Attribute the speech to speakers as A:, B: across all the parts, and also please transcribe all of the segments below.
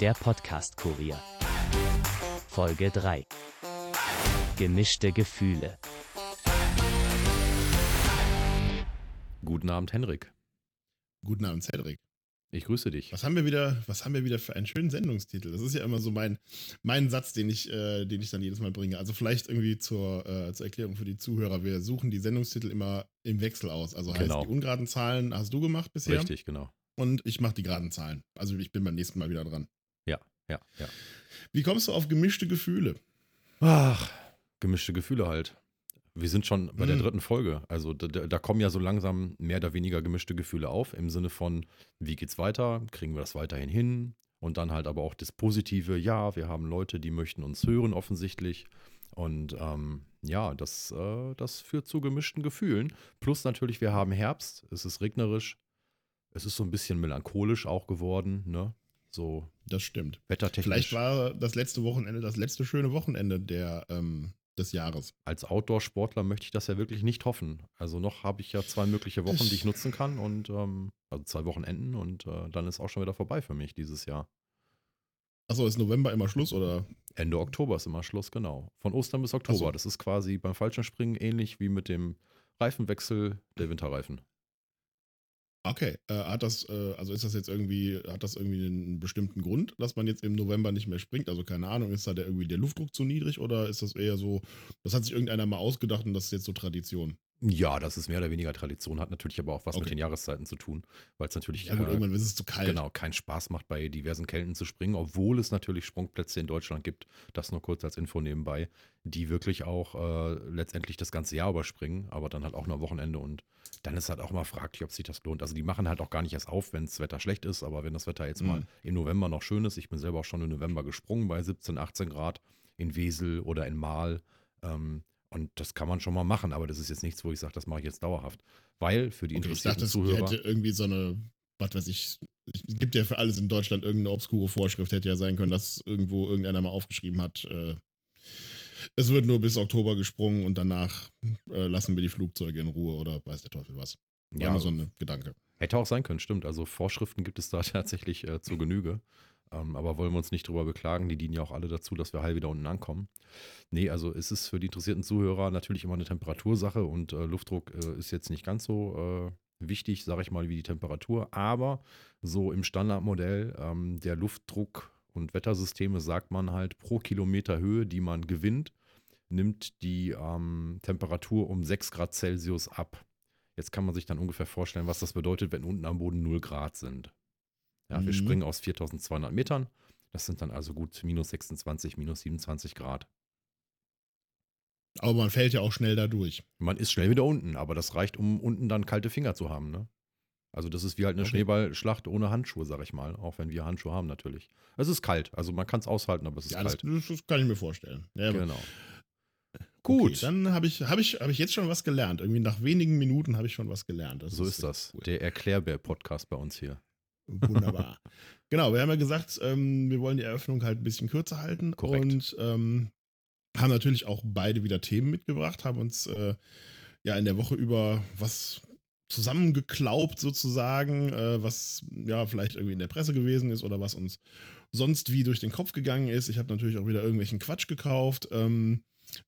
A: Der Podcast-Kurier. Folge 3. Gemischte Gefühle.
B: Guten Abend, Henrik.
C: Guten Abend, Cedric.
B: Ich grüße dich.
C: Was haben wir wieder, was haben wir wieder für einen schönen Sendungstitel? Das ist ja immer so mein, mein Satz, den ich, äh, den ich dann jedes Mal bringe. Also vielleicht irgendwie zur, äh, zur Erklärung für die Zuhörer. Wir suchen die Sendungstitel immer im Wechsel aus. Also heißt
B: Genau.
C: die ungeraden Zahlen hast du gemacht bisher.
B: Richtig, genau.
C: Und ich mache die geraden Zahlen. Also ich bin beim nächsten Mal wieder dran.
B: Ja, ja, ja.
C: Wie kommst du auf gemischte Gefühle?
B: Ach, gemischte Gefühle halt. Wir sind schon bei der
C: Hm.
B: dritten Folge. Also da, da da kommen ja so langsam mehr oder weniger gemischte Gefühle auf, im Sinne von, wie geht's weiter? Kriegen wir das weiterhin hin? Und dann halt aber auch das Positive, ja, wir haben Leute, die möchten uns hören offensichtlich. Und ähm, ja, das, äh, das führt zu gemischten Gefühlen. Plus natürlich, wir haben Herbst, es ist regnerisch, es ist so ein bisschen melancholisch auch geworden, ne? So
C: Das stimmt.
B: wettertechnisch.
C: Vielleicht war das letzte Wochenende das letzte schöne Wochenende der, ähm, des Jahres.
B: als Outdoor-Sportler möchte ich das ja wirklich nicht hoffen. Also noch habe ich ja zwei mögliche Wochen, die ich nutzen kann und ähm, also zwei Wochenenden und äh, dann ist auch schon wieder vorbei für mich dieses Jahr.
C: Achso, ist November immer Schluss oder?
B: Ende Oktober ist immer Schluss, genau. Von Ostern bis Oktober.
C: So.
B: Das ist quasi beim Fallschirmspringen ähnlich wie mit dem Reifenwechsel der Winterreifen.
C: Okay, äh, hat das, äh, also ist das jetzt irgendwie, hat das irgendwie einen bestimmten Grund, dass man jetzt im November nicht mehr springt? Also keine Ahnung, ist da der irgendwie der Luftdruck zu niedrig oder ist das eher so, das hat sich irgendeiner mal ausgedacht und das ist jetzt so Tradition?
B: Ja, das ist mehr oder weniger Tradition, hat natürlich aber auch was mit
C: Okay.
B: den Jahreszeiten zu tun, weil es natürlich
C: Ja gut,
B: äh,
C: irgendwann ist es zu kalt.
B: Genau, keinen Spaß macht, bei diversen Kälten zu springen, obwohl es natürlich Sprungplätze in Deutschland gibt, das nur kurz als Info nebenbei, die wirklich auch äh, letztendlich das ganze Jahr überspringen, aber dann halt auch nur am Wochenende und dann ist halt auch mal fraglich, ob sich das lohnt. Also die machen halt auch gar nicht erst auf, wenn das Wetter schlecht ist, aber wenn das Wetter jetzt mal
C: Mhm.
B: im November noch schön ist, ich bin selber auch schon im November gesprungen bei 17, 18 Grad in Wesel oder in Mahl, ähm, und das kann man schon mal machen, aber das ist jetzt nichts, wo ich sage, das mache ich jetzt dauerhaft. Weil für die
C: Okay, ich
B: interessierten
C: dachte, es
B: Zuhörer.
C: hätte irgendwie so eine, was weiß ich, es gibt ja für alles in Deutschland irgendeine obskure Vorschrift, hätte ja sein können, dass irgendwo irgendeiner mal aufgeschrieben hat, äh, es wird nur bis Oktober gesprungen und danach äh, lassen wir die Flugzeuge in Ruhe oder weiß der Teufel was. War
B: Ja,
C: so ein Gedanke.
B: Hätte auch sein können, stimmt. Also Vorschriften gibt es da tatsächlich äh, zur Genüge. Ähm, aber wollen wir uns nicht drüber beklagen. Die dienen ja auch alle dazu, dass wir heil wieder unten ankommen. Nee, also es ist für die interessierten Zuhörer natürlich immer eine Temperatursache und äh, Luftdruck äh, ist jetzt nicht ganz so äh, wichtig, sage ich mal, wie die Temperatur. Aber so im Standardmodell ähm, der Luftdruck und Wettersysteme sagt man halt, pro Kilometer Höhe, die man gewinnt, nimmt die ähm, Temperatur um 6 Grad Celsius ab. Jetzt kann man sich dann ungefähr vorstellen, was das bedeutet, wenn unten am Boden 0 Grad sind. Ja, wir
C: Mhm.
B: springen aus 4200 Metern. Das sind dann also gut minus 26, minus 27 Grad.
C: Aber man fällt ja auch schnell da durch.
B: Man ist schnell wieder unten, aber das reicht, um unten dann kalte Finger zu haben. Ne? Also das ist wie halt eine
C: Okay.
B: Schneeballschlacht ohne Handschuhe, sag ich mal. Auch wenn wir Handschuhe haben natürlich. Es ist kalt, also man kann es aushalten, aber es ist
C: Ja, das,
B: kalt.
C: das kann ich mir vorstellen. Ja,
B: Genau.
C: Okay,
B: Gut,
C: dann habe ich, hab ich, hab ich jetzt schon was gelernt. Irgendwie nach wenigen Minuten habe ich schon was gelernt. Das
B: so ist das.
C: cool.
B: Der Erklärbär-Podcast bei uns hier.
C: Wunderbar. genau, wir haben ja gesagt, ähm, wir wollen die Eröffnung halt ein bisschen kürzer halten.
B: Korrekt.
C: Und ähm, haben natürlich auch beide wieder Themen mitgebracht, haben uns äh, ja in der Woche über was zusammengeklaubt sozusagen, äh, was ja vielleicht irgendwie in der Presse gewesen ist oder was uns sonst wie durch den Kopf gegangen ist. Ich habe natürlich auch wieder irgendwelchen Quatsch gekauft. Ähm,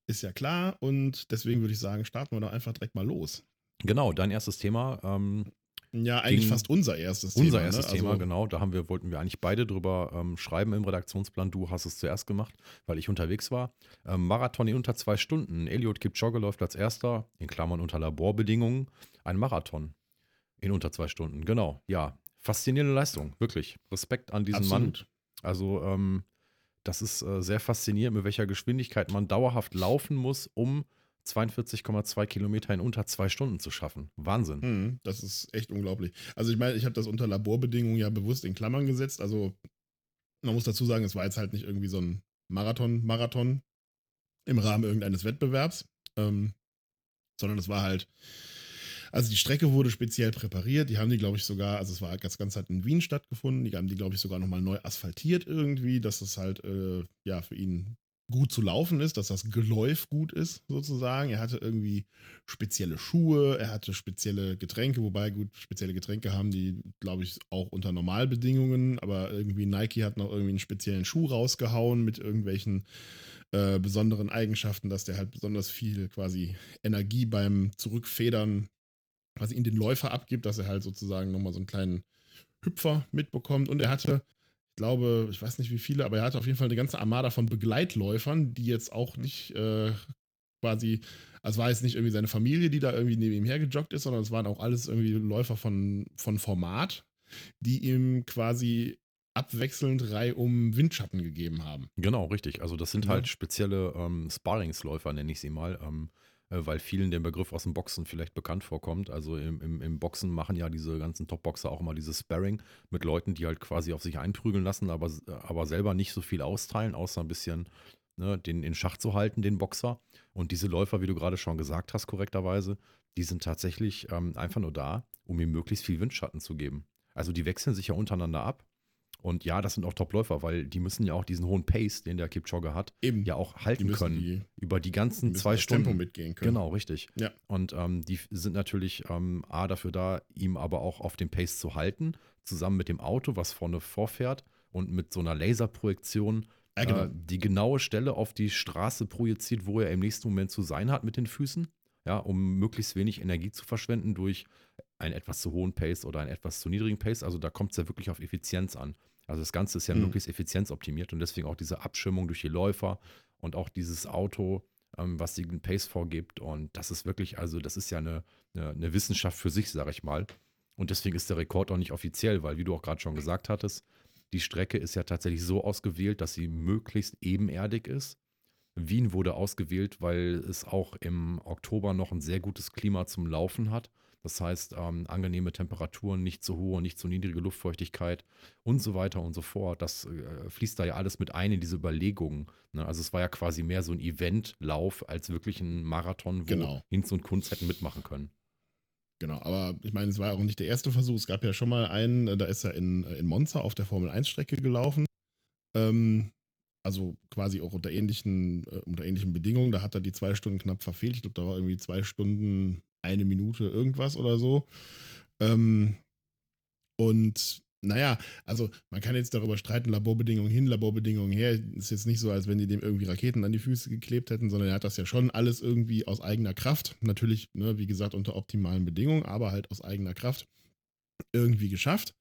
C: ist ja klar. Und deswegen würde ich sagen, starten wir doch einfach direkt mal los.
B: Genau, dein erstes Thema. Ähm,
C: Ja, eigentlich fast unser erstes
B: Unser
C: Thema.
B: erstes
C: ne?
B: Thema,
C: Also,
B: genau. Da haben wir, wollten wir eigentlich beide drüber ähm, schreiben im Redaktionsplan. Du hast es zuerst gemacht, weil ich unterwegs war. Ähm, Marathon in unter zwei Stunden. Eliud Kipchoge läuft als erster, in Klammern unter Laborbedingungen, ein Marathon in unter zwei Stunden. Genau, ja. Faszinierende Leistung, wirklich. Respekt an diesen Mann.
C: Absolut.
B: Also, ähm, das ist äh, sehr faszinierend, mit welcher Geschwindigkeit man dauerhaft laufen muss, um 42,2 Kilometer in unter zwei Stunden zu schaffen. Wahnsinn.
C: Mhm, das ist echt unglaublich. Also ich meine, ich habe das unter Laborbedingungen ja bewusst in Klammern gesetzt. Also man muss dazu sagen, es war jetzt halt nicht irgendwie so ein Marathon-Marathon im Rahmen irgendeines Wettbewerbs, ähm, sondern es war halt, also die Strecke wurde speziell präpariert. Die haben die, glaube ich, sogar, also es war das Ganze hat in Wien stattgefunden. Die haben die, glaube ich, sogar nochmal neu asphaltiert irgendwie, dass es halt, äh, ja, für ihn gut zu laufen ist, dass das Geläuf gut ist, sozusagen. Er hatte irgendwie spezielle Schuhe, er hatte spezielle Getränke, wobei gut, spezielle Getränke haben die, glaube ich, auch unter Normalbedingungen, aber irgendwie Nike hat noch irgendwie einen speziellen Schuh rausgehauen mit irgendwelchen äh, besonderen Eigenschaften, dass der halt besonders viel quasi Energie beim Zurückfedern quasi in den Läufer abgibt, dass er halt sozusagen nochmal so einen kleinen Hüpfer mitbekommt. Und er hatte glaube, ich weiß nicht wie viele, aber er hatte auf jeden Fall eine ganze Armada von Begleitläufern, die jetzt auch nicht äh, quasi, also war jetzt nicht irgendwie seine Familie, die da irgendwie neben ihm hergejoggt ist, sondern es waren auch alles irgendwie Läufer von, von Format, die ihm quasi abwechselnd Reihe um Windschatten gegeben haben.
B: Genau, richtig. Also das sind
C: Ja.
B: halt spezielle ähm, Sparringsläufer, nenne ich sie mal. Ähm, äh, weil vielen der Begriff aus dem Boxen vielleicht bekannt vorkommt. Also im, im, im Boxen machen ja diese ganzen Top-Boxer auch immer dieses Sparring mit Leuten, die halt quasi auf sich einprügeln lassen, aber, aber selber nicht so viel austeilen, außer ein bisschen ne, den in Schach zu halten, den Boxer. Und diese Läufer, wie du gerade schon gesagt hast, korrekterweise, die sind tatsächlich ähm, einfach nur da, um ihm möglichst viel Windschatten zu geben. Also die wechseln sich ja untereinander ab. Und ja, das sind auch Top-Läufer, weil die müssen ja auch diesen hohen Pace, den der Kipchoge hat,
C: Eben.
B: ja auch
C: die
B: halten
C: müssen
B: können.
C: die,
B: über die
C: die
B: ganzen
C: müssen
B: zwei
C: das
B: Stunden.
C: Tempo mitgehen können.
B: Genau, richtig.
C: Ja.
B: Und ähm, die sind natürlich ähm, A dafür da, ihm aber auch auf dem Pace zu halten, zusammen mit dem Auto, was vorne vorfährt und mit so einer Laserprojektion
C: Ja, genau.
B: äh, die genaue Stelle auf die Straße projiziert, wo er im nächsten Moment zu sein hat mit den Füßen, ja, um möglichst wenig Energie zu verschwenden durch einen etwas zu hohen Pace oder einen etwas zu niedrigen Pace. Also da kommt es ja wirklich auf Effizienz an. Also das Ganze ist ja
C: Mhm.
B: möglichst effizienzoptimiert und deswegen auch diese Abschirmung durch die Läufer und auch dieses Auto, ähm, was den Pace vorgibt. Und das ist wirklich, also das ist ja eine, eine, eine Wissenschaft für sich, sage ich mal. Und deswegen ist der Rekord auch nicht offiziell, weil, wie du auch gerade schon gesagt hattest, die Strecke ist ja tatsächlich so ausgewählt, dass sie möglichst ebenerdig ist. Wien wurde ausgewählt, weil es auch im Oktober noch ein sehr gutes Klima zum Laufen hat. Das heißt, ähm, angenehme Temperaturen, nicht zu hohe, nicht zu niedrige Luftfeuchtigkeit und so weiter und so fort. Das äh, fließt da ja alles mit ein in diese Überlegungen. Ne? Also es war ja quasi mehr so ein Eventlauf als wirklich ein Marathon, wo
C: Genau.
B: Hinz und Kunz hätten mitmachen können.
C: Genau, aber ich meine, es war auch nicht der erste Versuch. Es gab ja schon mal einen, äh, da ist er in, in Monza auf der Formel-1-Strecke gelaufen. Ähm, also quasi auch unter ähnlichen, äh, unter ähnlichen Bedingungen. Da hat er die zwei Stunden knapp verfehlt. Ich glaube, da war irgendwie zwei Stunden, eine Minute irgendwas oder so. Ähm, und naja, also man kann jetzt darüber streiten, Laborbedingungen hin, Laborbedingungen her. Ist jetzt nicht so, als wenn die dem irgendwie Raketen an die Füße geklebt hätten, sondern er hat das ja schon alles irgendwie aus eigener Kraft. Natürlich, ne, wie gesagt, unter optimalen Bedingungen, aber halt aus eigener Kraft irgendwie geschafft.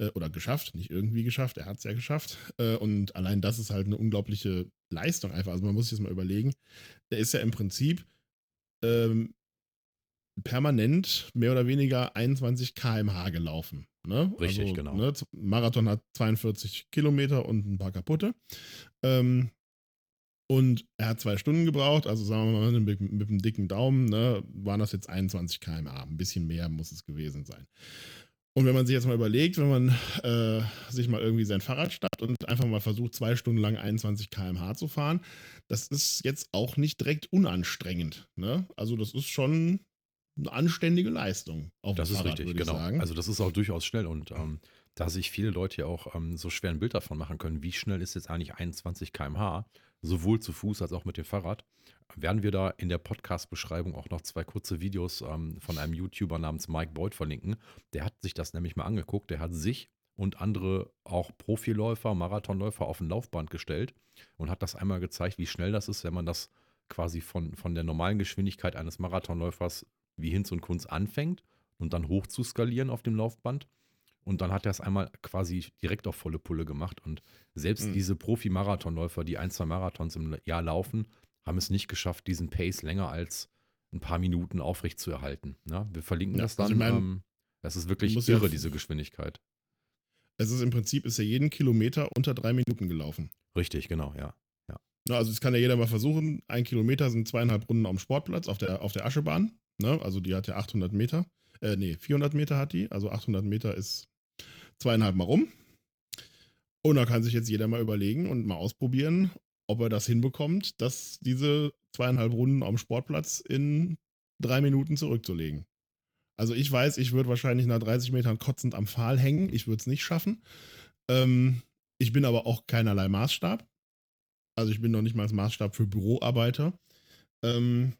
C: Äh, oder geschafft, nicht irgendwie geschafft, er hat es ja geschafft. Äh, und allein das ist halt eine unglaubliche Leistung einfach. Also man muss sich das mal überlegen. Der ist ja im Prinzip ähm, permanent mehr oder weniger 21 km/h gelaufen. Ne?
B: Richtig, genau.
C: Ne, Marathon hat 42 Kilometer und ein paar kaputte. Ähm, und er hat zwei Stunden gebraucht, also sagen wir mal mit, mit einem dicken Daumen, ne, waren das jetzt 21 km/h. Ein bisschen mehr muss es gewesen sein. Und wenn man sich jetzt mal überlegt, wenn man äh, sich mal irgendwie sein Fahrrad schnappt und einfach mal versucht, zwei Stunden lang 21 km/h zu fahren, das ist jetzt auch nicht direkt unanstrengend. Ne? Also das ist schon eine anständige Leistung. Auf dem
B: Das ist
C: Fahrrad,
B: richtig, genau.
C: sagen.
B: Also das ist auch durchaus schnell und ähm, da sich viele Leute ja auch ähm, so schwer ein Bild davon machen können, wie schnell ist jetzt eigentlich 21 km/h, sowohl zu Fuß als auch mit dem Fahrrad, werden wir da in der Podcast-Beschreibung auch noch zwei kurze Videos ähm, von einem YouTuber namens Mike Boyd verlinken. Der hat sich das nämlich mal angeguckt. Der hat sich und andere auch Profiläufer, Marathonläufer auf ein Laufband gestellt und hat das einmal gezeigt, wie schnell das ist, wenn man das quasi von, von der normalen Geschwindigkeit eines Marathonläufers wie Hinz und Kunz anfängt und dann hoch zu skalieren auf dem Laufband. Und dann hat er es einmal quasi direkt auf volle Pulle gemacht. Und selbst
C: Mhm.
B: diese Profi-Marathonläufer, die ein, zwei Marathons im Jahr laufen, haben es nicht geschafft, diesen Pace länger als ein paar Minuten aufrecht zu erhalten. Ja, wir verlinken
C: Ja,
B: das
C: also
B: dann.
C: ich mein,
B: ähm, das ist wirklich
C: ja
B: irre,
C: f-
B: diese Geschwindigkeit.
C: es ist im Prinzip ist er jeden Kilometer unter drei Minuten gelaufen.
B: Richtig, genau, ja.
C: Ne, also das kann ja jeder mal versuchen. Ein Kilometer sind zweieinhalb Runden am Sportplatz auf der, auf der Aschebahn. Ne? Also die hat ja 800 Meter. Äh, nee, 400 Meter hat die. Also 800 Meter ist zweieinhalb Mal rum. Und da kann sich jetzt jeder mal überlegen und mal ausprobieren, ob er das hinbekommt, dass diese zweieinhalb Runden am Sportplatz in drei Minuten zurückzulegen. Also ich weiß, ich würde wahrscheinlich nach 30 Metern kotzend am Pfahl hängen. Ich würde es nicht schaffen. Ähm, ich bin aber auch keinerlei Maßstab. Also ich bin noch nicht mal als Maßstab für Büroarbeiter. Ähm,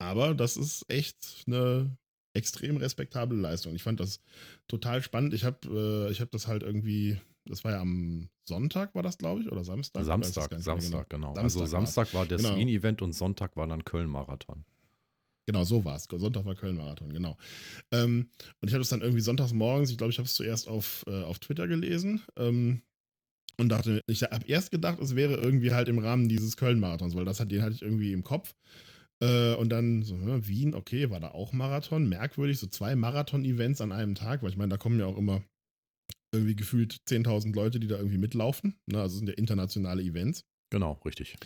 C: aber das ist echt eine extrem respektable Leistung. Ich fand das total spannend. Ich habe äh, hab das halt irgendwie, das war ja am Sonntag, war das, glaube ich, oder Samstag?
B: Samstag, Samstag, genau. genau. also Samstag war das genau. Wien-Event und Sonntag war dann Köln-Marathon.
C: Genau, so war es. Sonntag war Köln-Marathon, genau. Ähm, und ich habe das dann irgendwie sonntags morgens, ich glaube, ich habe es zuerst auf, äh, auf Twitter gelesen. Ähm, und dachte, ich habe erst gedacht, es wäre irgendwie halt im Rahmen dieses Köln-Marathons, weil das hat, den hatte ich irgendwie im Kopf. Äh, und dann so, ne, Wien, okay, war da auch Marathon. Merkwürdig, so zwei Marathon-Events an einem Tag, weil ich meine, da kommen ja auch immer irgendwie gefühlt 10.000 Leute, die da irgendwie mitlaufen. Ne? Also sind ja internationale Events.
B: Genau, richtig.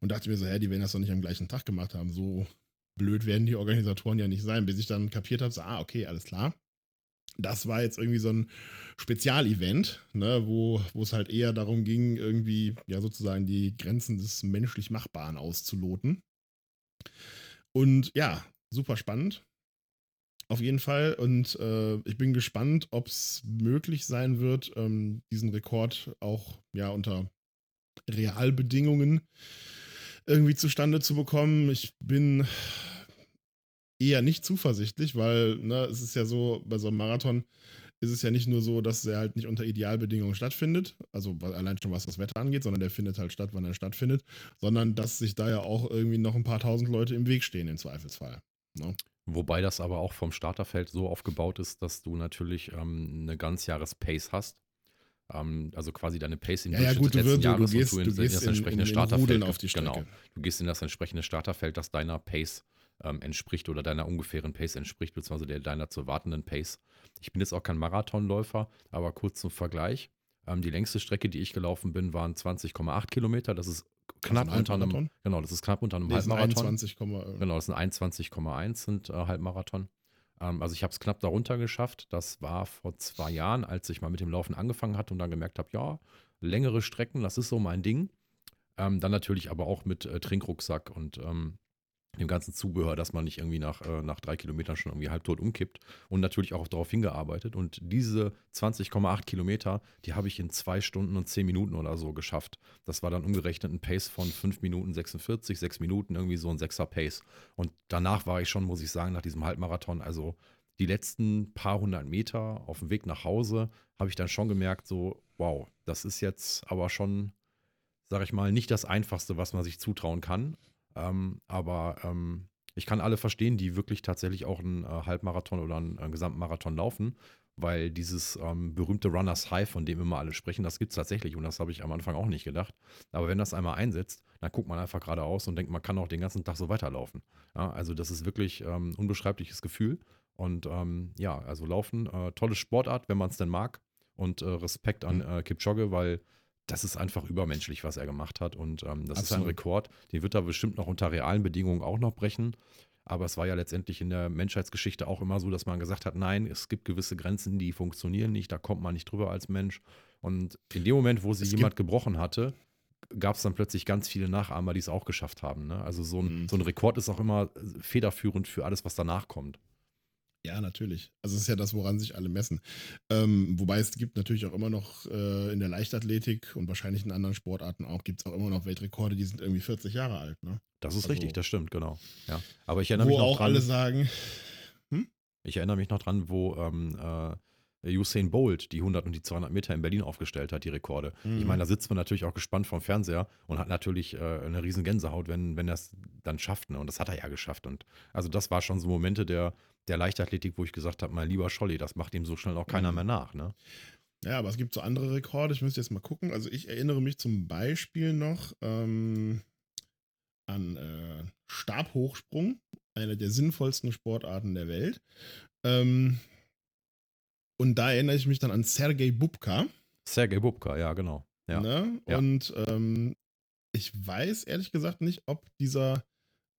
C: Und dachte mir so, hä, die werden das doch nicht am gleichen Tag gemacht haben. So blöd werden die Organisatoren ja nicht sein, bis ich dann kapiert habe, so, ah, okay, alles klar. Das war jetzt irgendwie so ein Spezialevent, ne, wo, wo es halt eher darum ging, irgendwie, ja, sozusagen die Grenzen des menschlich Machbaren auszuloten. Und ja, super spannend. Auf jeden Fall. Und äh, ich bin gespannt, ob es möglich sein wird, ähm, diesen Rekord auch ja unter Realbedingungen irgendwie zustande zu bekommen. Ich bin eher nicht zuversichtlich, weil ne, es ist ja so, bei so einem Marathon ist es ja nicht nur so, dass er halt nicht unter Idealbedingungen stattfindet, also allein schon was das Wetter angeht, sondern der findet halt statt, wann er stattfindet, sondern dass sich da ja auch irgendwie noch ein paar tausend Leute im Weg stehen im Zweifelsfall.
B: Ne? Wobei das aber auch vom Starterfeld so aufgebaut ist, dass du natürlich ähm, eine Ganzjahres-Pace hast. Ähm, also quasi deine Pace
C: im ja, ja, gut, du
B: letzten
C: wirst,
B: Jahres
C: du gehst,
B: und du
C: in,
B: in, in das entsprechende in, in Starterfeld. Genau. Du gehst in das entsprechende Starterfeld, das deiner Pace ähm, entspricht oder deiner ungefähren Pace entspricht, beziehungsweise der, deiner zu wartenden Pace. Ich bin jetzt auch kein Marathonläufer, aber kurz zum Vergleich. Ähm, die längste Strecke, die ich gelaufen bin, waren 20,8 Kilometer. Das ist knapp das unter einem, genau, das ist knapp unter einem nee, Halbmarathon.
C: 21,
B: äh. genau, das sind 21,1 sind äh, Halbmarathon. Ähm, also ich habe es knapp darunter geschafft. Das war vor zwei Jahren, als ich mal mit dem Laufen angefangen hatte und dann gemerkt habe, ja, längere Strecken, das ist so mein Ding. Ähm, dann natürlich aber auch mit äh, Trinkrucksack und ähm, dem ganzen Zubehör, dass man nicht irgendwie nach, äh, nach drei Kilometern schon irgendwie halbtot umkippt und natürlich auch darauf hingearbeitet. Und diese 20,8 Kilometer, die habe ich in zwei Stunden und zehn Minuten oder so geschafft. Das war dann umgerechnet ein Pace von 5 Minuten 46, 6 Minuten, irgendwie so ein 6er Pace. Und danach war ich schon, muss ich sagen, nach diesem Halbmarathon, also die letzten paar hundert Meter auf dem Weg nach Hause, habe ich dann schon gemerkt, so, wow, das ist jetzt aber schon, sag ich mal, nicht das Einfachste, was man sich zutrauen kann. Ähm, aber ähm, ich kann alle verstehen, die wirklich tatsächlich auch einen äh, Halbmarathon oder einen, einen Gesamtmarathon laufen, weil dieses ähm, berühmte Runners High, von dem immer alle sprechen, das gibt es tatsächlich und das habe ich am Anfang auch nicht gedacht. Aber wenn das einmal einsetzt, dann guckt man einfach geradeaus und denkt, man kann auch den ganzen Tag so weiterlaufen. Ja, also das ist wirklich ein ähm, unbeschreibliches Gefühl. Und ähm, ja, also Laufen, äh, tolle Sportart, wenn man es denn mag. Und äh, Respekt an mhm. äh, Kipchoge, weil das ist einfach übermenschlich, was er gemacht hat. Und ähm, das Absolut. ist ein Rekord. Den wird er bestimmt noch unter realen Bedingungen auch noch brechen. Aber es war ja letztendlich in der Menschheitsgeschichte auch immer so, dass man gesagt hat, nein, es gibt gewisse Grenzen, die funktionieren nicht, da kommt man nicht drüber als Mensch. Und in dem Moment, wo sie es jemand gebrochen hatte, gab es dann plötzlich ganz viele Nachahmer, die es auch geschafft haben. Ne? Also so ein, mhm. so ein Rekord ist auch immer federführend für alles, was danach kommt.
C: Ja, natürlich. Also es ist ja das, woran sich alle messen. Ähm, wobei es gibt natürlich auch immer noch äh, in der Leichtathletik und wahrscheinlich in anderen Sportarten auch, gibt es auch immer noch Weltrekorde, die sind irgendwie 40 Jahre alt. Ne?
B: Das ist also, richtig, das stimmt, genau. Ja. Aber ich erinnere mich
C: noch
B: auch
C: dran, alle sagen.
B: Hm? Ich erinnere mich noch dran, wo ähm, äh, Usain Bolt die 100 und die 200 Meter in Berlin aufgestellt hat, die Rekorde. Mhm. Ich meine, da sitzt man natürlich auch gespannt vom Fernseher und hat natürlich äh, eine riesen Gänsehaut, wenn, wenn er es dann schafft. Ne? Und das hat er ja geschafft. Und also das war schon so Momente der, der Leichtathletik, wo ich gesagt habe, mein lieber Scholli, das macht ihm so schnell auch keiner mhm. mehr nach. Ne?
C: Ja, aber es gibt so andere Rekorde. Ich müsste jetzt mal gucken. Also ich erinnere mich zum Beispiel noch ähm, an äh, Stabhochsprung, eine der sinnvollsten Sportarten der Welt. Ähm, und da erinnere ich mich dann an Sergei Bubka.
B: Sergei Bubka, ja, genau. Ja.
C: Ne?
B: ja.
C: Und ähm, ich weiß ehrlich gesagt nicht, ob dieser,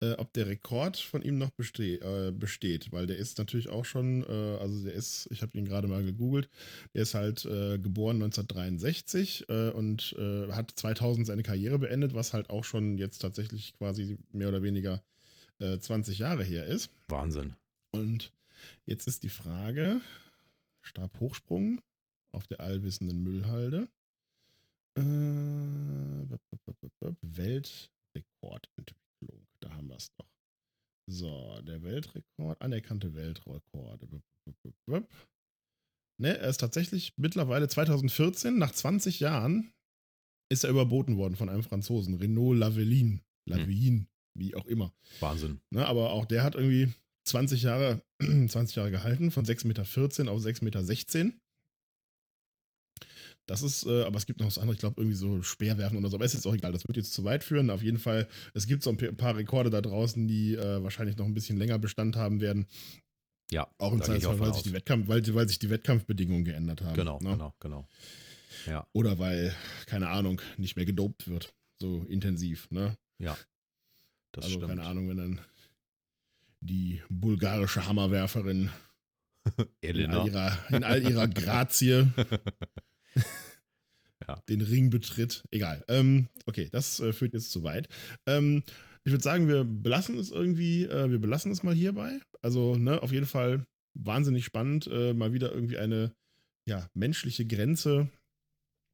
C: äh, ob der Rekord von ihm noch besteh, äh, besteht, weil der ist natürlich auch schon, äh, also der ist, ich habe ihn gerade mal gegoogelt, der ist halt äh, geboren 1963 äh, und äh, hat 2000 seine Karriere beendet, was halt auch schon jetzt tatsächlich quasi mehr oder weniger 20 Jahre her ist.
B: Wahnsinn.
C: Und jetzt ist die Frage, Stabhochsprung auf der allwissenden Müllhalde. Äh, Weltrekordentwicklung. Da haben wir es doch. So, der Weltrekord, anerkannte Weltrekorde. Ne, er ist tatsächlich mittlerweile 2014, nach 20 Jahren, ist er überboten worden von einem Franzosen, Renaud Laveline. Lavin, hm. wie auch immer.
B: Wahnsinn.
C: Ne, aber auch der hat irgendwie 20 Jahre, 20 Jahre gehalten, von 6,14 Meter auf 6,16 Meter. Das ist, äh, aber es gibt noch was anderes, ich glaube, irgendwie so Speerwerfen oder so, aber ist jetzt auch egal, das wird jetzt zu weit führen. Auf jeden Fall, es gibt so ein paar Rekorde da draußen, die äh, wahrscheinlich noch ein bisschen länger Bestand haben werden.
B: Ja,
C: auch im Zweifelsfall, weil, sich die Wettkampf, weil, weil sich die Wettkampfbedingungen geändert haben.
B: Genau, ne? genau, genau.
C: Ja. Oder weil, keine Ahnung, nicht mehr gedopt wird, so intensiv, ne?
B: Ja.
C: Das also, stimmt. keine Ahnung, wenn dann die bulgarische Hammerwerferin in all ihrer, in all ihrer Grazie ja. den Ring betritt. Egal. Ähm, okay, das äh, führt jetzt zu weit. Ähm, ich würde sagen, wir belassen es irgendwie, äh, wir belassen es mal hierbei. Also, ne, auf jeden Fall wahnsinnig spannend, äh, mal wieder irgendwie eine ja, menschliche Grenze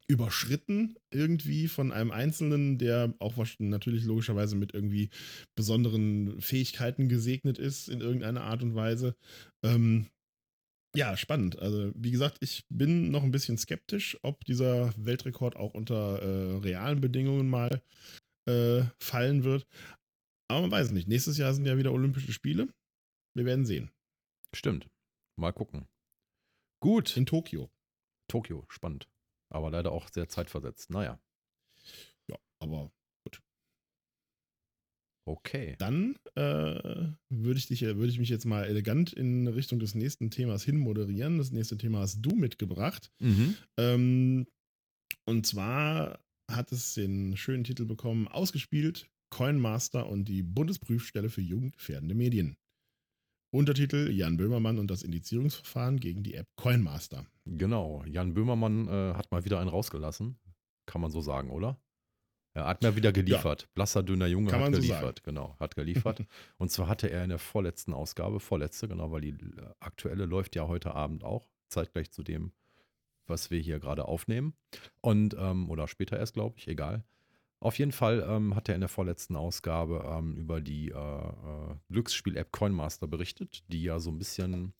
C: überschritten, irgendwie von einem Einzelnen, der auch natürlich logischerweise mit irgendwie besonderen Fähigkeiten gesegnet ist in irgendeiner Art und Weise. Ähm, ja, spannend. Also, wie gesagt, ich bin noch ein bisschen skeptisch, ob dieser Weltrekord auch unter äh, realen Bedingungen mal äh, fallen wird. Aber man weiß es nicht. Nächstes Jahr sind ja wieder Olympische Spiele. Wir werden sehen.
B: Stimmt. Mal gucken. Gut.
C: In Tokio.
B: Tokio, spannend. Aber leider auch sehr zeitversetzt. Naja.
C: Ja, aber gut.
B: Okay.
C: Dann äh, würde ich, dich, würd ich mich jetzt mal elegant in Richtung des nächsten Themas hin moderieren. Das nächste Thema hast du mitgebracht. Mhm. Ähm, und zwar hat es den schönen Titel bekommen, ausgespielt, Coinmaster und die Bundesprüfstelle für jugendgefährdende Medien. Untertitel Jan Böhmermann und das Indizierungsverfahren gegen die App Coinmaster.
B: Genau, Jan Böhmermann äh, hat mal wieder einen rausgelassen. Kann man so sagen, oder? Er hat mir wieder geliefert. Ja. Blasser, dünner Junge Kann hat geliefert. So genau, hat geliefert. und zwar hatte er in der vorletzten Ausgabe, vorletzte, genau, weil die äh, aktuelle läuft ja heute Abend auch, zeitgleich zu dem, was wir hier gerade aufnehmen. Und, ähm, oder später erst, glaube ich, egal. Auf jeden Fall ähm, hat er in der vorletzten Ausgabe ähm, über die äh, äh, Glücksspiel-App Coinmaster berichtet, die ja so ein bisschen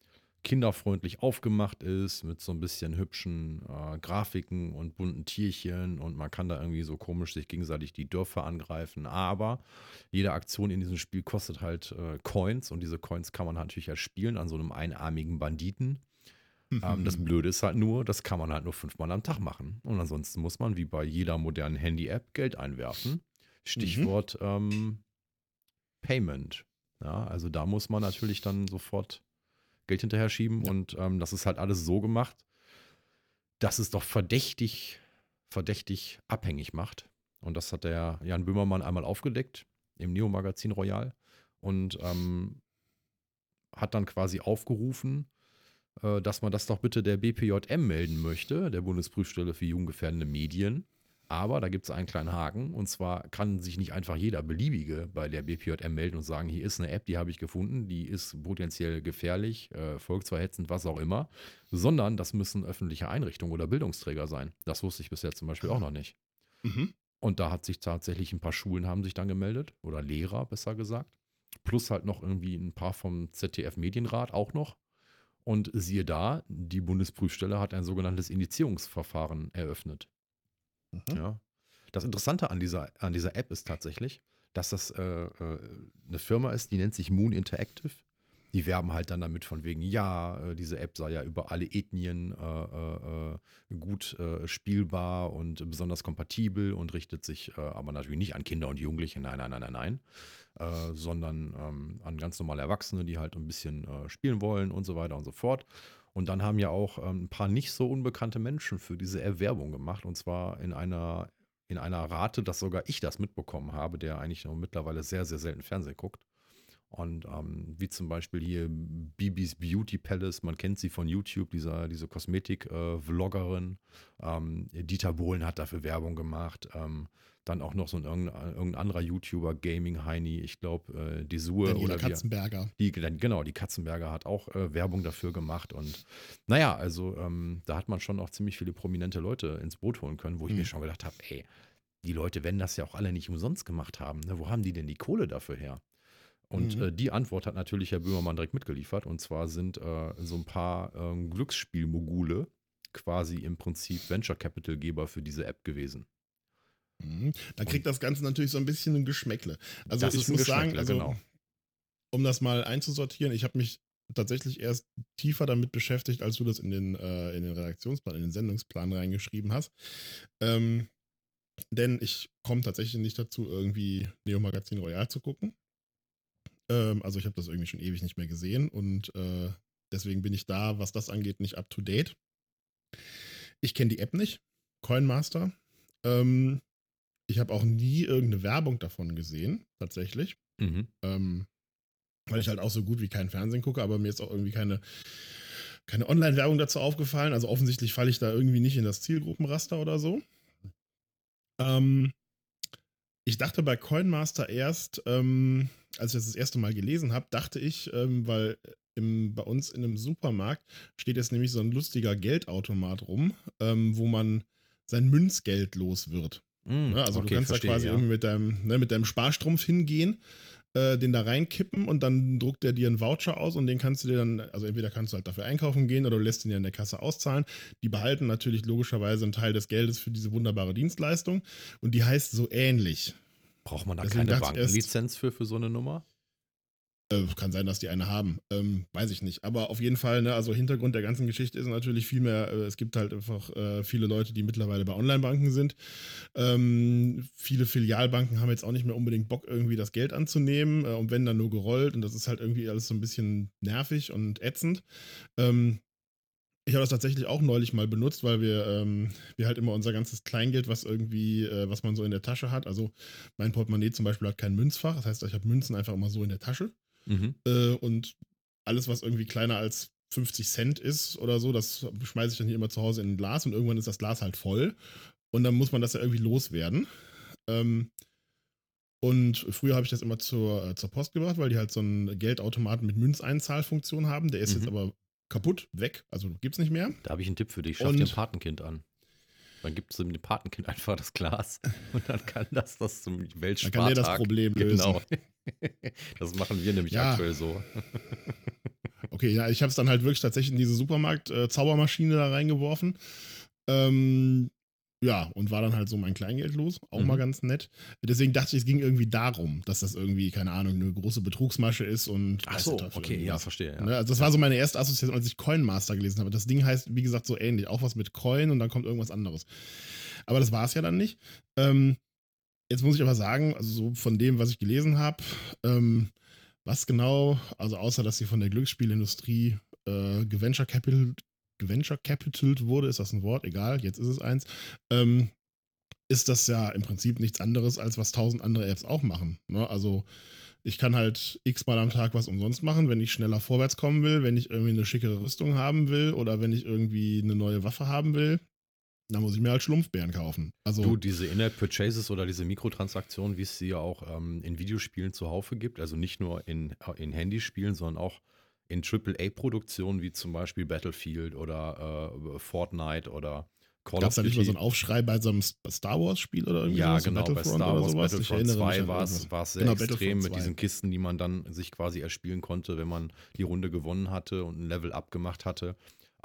B: kinderfreundlich aufgemacht ist, mit so ein bisschen hübschen äh, Grafiken und bunten Tierchen und man kann da irgendwie so komisch sich gegenseitig die Dörfer angreifen. Aber jede Aktion in diesem Spiel kostet halt äh, Coins und diese Coins kann man natürlich erspielen an so einem einarmigen Banditen. Ähm, das Blöde ist halt nur, das kann man halt nur fünfmal am Tag machen. Und ansonsten muss man wie bei jeder modernen Handy-App Geld einwerfen. Stichwort mhm. ähm, Payment. Ja, also da muss man natürlich dann sofort Geld hinterher schieben ja. und ähm, das ist halt alles so gemacht, dass es doch verdächtig, verdächtig abhängig macht. Und das hat der Jan Böhmermann einmal aufgedeckt im Neo-Magazin Royal und ähm, hat dann quasi aufgerufen, dass man das doch bitte der BPJM melden möchte, der Bundesprüfstelle für jugendgefährdende Medien. Aber da gibt es einen kleinen Haken. Und zwar kann sich nicht einfach jeder Beliebige bei der BPJM melden und sagen, hier ist eine App, die habe ich gefunden, die ist potenziell gefährlich, äh, volksverhetzend, was auch immer. Sondern das müssen öffentliche Einrichtungen oder Bildungsträger sein. Das wusste ich bisher zum Beispiel auch noch nicht. Mhm. Und da hat sich tatsächlich ein paar Schulen haben sich dann gemeldet. Oder Lehrer, besser gesagt. Plus halt noch irgendwie ein paar vom ZDF Medienrat auch noch. Und siehe da, die Bundesprüfstelle hat ein sogenanntes Indizierungsverfahren eröffnet. Mhm. Ja. Das Interessante an dieser, an dieser App ist tatsächlich, dass das äh, äh, eine Firma ist, die nennt sich Moon Interactive. Die werben halt dann damit von wegen, ja, äh, diese App sei ja über alle Ethnien äh, äh, äh gut spielbar und besonders kompatibel und richtet sich aber natürlich nicht an Kinder und Jugendliche, nein, nein, nein, nein, nein, äh, sondern ähm, an ganz normale Erwachsene, die halt ein bisschen äh, spielen wollen und so weiter und so fort. Und dann haben ja auch ähm, ein paar nicht so unbekannte Menschen für diese Erwerbung gemacht und zwar in einer, in einer Rate, dass sogar ich das mitbekommen habe, der eigentlich noch mittlerweile sehr, sehr selten Fernsehen guckt. Und ähm, wie zum Beispiel hier Bibis Beauty Palace, man kennt sie von YouTube, dieser, diese Kosmetik-Vloggerin. Äh, ähm, Dieter Bohlen hat dafür Werbung gemacht. Ähm, dann auch noch so ein irgendein, irgendein anderer YouTuber, Gaming Heini, ich glaube, äh, die Sue
C: Daniela oder Katzenberger.
B: Die, genau, die Katzenberger hat auch äh, Werbung dafür gemacht. Und naja, also ähm, da hat man schon auch ziemlich viele prominente Leute ins Boot holen können, wo ich mhm. mir schon gedacht habe, ey, die Leute werden das ja auch alle nicht umsonst gemacht haben. Ne? Wo haben die denn die Kohle dafür her? Und
C: Mhm.
B: äh, die Antwort hat natürlich Herr Böhmermann direkt mitgeliefert. Und zwar sind äh, so ein paar ähm, Glücksspielmogule quasi im Prinzip Venture Capital-Geber für diese App gewesen.
C: Mhm. Da kriegt das Ganze natürlich so ein bisschen ein Geschmäckle. Also
B: Das
C: ich muss sagen, also,
B: genau.
C: um das mal einzusortieren, ich habe mich tatsächlich erst tiefer damit beschäftigt, als du das in den, äh, in den Redaktionsplan, in den Sendungsplan reingeschrieben hast. Ähm, denn ich komme tatsächlich nicht dazu, irgendwie Neo Magazin Royal zu gucken. Ähm, also ich habe das irgendwie schon ewig nicht mehr gesehen und äh, deswegen bin ich da, was das angeht, nicht up to date. Ich kenne die App nicht, Coinmaster. Ähm, ich habe auch nie irgendeine Werbung davon gesehen, tatsächlich.
B: Mhm.
C: Ähm, weil ich halt auch so gut wie kein Fernsehen gucke, aber mir ist auch irgendwie keine, keine Online-Werbung dazu aufgefallen. Also offensichtlich falle ich da irgendwie nicht in das Zielgruppenraster oder so. Ähm, ich dachte bei Coinmaster erst, ähm, als ich das das erste Mal gelesen habe, dachte ich, ähm, weil im, bei uns in einem Supermarkt steht jetzt nämlich so ein lustiger Geldautomat rum, ähm, wo man sein Münzgeld los wird.
B: Mm,
C: Ne? Also
B: okay,
C: du kannst
B: verstehe,
C: da quasi
B: ja.
C: irgendwie mit deinem, ne, mit deinem Sparstrumpf hingehen, äh, den da reinkippen und dann druckt der dir einen Voucher aus und den kannst du dir dann, also entweder kannst du halt dafür einkaufen gehen oder du lässt ihn ja in der Kasse auszahlen. Die behalten natürlich logischerweise einen Teil des Geldes für diese wunderbare Dienstleistung und die heißt so ähnlich.
B: Braucht man da
C: Deswegen
B: keine
C: ich erst-
B: Bankenlizenz für, für so eine Nummer?
C: Äh, kann sein, dass die eine haben. Ähm, weiß ich nicht. Aber auf jeden Fall, ne, also Hintergrund der ganzen Geschichte ist natürlich viel mehr, äh, es gibt halt einfach äh, viele Leute, die mittlerweile bei Online-Banken sind. Ähm, viele Filialbanken haben jetzt auch nicht mehr unbedingt Bock, irgendwie das Geld anzunehmen. Äh, und wenn dann nur gerollt. Und das ist halt irgendwie alles so ein bisschen nervig und ätzend. Ähm, ich habe das tatsächlich auch neulich mal benutzt, weil wir, ähm, wir halt immer unser ganzes Kleingeld, was irgendwie, äh, was man so in der Tasche hat, also mein Portemonnaie zum Beispiel hat kein Münzfach, das heißt, ich habe Münzen einfach immer so in der Tasche.
B: Mhm.
C: Äh, und alles, was irgendwie kleiner als 50 Cent ist oder so, das schmeiße ich dann hier immer zu Hause in ein Glas und irgendwann ist das Glas halt voll. Und dann muss man das ja irgendwie loswerden. Ähm, und früher habe ich das immer zur, äh, zur Post gebracht, weil die halt so einen Geldautomaten mit Münzeinzahlfunktion haben. Der ist
B: Mhm.
C: jetzt aber kaputt, weg, also gibt's nicht mehr.
B: Da habe ich einen Tipp für dich. Schaff
C: Und-
B: dir ein Patenkind an. Dann gibt es dem Patenkind einfach das Glas und dann kann das das zum
C: Dann
B: Weltspartag.
C: kann der das Problem lösen.
B: Genau. Das machen wir nämlich
C: Ja.
B: aktuell so.
C: Okay, ja, ich habe es dann halt wirklich tatsächlich in diese Supermarkt-Zaubermaschine da reingeworfen. Ähm, ja, und war dann halt so mein Kleingeld los. Auch
B: Mhm.
C: mal ganz nett. Deswegen dachte ich, es ging irgendwie darum, dass das irgendwie, keine Ahnung, eine große Betrugsmasche ist und.
B: Ach so, okay, ja,
C: irgendwas.
B: verstehe. Ja.
C: Ne, also das war so meine erste Assoziation, als ich Coinmaster gelesen habe. Das Ding heißt, wie gesagt, so ähnlich. Auch was mit Coin und dann kommt irgendwas anderes. Aber das war es ja dann nicht. Ähm, jetzt muss ich aber sagen, also so von dem, was ich gelesen habe, ähm, was genau, also außer dass sie von der Glücksspielindustrie äh, geventure capital geventure capitaled wurde, ist das ein Wort? Egal, jetzt ist es eins. Ähm, ist das ja im Prinzip nichts anderes, als was tausend andere Apps auch machen. Ne? Also ich kann halt x-mal am Tag was umsonst machen, wenn ich schneller vorwärts kommen will, wenn ich irgendwie eine schickere Rüstung haben will oder wenn ich irgendwie eine neue Waffe haben will, dann muss ich mir halt Schlumpfbären kaufen. Also
B: Du, diese In-App-Purchases oder diese Mikrotransaktionen, wie es sie ja auch ähm, in Videospielen zuhaufe gibt, also nicht nur in, in Handyspielen, sondern auch in AAA-Produktionen wie zum Beispiel Battlefield oder äh, Fortnite oder Call
C: gab
B: of
C: es da nicht mal so
B: Duty.
C: einen Aufschrei bei so einem Star Wars-Spiel oder irgendwie
B: Ja,
C: so
B: genau, bei Star Wars Battlefront
C: erinnere mich
B: 2
C: an
B: war es sehr
C: Genau,
B: extrem mit
C: 2.
B: diesen Kisten, die man dann sich quasi erspielen konnte, wenn man die Runde gewonnen hatte und ein Level abgemacht hatte.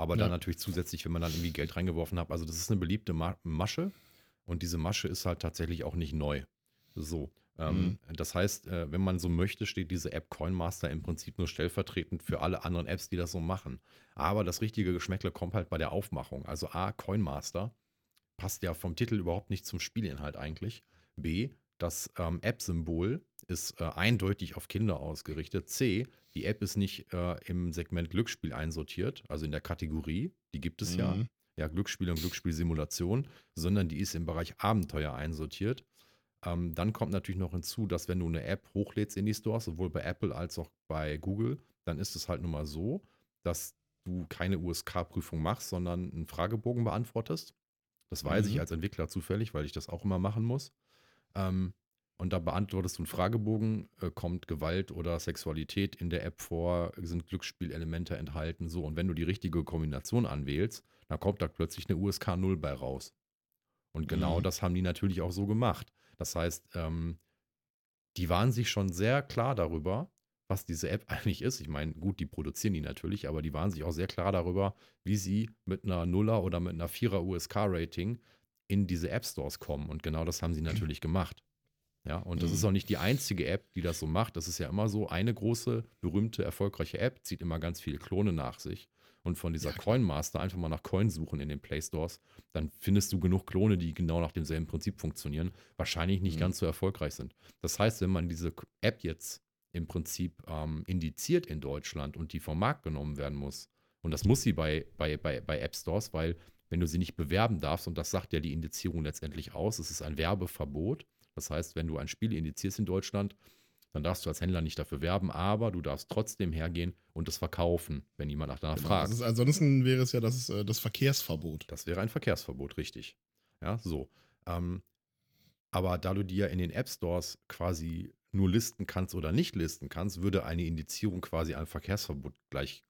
B: Aber dann
C: Ja.
B: natürlich zusätzlich, wenn man dann irgendwie Geld reingeworfen hat. Also das ist eine beliebte Ma Masche und diese Masche ist halt tatsächlich auch nicht neu. So. Ähm, Das heißt, äh, wenn man so möchte, steht diese App Coinmaster im Prinzip nur stellvertretend für alle anderen Apps, die das so machen. Aber das richtige Geschmäckle kommt halt bei der Aufmachung. Also A, Coinmaster passt ja vom Titel überhaupt nicht zum Spielinhalt eigentlich. B, das ähm, App-Symbol ist äh, eindeutig auf Kinder ausgerichtet. C, die App ist nicht äh, im Segment Glücksspiel einsortiert, also in der Kategorie, die gibt es ja,
C: Mhm.
B: ja, Glücksspiel und Glücksspielsimulation, sondern die ist im Bereich Abenteuer einsortiert. Ähm, dann kommt natürlich noch hinzu, dass wenn du eine App hochlädst in die Stores, sowohl bei Apple als auch bei Google, dann ist es halt nun mal so, dass du keine USK-Prüfung machst, sondern einen Fragebogen beantwortest. Das weiß ich
C: Mhm.
B: als Entwickler zufällig, weil ich das auch immer machen muss. Ähm, und da beantwortest du einen Fragebogen, äh, kommt Gewalt oder Sexualität in der App vor, sind Glücksspielelemente enthalten, so. Und wenn du die richtige Kombination anwählst, dann kommt da plötzlich eine USK 0 bei raus. Und genau
C: Mhm.
B: das haben die natürlich auch so gemacht. Das heißt, ähm, die waren sich schon sehr klar darüber, was diese App eigentlich ist. Ich meine, gut, die produzieren die natürlich, aber die waren sich auch sehr klar darüber, wie sie mit einer Nuller oder mit einer Vierer USK-Rating in diese App Stores kommen. Und genau das haben sie natürlich gemacht. Ja, und das
C: Mhm.
B: ist auch nicht die einzige App, die das so macht. Das ist ja immer so, eine große, berühmte, erfolgreiche App zieht immer ganz viele Klone nach sich. Und von dieser
C: Ja.
B: Coinmaster einfach mal nach Coin suchen in den Play Stores, dann findest du genug Klone, die genau nach demselben Prinzip funktionieren, wahrscheinlich nicht
C: Mhm.
B: ganz so erfolgreich sind. Das heißt, wenn man diese App jetzt im Prinzip ähm, indiziert in Deutschland und die vom Markt genommen werden muss, und das muss sie bei, bei, bei, bei App Stores, weil wenn du sie nicht bewerben darfst, und das sagt ja die Indizierung letztendlich aus, es ist ein Werbeverbot. Das heißt, wenn du ein Spiel indizierst in Deutschland, dann darfst du als Händler nicht dafür werben, aber du darfst trotzdem hergehen und es verkaufen, wenn jemand nach danach
C: Genau.
B: fragt.
C: Ist, ansonsten wäre es ja das, äh, das Verkehrsverbot.
B: Das wäre ein Verkehrsverbot, richtig. Ja, so. Ähm, aber da du die ja in den App Stores quasi nur listen kannst oder nicht listen kannst, würde eine Indizierung quasi einem Verkehrsverbot gleich,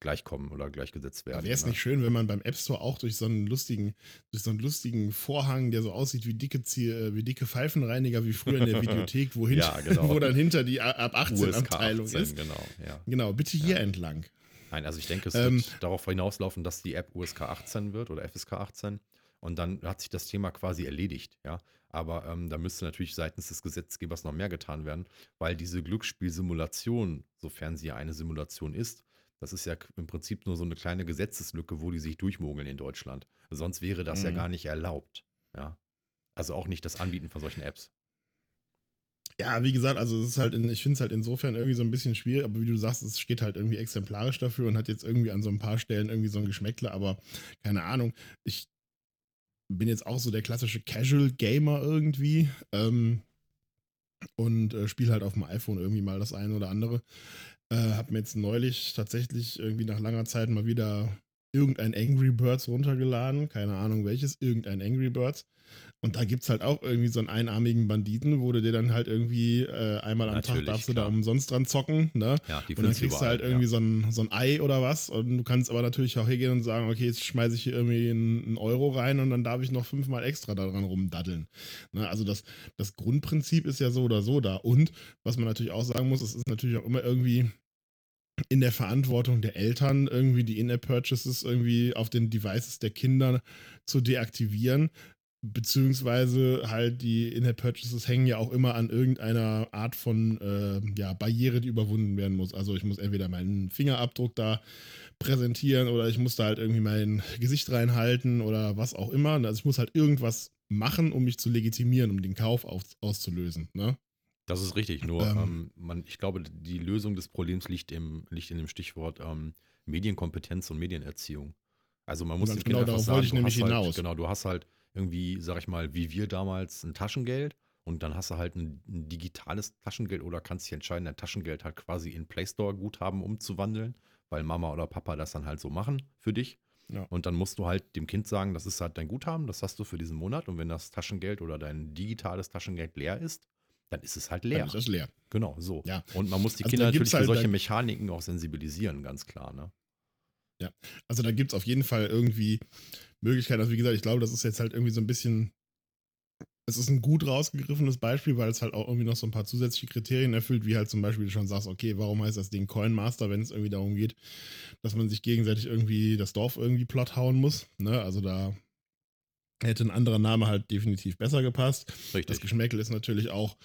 B: gleichkommen oder gleichgesetzt werden.
C: Wäre es
B: ne?
C: nicht schön, wenn man beim App Store auch durch so einen lustigen, durch so einen lustigen Vorhang, der so aussieht wie dicke, äh, wie dicke Pfeifenreiniger, wie früher in der Videothek, wo, hinter,
B: Ja, genau.
C: wo dann hinter die ab 18
B: USK
C: Abteilung
B: 18,
C: ist.
B: Genau, ja.
C: Genau, bitte hier
B: Ja.
C: entlang.
B: Nein, also ich denke, es
C: Ähm,
B: wird darauf hinauslaufen, dass die App USK 18 wird oder FSK 18 und dann hat sich das Thema quasi erledigt, ja. Aber ähm, da müsste natürlich seitens des Gesetzgebers noch mehr getan werden, weil diese Glücksspielsimulation, sofern sie ja eine Simulation ist, das ist ja im Prinzip nur so eine kleine Gesetzeslücke, wo die sich durchmogeln in Deutschland. Sonst wäre das ja
C: Mhm.
B: gar nicht erlaubt, ja. Also auch nicht das Anbieten von solchen Apps.
C: Ja, wie gesagt, also es ist halt, in, ich finde es halt insofern irgendwie so ein bisschen schwierig, aber wie du sagst, es steht halt irgendwie exemplarisch dafür und hat jetzt irgendwie an so ein paar Stellen irgendwie so ein Geschmäckle, aber keine Ahnung. Ich bin jetzt auch so der klassische Casual Gamer irgendwie ähm, und äh, spiele halt auf dem iPhone irgendwie mal das eine oder andere. Äh, hab mir jetzt neulich tatsächlich irgendwie nach langer Zeit mal wieder irgendein Angry Birds runtergeladen, keine Ahnung welches, irgendein Angry Birds. Und da gibt es halt auch irgendwie so einen einarmigen Banditen, wo du dir dann halt irgendwie äh, einmal am
B: Natürlich,
C: Tag darfst du
B: klar.
C: da umsonst dran zocken, ne?
B: Ja, die
C: Und dann kriegst du halt irgendwie
B: ja.
C: so, ein, so ein Ei oder was. Und du kannst aber natürlich auch hingehen und sagen, okay, jetzt schmeiße ich hier irgendwie einen, einen Euro rein und dann darf ich noch fünfmal extra daran rumdaddeln. Ne? Also das, das Grundprinzip ist ja so oder so da. Und was man natürlich auch sagen muss, es ist natürlich auch immer irgendwie in der Verantwortung der Eltern, irgendwie die In-App-Purchases irgendwie auf den Devices der Kinder zu deaktivieren. Beziehungsweise halt die In-App-Purchases hängen ja auch immer an irgendeiner Art von äh, ja, Barriere, die überwunden werden muss. Also ich muss entweder meinen Fingerabdruck da präsentieren oder ich muss da halt irgendwie mein Gesicht reinhalten oder was auch immer. Also ich muss halt irgendwas machen, um mich zu legitimieren, um den Kauf aus, auszulösen. Ne?
B: Das ist richtig, nur
C: Ähm.
B: ähm, man, ich glaube, die Lösung des Problems liegt, im, liegt in dem Stichwort ähm, Medienkompetenz und Medienerziehung. Also man muss den Kindern
C: genau,
B: einfach
C: darauf
B: sagen,
C: wollte ich nämlich
B: halt,
C: hinaus.
B: genau, du hast halt irgendwie, sag ich mal, wie wir damals ein Taschengeld und dann hast du halt ein, ein digitales Taschengeld oder kannst dich entscheiden, dein Taschengeld halt quasi in Play Store Guthaben umzuwandeln, weil Mama oder Papa das dann halt so machen für dich.
C: Ja.
B: Und dann musst du halt dem Kind sagen, das ist halt dein Guthaben, das hast du für diesen Monat. Und wenn das Taschengeld oder dein digitales Taschengeld leer ist, dann ist es halt leer.
C: Dann ist das leer.
B: Genau, so.
C: Ja.
B: Und man muss die
C: Also
B: Kinder natürlich
C: gibt's
B: für
C: halt-
B: solche Mechaniken auch sensibilisieren, ganz klar, ne?
C: Also da gibt es auf jeden Fall irgendwie Möglichkeiten. Also wie gesagt, ich glaube, das ist jetzt halt irgendwie so ein bisschen. Es ist ein gut rausgegriffenes Beispiel, weil es halt auch irgendwie noch so ein paar zusätzliche Kriterien erfüllt, wie halt zum Beispiel du schon sagst, okay, warum heißt das Ding Coin Master, wenn es irgendwie darum geht, dass man sich gegenseitig irgendwie das Dorf irgendwie platt hauen muss. Ne? Also da hätte ein anderer Name halt definitiv besser gepasst. Das
B: Richtig.
C: Geschmäckel ist natürlich auch,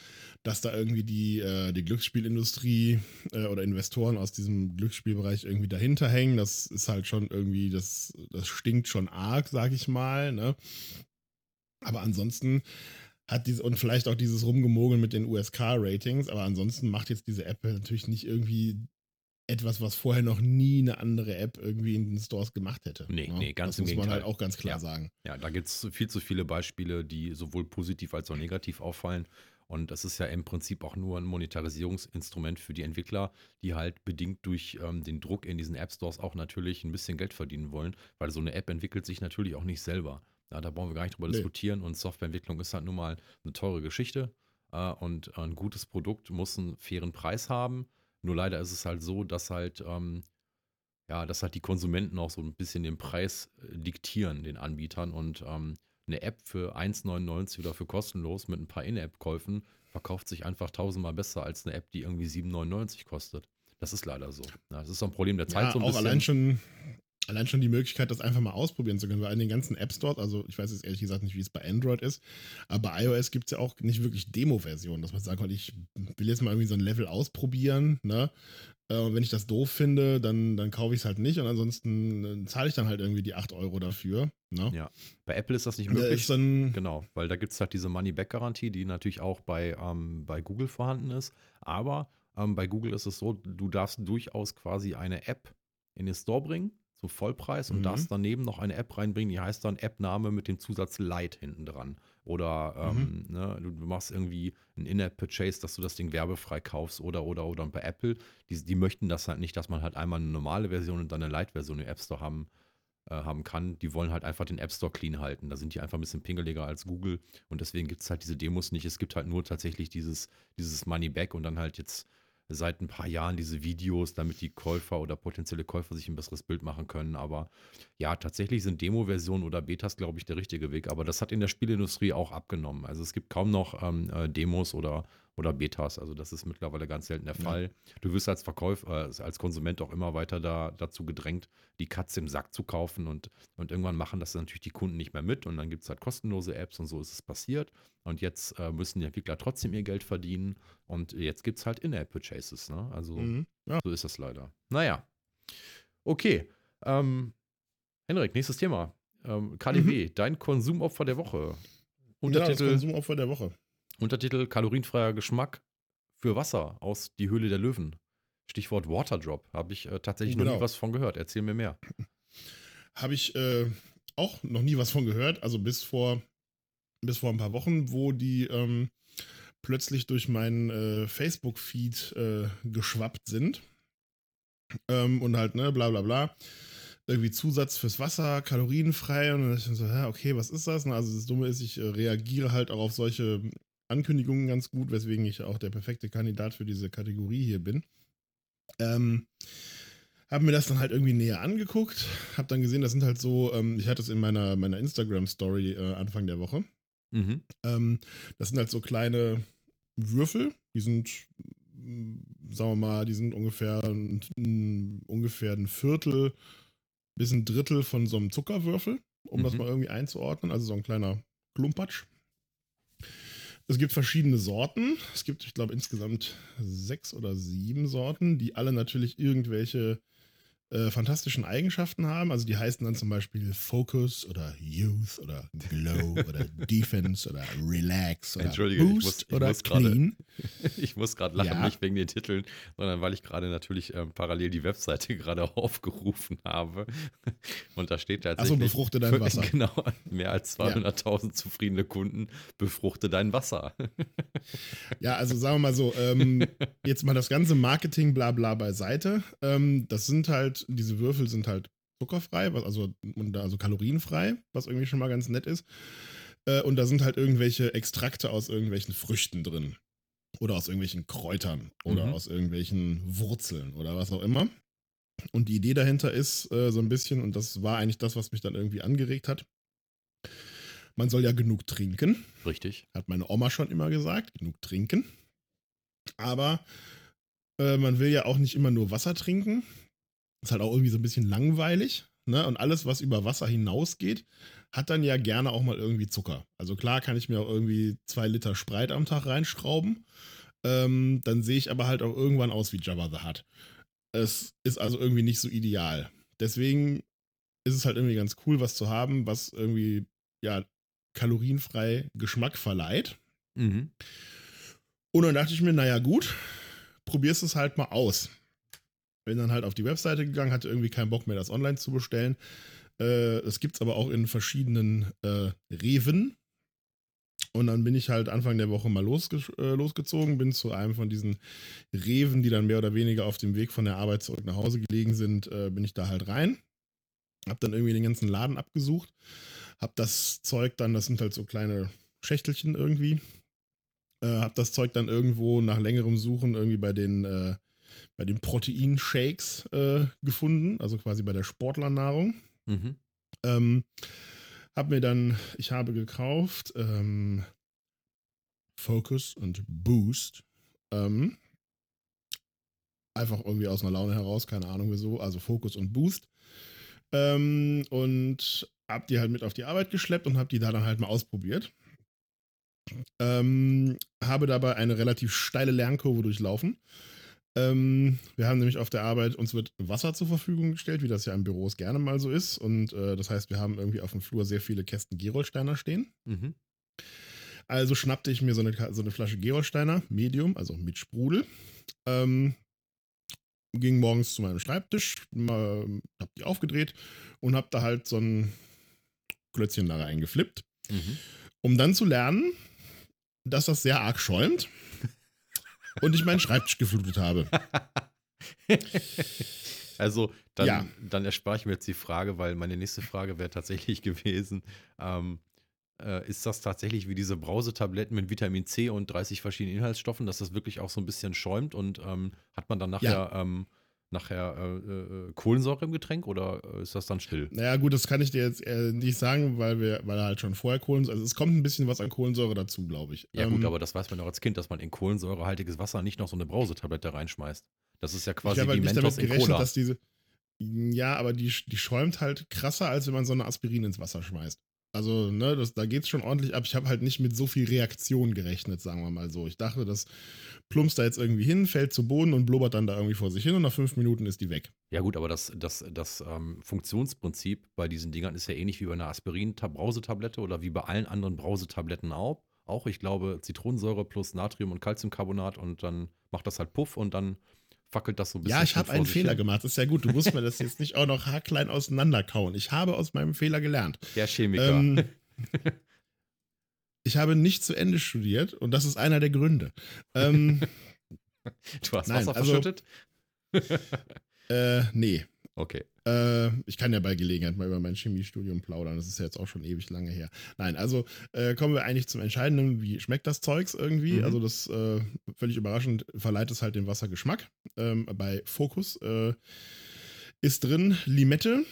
C: dass da irgendwie die, äh, die Glücksspielindustrie äh, oder Investoren aus diesem Glücksspielbereich irgendwie dahinter hängen. Das ist halt schon irgendwie, das, das stinkt schon arg, sag ich mal. Ne? Aber ansonsten hat diese, und vielleicht auch dieses Rumgemogeln mit den USK-Ratings, aber ansonsten macht jetzt diese App natürlich nicht irgendwie etwas, was vorher noch nie eine andere App irgendwie in den Stores gemacht hätte.
B: Nee,
C: ne?
B: nee, ganz
C: Das
B: im
C: muss man
B: Gegenteil.
C: halt auch ganz klar
B: Ja.
C: sagen.
B: Ja, da gibt es viel zu viele Beispiele, die sowohl positiv als auch negativ auffallen. Und das ist ja im Prinzip auch nur ein Monetarisierungsinstrument für die Entwickler, die halt bedingt durch ähm, den Druck in diesen App Stores auch natürlich ein bisschen Geld verdienen wollen, weil so eine App entwickelt sich natürlich auch nicht selber. Ja, da brauchen wir gar nicht drüber
C: Nee.
B: diskutieren. Und Softwareentwicklung ist halt nun mal eine teure Geschichte. Äh, und ein gutes Produkt muss einen fairen Preis haben. Nur leider ist es halt so, dass halt, ähm, ja, dass halt die Konsumenten auch so ein bisschen den Preis äh, diktieren, den Anbietern. Und ähm, eine App für 1,99 oder für kostenlos mit ein paar In-App-Käufen verkauft sich einfach tausendmal besser als eine App, die irgendwie 7,99 kostet. Das ist leider so. Das ist so ein Problem der Zeit
C: ja,
B: so ein
C: auch
B: bisschen.
C: allein schon, allein schon die Möglichkeit, das einfach mal ausprobieren zu können, weil in den ganzen App Stores, also ich weiß jetzt ehrlich gesagt nicht, wie es bei Android ist, aber bei iOS gibt es ja auch nicht wirklich Demo-Versionen, dass man sagt, ich will jetzt mal irgendwie so ein Level ausprobieren, ne? Äh, und wenn ich das doof finde, dann, dann kaufe ich es halt nicht und ansonsten äh, zahle ich dann halt irgendwie die 8 Euro dafür. Ne?
B: Ja, bei Apple ist das nicht
C: Da
B: möglich.
C: dann,
B: Genau, weil da gibt es halt diese Money-Back-Garantie, die natürlich auch bei, ähm, bei Google vorhanden ist. Aber ähm, bei Google ist es so, du darfst durchaus quasi eine App in den Store bringen zum Vollpreis und
C: Mhm.
B: darfst daneben noch eine App reinbringen, die heißt dann App-Name mit dem Zusatz Lite hinten dran. Oder ähm, ne, du, du machst irgendwie ein In-App-Purchase, dass du das Ding werbefrei kaufst oder oder oder. Und bei Apple, die, die möchten das halt nicht, dass man halt einmal eine normale Version und dann eine Lite-Version im App Store haben, äh, haben kann. Die wollen halt einfach den App Store clean halten. Da sind die einfach ein bisschen pingeliger als Google und deswegen gibt es halt diese Demos nicht. Es gibt halt nur tatsächlich dieses, dieses Money Back und dann halt jetzt seit ein paar Jahren diese Videos, damit die Käufer oder potenzielle Käufer sich ein besseres Bild machen können. Aber ja, tatsächlich sind Demo-Versionen oder Betas, glaube ich, der richtige Weg. Aber das hat in der Spielindustrie auch abgenommen. Also es gibt kaum noch ähm, äh, Demos oder, oder Betas. Also das ist mittlerweile ganz selten der
C: Ja.
B: Fall. Du wirst als Verkäufer, äh, als Konsument auch immer weiter da, dazu gedrängt, die Katze im Sack zu kaufen und, und irgendwann machen das natürlich die Kunden nicht mehr mit und dann gibt es halt kostenlose Apps und so ist es passiert. Und jetzt äh, müssen die Entwickler trotzdem ihr Geld verdienen und jetzt gibt es halt In-App-Purchases. Ne? Also
C: Mhm. Ja.
B: so ist das leider. Naja. Okay. Ähm, Henrik, nächstes Thema. Ähm, KDW, dein Konsumopfer der Woche.
C: Ja, das
B: Untertitel,
C: Konsumopfer der Woche.
B: Untertitel kalorienfreier Geschmack für Wasser aus Die Höhle der Löwen. Stichwort Waterdrop. Habe ich äh, tatsächlich noch
C: Genau.
B: nie was von gehört. Erzähl mir mehr.
C: Habe ich äh, auch noch nie was von gehört, also bis vor, bis vor ein paar Wochen, wo die ähm, plötzlich durch meinen äh, Facebook-Feed äh, geschwappt sind. Ähm, und halt, ne, bla bla bla. Irgendwie Zusatz fürs Wasser, kalorienfrei. Und dann dachte ich so, hä, okay, was ist das? Also das Dumme ist, ich äh, reagiere halt auch auf solche Ankündigungen ganz gut, weswegen ich auch der perfekte Kandidat für diese Kategorie hier bin. Ähm, habe mir das dann halt irgendwie näher angeguckt, habe dann gesehen, das sind halt so, ähm, ich hatte es in meiner, meiner Instagram-Story äh, Anfang der Woche.
B: Mhm.
C: Ähm, das sind halt so kleine Würfel, die sind, mm, sagen wir mal, die sind ungefähr, ein, ein- ungefähr ein Viertel bis ein Drittel von so einem Zuckerwürfel, um das
B: Mhm.
C: mal irgendwie einzuordnen. Also so ein kleiner Klumpatsch. Es gibt verschiedene Sorten. Es gibt, ich glaube, insgesamt sechs oder sieben Sorten, die alle natürlich irgendwelche äh, fantastischen Eigenschaften haben. Also die heißen dann zum Beispiel Focus oder Youth oder Glow oder Defense oder Relax oder
B: Entschuldige, ich
C: Boost
B: muss- ich
C: oder
B: muss gerade-
C: Clean.
B: Ich muss gerade lachen,
C: Ja.
B: nicht wegen den Titeln, sondern weil ich gerade natürlich ähm, parallel die Webseite gerade aufgerufen habe. Und da steht
C: Achso,
B: tatsächlich.
C: befruchte dein Wasser.
B: Genau, mehr als 200.000 zufriedene Kunden befruchte dein Wasser.
C: Ja, also sagen wir mal so, ähm, jetzt mal das ganze Marketing bla bla beiseite. Ähm, das sind halt, diese Würfel sind halt zuckerfrei, was also, also kalorienfrei, was irgendwie schon mal ganz nett ist. Äh, und da sind halt irgendwelche Extrakte aus irgendwelchen Früchten drin. Oder aus irgendwelchen Kräutern. Oder
B: Mhm.
C: aus irgendwelchen Wurzeln oder was auch immer. Und die Idee dahinter ist äh, so ein bisschen, und das war eigentlich das, was mich dann irgendwie angeregt hat. Man soll ja genug trinken.
B: Richtig.
C: Hat meine Oma schon immer gesagt, genug trinken. Aber äh, man will ja auch nicht immer nur Wasser trinken. Ist halt auch irgendwie so ein bisschen langweilig. Ne? Und alles, was über Wasser hinausgeht, hat dann ja gerne auch mal irgendwie Zucker. Also klar kann ich mir auch irgendwie zwei Liter Spreit am Tag reinschrauben. Ähm, dann sehe ich aber halt auch irgendwann aus wie Jabba the Hutt. Es ist also irgendwie nicht so ideal. Deswegen ist es halt irgendwie ganz cool, was zu haben, was irgendwie, ja, kalorienfrei Geschmack verleiht.
B: Mhm.
C: Und dann dachte ich mir, naja, gut, probierst es halt mal aus. Bin dann halt auf die Webseite gegangen, hatte irgendwie keinen Bock mehr, das online zu bestellen. Äh, das gibt es aber auch in verschiedenen äh, Reven. Und dann bin ich halt Anfang der Woche mal losge äh, losgezogen, bin zu einem von diesen Reven, die dann mehr oder weniger auf dem Weg von der Arbeit zurück nach Hause gelegen sind, äh, bin ich da halt rein. Hab dann irgendwie den ganzen Laden abgesucht. Hab das Zeug dann, das sind halt so kleine Schächtelchen irgendwie, äh, hab das Zeug dann irgendwo nach längerem Suchen irgendwie bei den, äh, bei den Proteinshakes äh, gefunden, also quasi bei der Sportlernahrung.
B: Mhm.
C: Ähm, Hab mir dann, ich habe gekauft ähm, Focus und Boost. Ähm, einfach irgendwie aus einer Laune heraus, keine Ahnung wieso. Also Focus und Boost. Ähm, und hab die halt mit auf die Arbeit geschleppt und hab die da dann halt mal ausprobiert. Ähm, habe dabei eine relativ steile Lernkurve durchlaufen. Ähm, wir haben nämlich auf der Arbeit, uns wird Wasser zur Verfügung gestellt, wie das ja in Büros gerne mal so ist. Und äh, das heißt, wir haben irgendwie auf dem Flur sehr viele Kästen Gerolsteiner stehen.
B: Mhm.
C: Also schnappte ich mir so eine, so eine Flasche Gerolsteiner, Medium, also mit Sprudel. Ähm, ging morgens zu meinem Schreibtisch, mal, hab die aufgedreht und hab da halt so ein Klötzchen da reingeflippt,
B: Mhm.
C: um dann zu lernen, dass das sehr arg schäumt und ich meinen Schreibtisch geflutet habe.
B: Also, dann,
C: Ja.
B: dann erspare ich mir jetzt die Frage, weil meine nächste Frage wäre tatsächlich gewesen: ähm, äh, Ist das tatsächlich wie diese Brausetabletten mit Vitamin C und 30 verschiedenen Inhaltsstoffen, dass das wirklich auch so ein bisschen schäumt und ähm, hat man dann nachher, ähm, nachher äh, äh, Kohlensäure im Getränk oder äh, ist das dann still?
C: Naja, gut, das kann ich dir jetzt äh, nicht sagen, weil wir, weil er halt schon vorher Kohlensäure, also es kommt ein bisschen was an Kohlensäure dazu, glaube ich.
B: Ja, gut,
C: Ähm,
B: aber das weiß man auch als Kind, dass man in kohlensäurehaltiges Wasser nicht noch so eine Brausetablette reinschmeißt. Das ist ja
C: ich
B: quasi wie
C: halt nicht
B: Mentos
C: damit
B: in
C: gerechnet,
B: Cola.
C: dass diese. Ja, aber die, die schäumt halt krasser, als wenn man so eine Aspirin ins Wasser schmeißt. Also, ne, das, da geht's schon ordentlich ab. Ich habe halt nicht mit so viel Reaktion gerechnet, sagen wir mal so. Ich dachte, das plumpst da jetzt irgendwie hin, fällt zu Boden und blubbert dann da irgendwie vor sich hin und nach fünf Minuten ist die weg.
B: Ja gut, aber das, das, das ähm, Funktionsprinzip bei diesen Dingern ist ja ähnlich wie bei einer Aspirin-Brausetablette oder wie bei allen anderen Brausetabletten auch. Auch, ich glaube, Zitronensäure plus Natrium und Calciumcarbonat und dann macht das halt Puff und dann fackelt das so ein bisschen.
C: Ja, ich habe einen Fehler
B: hin.
C: gemacht. Das ist ja gut. Du musst mir das jetzt nicht auch noch haarklein auseinanderkauen. Ich habe aus meinem Fehler gelernt.
B: Der Chemiker.
C: Ähm, ich habe nicht zu Ende studiert und das ist einer der Gründe. Ähm,
B: du hast
C: nein,
B: Wasser
C: also-
B: verschüttet?
C: äh, nee.
B: Okay.
C: Äh, ich kann ja bei Gelegenheit mal über mein Chemiestudium plaudern. Das ist ja jetzt auch schon ewig lange her. Nein, also äh, kommen wir eigentlich zum Entscheidenden. Wie schmeckt das Zeugs irgendwie?
B: Mhm.
C: Also, das äh, völlig überraschend verleiht es halt dem Wasser Geschmack. Ähm, bei Focus äh, ist drin Limette,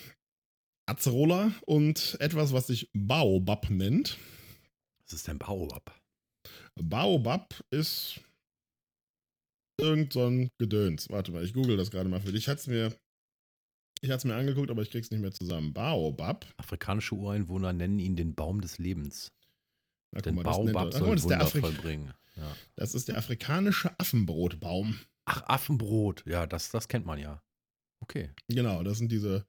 C: Acerola und etwas, was sich Baobab nennt.
B: Was ist denn Baobab?
C: Baobab ist irgend so ein Gedöns. Warte mal, ich google das gerade mal für dich. Ich hatte es mir, ich hatte es mir angeguckt, aber ich krieg's nicht mehr zusammen. Baobab.
B: Afrikanische Ureinwohner nennen ihn den Baum des Lebens.
C: Na,
B: Denn
C: mal,
B: Baobab soll
C: mal, das, ist der
B: Wunder
C: Afrik
B: vollbringen. Ja.
C: das ist der afrikanische Affenbrotbaum.
B: Ach, Affenbrot. Ja, das, das kennt man ja. Okay.
C: Genau, das sind diese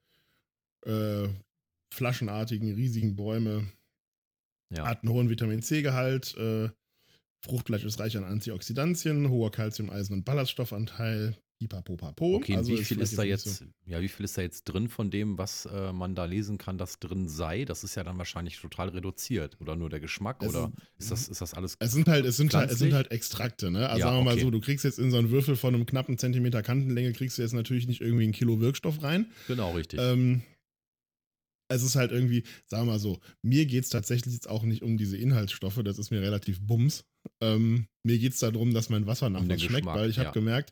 C: äh, flaschenartigen, riesigen Bäume.
B: Ja.
C: Hat einen hohen Vitamin C-Gehalt. Äh, Fruchtfleisch ist reich an Antioxidantien, hoher Calcium-, Eisen- und Ballaststoffanteil. Pipapopapo.
B: Okay,
C: Also
B: wie viel ist da jetzt, ja, wie viel ist da jetzt drin von dem, was äh, man da lesen kann, das drin sei? Das ist ja dann wahrscheinlich total reduziert. Oder nur der Geschmack?
C: Es
B: oder
C: ist-
B: ist das, ist das alles?
C: Es sind halt, es sind halt, es sind halt Extrakte, ne? Also
B: Ja,
C: sagen wir mal
B: okay.
C: so, du kriegst jetzt in so einen Würfel von einem knappen Zentimeter Kantenlänge, kriegst du jetzt natürlich nicht irgendwie ein Kilo Wirkstoff rein.
B: Genau, richtig.
C: Ähm, es ist halt irgendwie, sagen wir mal so, mir geht es tatsächlich jetzt auch nicht um diese Inhaltsstoffe, das ist mir relativ bums. Ähm, mir geht es darum, dass mein Wasser nach was schmeckt, weil ich habe
B: ja.
C: gemerkt,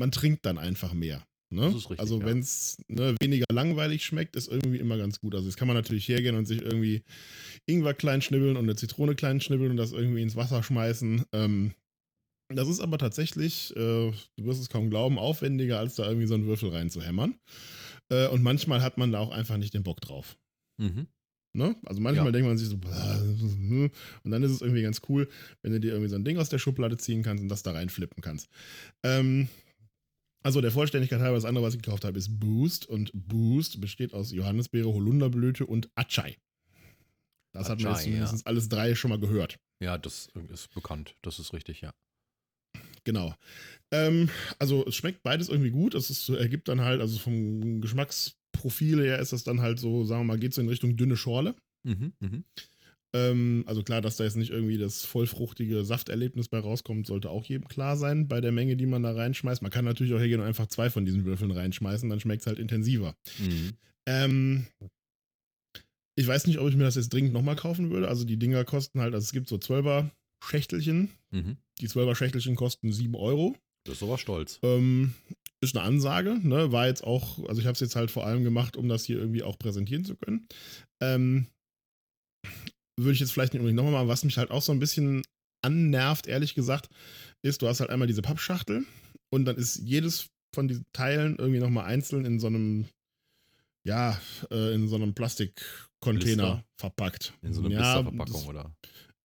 C: man trinkt dann einfach mehr. Ne?
B: Richtig,
C: also wenn es ne, weniger langweilig schmeckt, ist irgendwie immer ganz gut. Also jetzt kann man natürlich hergehen und sich irgendwie Ingwer klein schnibbeln und eine Zitrone klein schnibbeln und das irgendwie ins Wasser schmeißen. Ähm, das ist aber tatsächlich, äh, du wirst es kaum glauben, aufwendiger, als da irgendwie so einen Würfel reinzuhämmern. Äh, und manchmal hat man da auch einfach nicht den Bock drauf.
B: mhm.
C: Ne? Also manchmal
B: Ja.
C: denkt man sich so, "Bäh", und dann ist es irgendwie ganz cool, wenn du dir irgendwie so ein Ding aus der Schublade ziehen kannst und das da reinflippen kannst. Ähm, also der Vollständigkeit halber, das andere, was ich gekauft habe, ist Boost. Und Boost besteht aus Johannisbeere, Holunderblüte und Achai. Das hat man jetzt
B: Achai, ja.
C: zumindest alles drei schon mal gehört.
B: Ja, das ist bekannt. Das ist richtig, ja.
C: Genau. Ähm, also es schmeckt beides irgendwie gut. Es ist, ergibt dann halt, also vom Geschmacksprofil her ist das dann halt so, sagen wir mal, geht so in Richtung dünne Schorle.
B: Mhm, mhm.
C: Ähm, also klar, dass da jetzt nicht irgendwie das vollfruchtige Safterlebnis bei rauskommt, sollte auch jedem klar sein bei der Menge, die man da reinschmeißt. Man kann natürlich auch hergehen und einfach zwei von diesen Würfeln reinschmeißen, dann schmeckt es halt intensiver.
B: Mhm.
C: Ähm, ich weiß nicht, ob ich mir das jetzt dringend nochmal kaufen würde. Also die Dinger kosten halt, also es gibt so 12er Schächtelchen.
B: Mhm.
C: Die 12er Schächtelchen kosten 7 Euro.
B: Das ist aber stolz.
C: Ähm, ist eine Ansage, ne? War jetzt auch, also ich habe es jetzt halt vor allem gemacht, um das hier irgendwie auch präsentieren zu können. Ähm, würde ich jetzt vielleicht nicht unbedingt nochmal machen. Was mich halt auch so ein bisschen annervt, ehrlich gesagt, ist, du hast halt einmal diese Pappschachtel und dann ist jedes von diesen Teilen irgendwie nochmal einzeln in so einem, ja, äh, in so einem Plastikcontainer verpackt.
B: In so eine
C: ja,
B: Blisterverpackung,
C: das-
B: oder?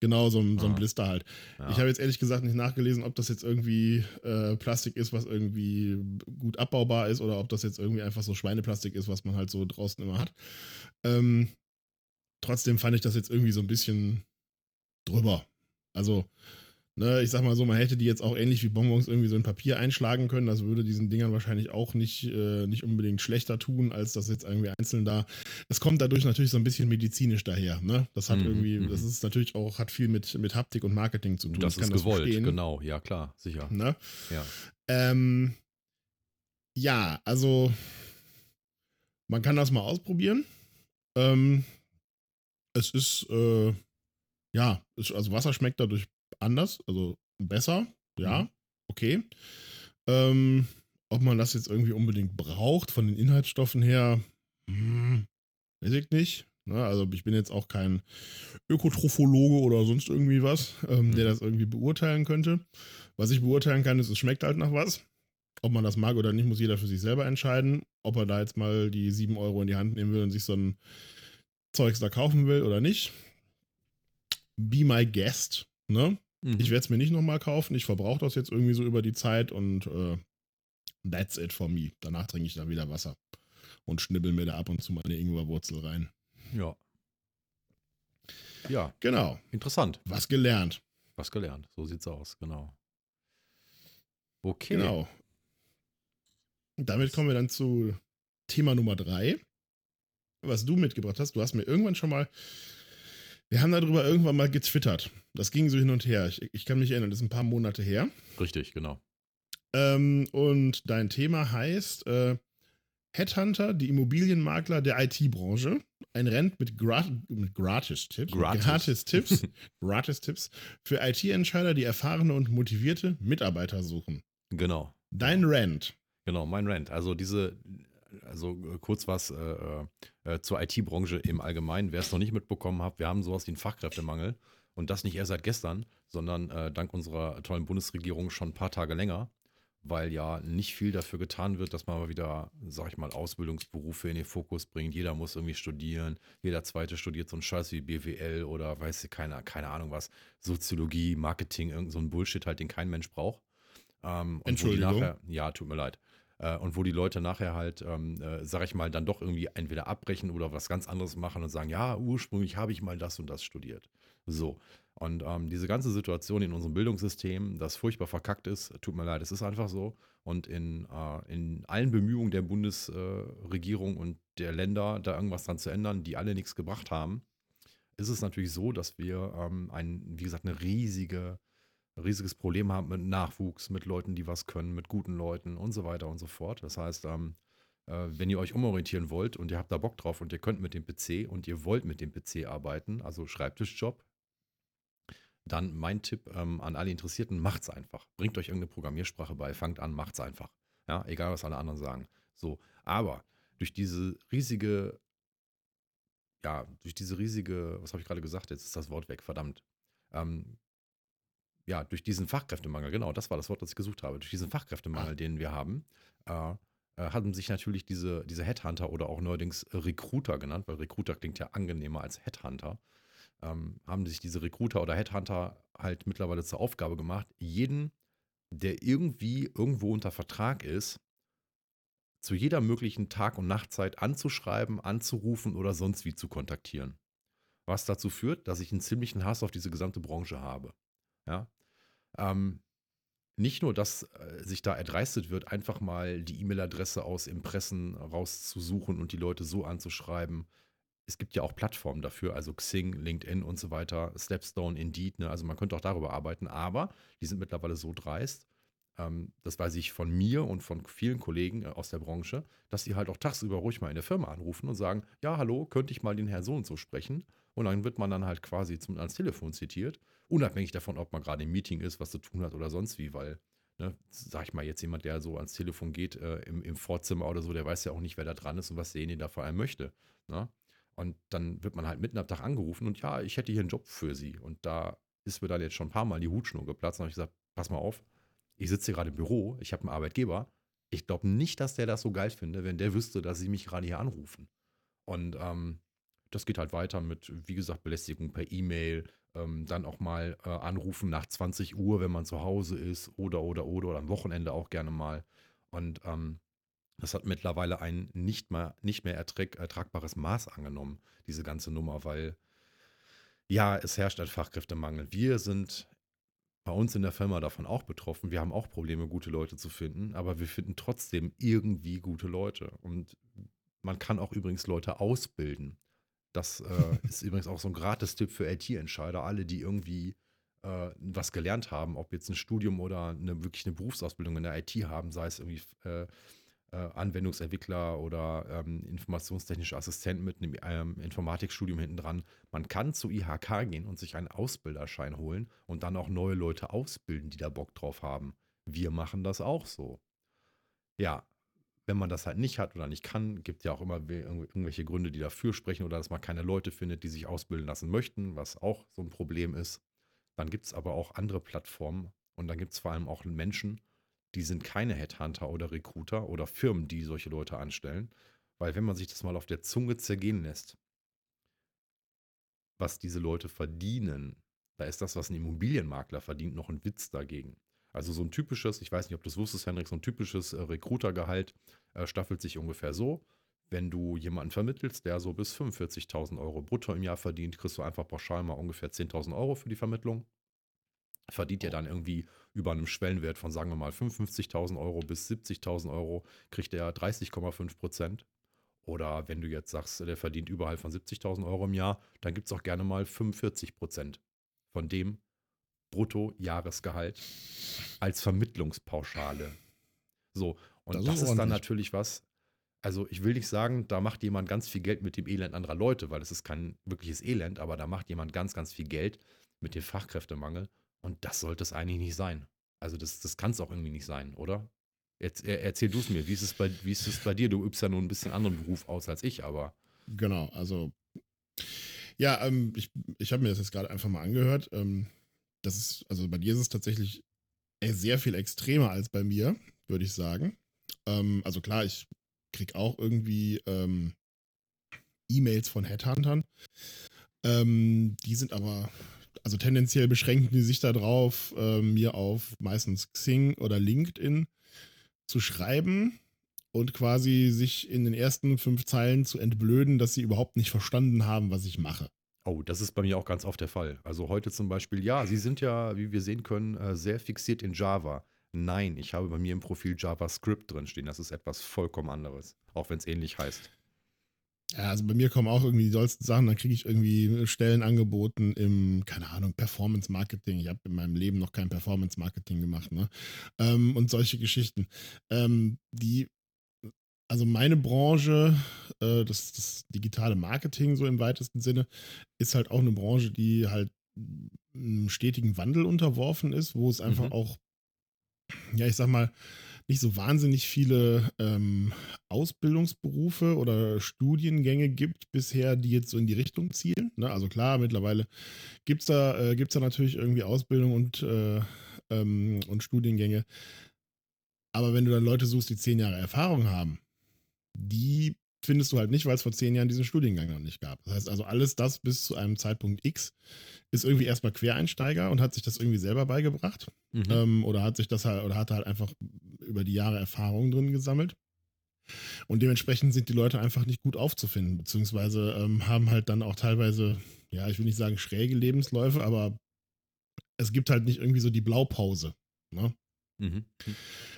C: Genau, so ein, so ein
B: Ah.
C: Blister halt.
B: Ja.
C: Ich habe jetzt ehrlich gesagt nicht nachgelesen, ob das jetzt irgendwie äh, Plastik ist, was irgendwie gut abbaubar ist oder ob das jetzt irgendwie einfach so Schweineplastik ist, was man halt so draußen immer hat. Ähm, trotzdem fand ich das jetzt irgendwie so ein bisschen drüber. Also, ne, ich sag mal so, man hätte die jetzt auch ähnlich wie Bonbons irgendwie so in Papier einschlagen können. Das würde diesen Dingern wahrscheinlich auch nicht, äh, nicht unbedingt schlechter tun, als das jetzt irgendwie einzeln da. Es kommt dadurch natürlich so ein bisschen medizinisch daher. Ne? Das hat
B: Mhm,
C: irgendwie,
B: mhm.
C: das ist natürlich auch, hat viel mit, mit Haptik und Marketing zu tun.
B: das
C: kann
B: ist gewollt,
C: verstehen,
B: genau. Ja, klar, sicher.
C: Ne?
B: Ja.
C: Ähm, ja, also man kann das mal ausprobieren. Ähm, es ist, äh, ja, es, also Wasser schmeckt dadurch anders, also besser, ja,
B: Mhm.
C: okay. Ähm, ob man das jetzt irgendwie unbedingt braucht von den Inhaltsstoffen her, hm, weiß ich nicht. Ne? Also ich bin jetzt auch kein Ökotrophologe oder sonst irgendwie was, ähm, der
B: Mhm.
C: das irgendwie beurteilen könnte. Was ich beurteilen kann, ist, es schmeckt halt nach was. Ob man das mag oder nicht, muss jeder für sich selber entscheiden. Ob er da jetzt mal die 7 Euro in die Hand nehmen will und sich so ein Zeugs da kaufen will oder nicht. Be my guest. Ne?
B: Mhm.
C: Ich werde es mir nicht nochmal kaufen. Ich verbrauche das jetzt irgendwie so über die Zeit und äh, that's it for me. Danach trinke ich dann wieder Wasser und schnibbel mir da ab und zu mal eine Ingwerwurzel rein.
B: ja. Ja,
C: Genau.
B: interessant.
C: Was gelernt.
B: Was gelernt. So sieht's aus, genau. Okay.
C: Genau. Damit kommen wir dann zu Thema Nummer drei, was du mitgebracht hast. Du hast mir irgendwann schon mal, wir haben darüber irgendwann mal getwittert. Das ging so hin und her. Ich, ich kann mich erinnern, das ist ein paar Monate her.
B: Richtig, genau.
C: Ähm, und dein Thema heißt äh, Headhunter, die Immobilienmakler der IT-Branche. Ein Rent mit, Grat mit Gratis-Tipps.
B: Gratis.
C: Gratis-Tipps. Gratis-Tipps für IT-Entscheider, die erfahrene und motivierte Mitarbeiter suchen.
B: Genau.
C: Dein Rent.
B: Genau, mein Rant. Also diese, also äh, kurz was äh, äh, zur IT-Branche im Allgemeinen. Wer es noch nicht mitbekommen hat, wir haben sowas wie einen Fachkräftemangel. Und das nicht erst seit gestern, sondern äh, dank unserer tollen Bundesregierung schon ein paar Tage länger, weil ja nicht viel dafür getan wird, dass man mal wieder, sag ich mal, Ausbildungsberufe in den Fokus bringt. Jeder muss irgendwie studieren. Jeder Zweite studiert so einen Scheiß wie BWL oder weiß ich, keine, keine Ahnung was, Soziologie, Marketing, irgend so ein Bullshit halt, den kein Mensch braucht. Ähm,
C: Entschuldigung.
B: nachher, ja, tut mir leid. Äh, und wo die Leute nachher halt, ähm, äh, sag ich mal, dann doch irgendwie entweder abbrechen oder was ganz anderes machen und sagen, ja, ursprünglich habe ich mal das und das studiert. So. Und ähm, diese ganze Situation in unserem Bildungssystem, das furchtbar verkackt ist, tut mir leid, es ist einfach so. Und in, äh, in allen Bemühungen der Bundesregierung und der Länder, da irgendwas dran zu ändern, die alle nichts gebracht haben, ist es natürlich so, dass wir ähm, ein, wie gesagt, eine riesige, riesiges Problem haben mit Nachwuchs, mit Leuten, die was können, mit guten Leuten und so weiter und so fort. Das heißt, ähm, äh, wenn ihr euch umorientieren wollt und ihr habt da Bock drauf und ihr könnt mit dem PC und ihr wollt mit dem PC arbeiten, also Schreibtischjob, dann mein Tipp ähm, an alle Interessierten, macht's einfach. Bringt euch irgendeine Programmiersprache bei, fangt an, macht's einfach. Ja, egal was alle anderen sagen. So, aber durch diese riesige, ja, durch diese riesige, was habe ich gerade gesagt, jetzt ist das Wort weg, verdammt. Ähm, ja, durch diesen Fachkräftemangel, genau, das war das Wort, das ich gesucht habe, durch diesen Fachkräftemangel, den wir haben, äh, äh, haben sich natürlich diese, diese Headhunter oder auch neuerdings Recruiter genannt, weil Recruiter klingt ja angenehmer als Headhunter, ähm, haben sich diese Recruiter oder Headhunter halt mittlerweile zur Aufgabe gemacht, jeden, der irgendwie irgendwo unter Vertrag ist, zu jeder möglichen Tag- und Nachtzeit anzuschreiben, anzurufen oder sonst wie zu kontaktieren. Was dazu führt, dass ich einen ziemlichen Hass auf diese gesamte Branche habe. Ja. Ähm, nicht nur, dass äh, sich da erdreistet wird, einfach mal die E-Mail-Adresse aus Impressen rauszusuchen und die Leute so anzuschreiben. Es gibt ja auch Plattformen dafür, also Xing, LinkedIn und so weiter, Stepstone, Indeed. Ne? Also man könnte auch darüber arbeiten, aber die sind mittlerweile so dreist, ähm, das weiß ich von mir und von vielen Kollegen äh, aus der Branche, dass die halt auch tagsüber ruhig mal in der Firma anrufen und sagen, ja, hallo, könnte ich mal den Herr so und so sprechen? Und dann wird man dann halt quasi zum, ans Telefon zitiert, unabhängig davon, ob man gerade im Meeting ist, was zu tun hat oder sonst wie, weil, ne, sag ich mal, jetzt jemand, der so ans Telefon geht äh, im, im Vorzimmer oder so, der weiß ja auch nicht, wer da dran ist und was derjenige da vor allem möchte. Ne? Und dann wird man halt mitten am Tag angerufen und ja, ich hätte hier einen Job für Sie. Und da ist mir dann jetzt schon ein paar Mal die Hutschnur geplatzt und habe ich gesagt, pass mal auf, ich sitze hier gerade im Büro, ich habe einen Arbeitgeber. Ich glaube nicht, dass der das so geil finde, wenn der wüsste, dass sie mich gerade hier anrufen. Und ähm, das geht halt weiter mit, wie gesagt, Belästigung per E-Mail, ähm, dann auch mal äh, anrufen nach 20 Uhr, wenn man zu Hause ist oder, oder, oder, oder am Wochenende auch gerne mal. Und ähm, das hat mittlerweile ein nicht mehr, nicht mehr ertrag, ertragbares Maß angenommen, diese ganze Nummer, weil ja, es herrscht ein Fachkräftemangel. Wir sind bei uns in der Firma davon auch betroffen. Wir haben auch Probleme, gute Leute zu finden, aber wir finden trotzdem irgendwie gute Leute. Und man kann auch übrigens Leute ausbilden. Das äh, ist übrigens auch so ein Gratis-Tipp für IT-Entscheider. Alle, die irgendwie äh, was gelernt haben, ob jetzt ein Studium oder eine, wirklich eine Berufsausbildung in der IT haben, sei es irgendwie äh, äh, Anwendungsentwickler oder ähm, informationstechnische Assistent mit einem ähm, Informatikstudium hinten dran. Man kann zu IHK gehen und sich einen Ausbilderschein holen und dann auch neue Leute ausbilden, die da Bock drauf haben. Wir machen das auch so. Ja, wenn man das halt nicht hat oder nicht kann, gibt ja auch immer irgendwelche Gründe, die dafür sprechen oder dass man keine Leute findet, die sich ausbilden lassen möchten, was auch so ein Problem ist. Dann gibt es aber auch andere Plattformen und dann gibt es vor allem auch Menschen, die sind keine Headhunter oder Recruiter oder Firmen, die solche Leute anstellen. Weil wenn man sich das mal auf der Zunge zergehen lässt, was diese Leute verdienen, da ist das, was ein Immobilienmakler verdient, noch ein Witz dagegen. Also so ein typisches, ich weiß nicht, ob du das wusstest, Henrik, so ein typisches äh, Recruitergehalt äh, staffelt sich ungefähr so. Wenn du jemanden vermittelst, der so bis 45.000 Euro brutto im Jahr verdient, kriegst du einfach pauschal mal ungefähr 10.000 Euro für die Vermittlung verdient ja dann irgendwie über einem Schwellenwert von, sagen wir mal, 55.000 Euro bis 70.000 Euro, kriegt er 30,5 Prozent. Oder wenn du jetzt sagst, der verdient überhalb von 70.000 Euro im Jahr, dann gibt es auch gerne mal 45 Prozent von dem Bruttojahresgehalt als Vermittlungspauschale. So, und das, das ist, ist dann natürlich was, also ich will nicht sagen, da macht jemand ganz viel Geld mit dem Elend anderer Leute, weil es ist kein wirkliches Elend, aber da macht jemand ganz, ganz viel Geld mit dem Fachkräftemangel und das sollte es eigentlich nicht sein. Also das, das kann es auch irgendwie nicht sein, oder? Jetzt erzähl du es mir, wie ist es, bei, wie ist es bei dir? Du übst ja nur ein bisschen anderen Beruf aus als ich, aber.
C: Genau, also ja, ähm, ich, ich habe mir das jetzt gerade einfach mal angehört. Ähm, das ist, also bei dir ist es tatsächlich sehr viel extremer als bei mir, würde ich sagen. Ähm, also klar, ich kriege auch irgendwie ähm, E-Mails von Headhuntern. Ähm, die sind aber also tendenziell beschränken die sich darauf, äh, mir auf meistens Xing oder LinkedIn zu schreiben und quasi sich in den ersten fünf Zeilen zu entblöden, dass sie überhaupt nicht verstanden haben, was ich mache.
B: Oh, das ist bei mir auch ganz oft der Fall. Also heute zum Beispiel, ja, Sie sind ja, wie wir sehen können, äh, sehr fixiert in Java. Nein, ich habe bei mir im Profil JavaScript drinstehen. Das ist etwas vollkommen anderes, auch wenn es ähnlich heißt.
C: Ja, also bei mir kommen auch irgendwie die dollsten Sachen, dann kriege ich irgendwie Stellen angeboten im, keine Ahnung, Performance Marketing. Ich habe in meinem Leben noch kein Performance Marketing gemacht, ne? Ähm, und solche Geschichten. Ähm, die, also meine Branche, äh, das, das digitale Marketing so im weitesten Sinne, ist halt auch eine Branche, die halt einem stetigen Wandel unterworfen ist, wo es einfach mhm. auch, ja, ich sag mal, nicht so wahnsinnig viele ähm, Ausbildungsberufe oder Studiengänge gibt bisher, die jetzt so in die Richtung zielen. Ne? Also klar, mittlerweile gibt es da, äh, gibt's da natürlich irgendwie Ausbildung und, äh, ähm, und Studiengänge. Aber wenn du dann Leute suchst, die zehn Jahre Erfahrung haben, die findest du halt nicht, weil es vor zehn Jahren diesen Studiengang noch nicht gab. Das heißt also, alles das bis zu einem Zeitpunkt X ist irgendwie erstmal Quereinsteiger und hat sich das irgendwie selber beigebracht. Mhm. Ähm, oder hat sich das halt, oder hat halt einfach über die Jahre Erfahrung drin gesammelt. Und dementsprechend sind die Leute einfach nicht gut aufzufinden, beziehungsweise ähm, haben halt dann auch teilweise, ja, ich will nicht sagen schräge Lebensläufe, aber es gibt halt nicht irgendwie so die Blaupause. Ne? Mhm.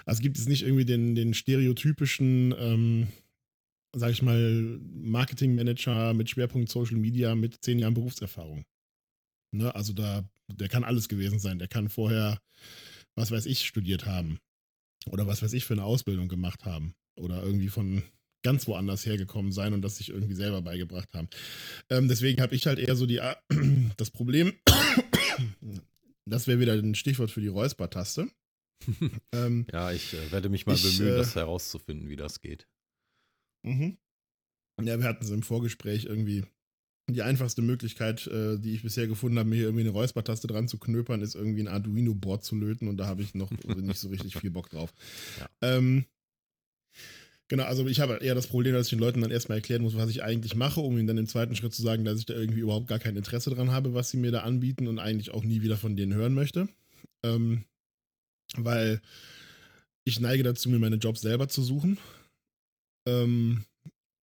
C: Also gibt es nicht irgendwie den, den stereotypischen, ähm, sag ich mal, Marketingmanager mit Schwerpunkt Social Media mit zehn Jahren Berufserfahrung. Ne? Also da, der kann alles gewesen sein. Der kann vorher, was weiß ich, studiert haben. Oder was weiß ich für eine Ausbildung gemacht haben. Oder irgendwie von ganz woanders hergekommen sein und das sich irgendwie selber beigebracht haben. Ähm, deswegen habe ich halt eher so die, das Problem, das wäre wieder ein Stichwort für die Räuspertaste.
B: ähm, ja, ich äh, werde mich mal ich, bemühen, äh, das herauszufinden, wie das geht.
C: Mhm. Ja, wir hatten es im Vorgespräch irgendwie. Die einfachste Möglichkeit, äh, die ich bisher gefunden habe, mir hier irgendwie eine Räuspertaste dran zu knöpern, ist irgendwie ein Arduino-Board zu löten und da habe ich noch nicht so richtig viel Bock drauf.
B: Ja.
C: Ähm, genau, also ich habe eher das Problem, dass ich den Leuten dann erstmal erklären muss, was ich eigentlich mache, um ihnen dann im zweiten Schritt zu sagen, dass ich da irgendwie überhaupt gar kein Interesse dran habe, was sie mir da anbieten und eigentlich auch nie wieder von denen hören möchte. Ähm, weil ich neige dazu, mir meine Jobs selber zu suchen. Ähm,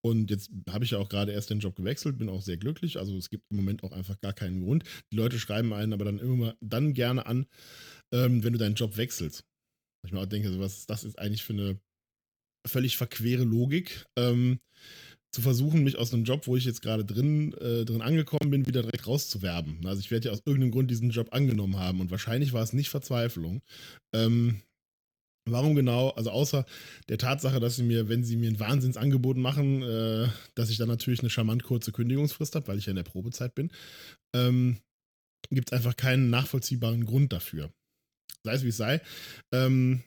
C: und jetzt habe ich ja auch gerade erst den Job gewechselt, bin auch sehr glücklich. Also es gibt im Moment auch einfach gar keinen Grund. Die Leute schreiben einen aber dann immer dann gerne an, ähm, wenn du deinen Job wechselst. Ich mir auch denke, was das ist eigentlich für eine völlig verquere Logik. Ähm, zu versuchen, mich aus einem Job, wo ich jetzt gerade drin, äh, drin angekommen bin, wieder direkt rauszuwerben. Also ich werde ja aus irgendeinem Grund diesen Job angenommen haben und wahrscheinlich war es nicht Verzweiflung. Ähm, Warum genau? Also außer der Tatsache, dass sie mir, wenn sie mir ein Wahnsinnsangebot machen, äh, dass ich dann natürlich eine charmant kurze Kündigungsfrist habe, weil ich ja in der Probezeit bin, ähm, gibt es einfach keinen nachvollziehbaren Grund dafür. Sei es wie es sei. Ähm,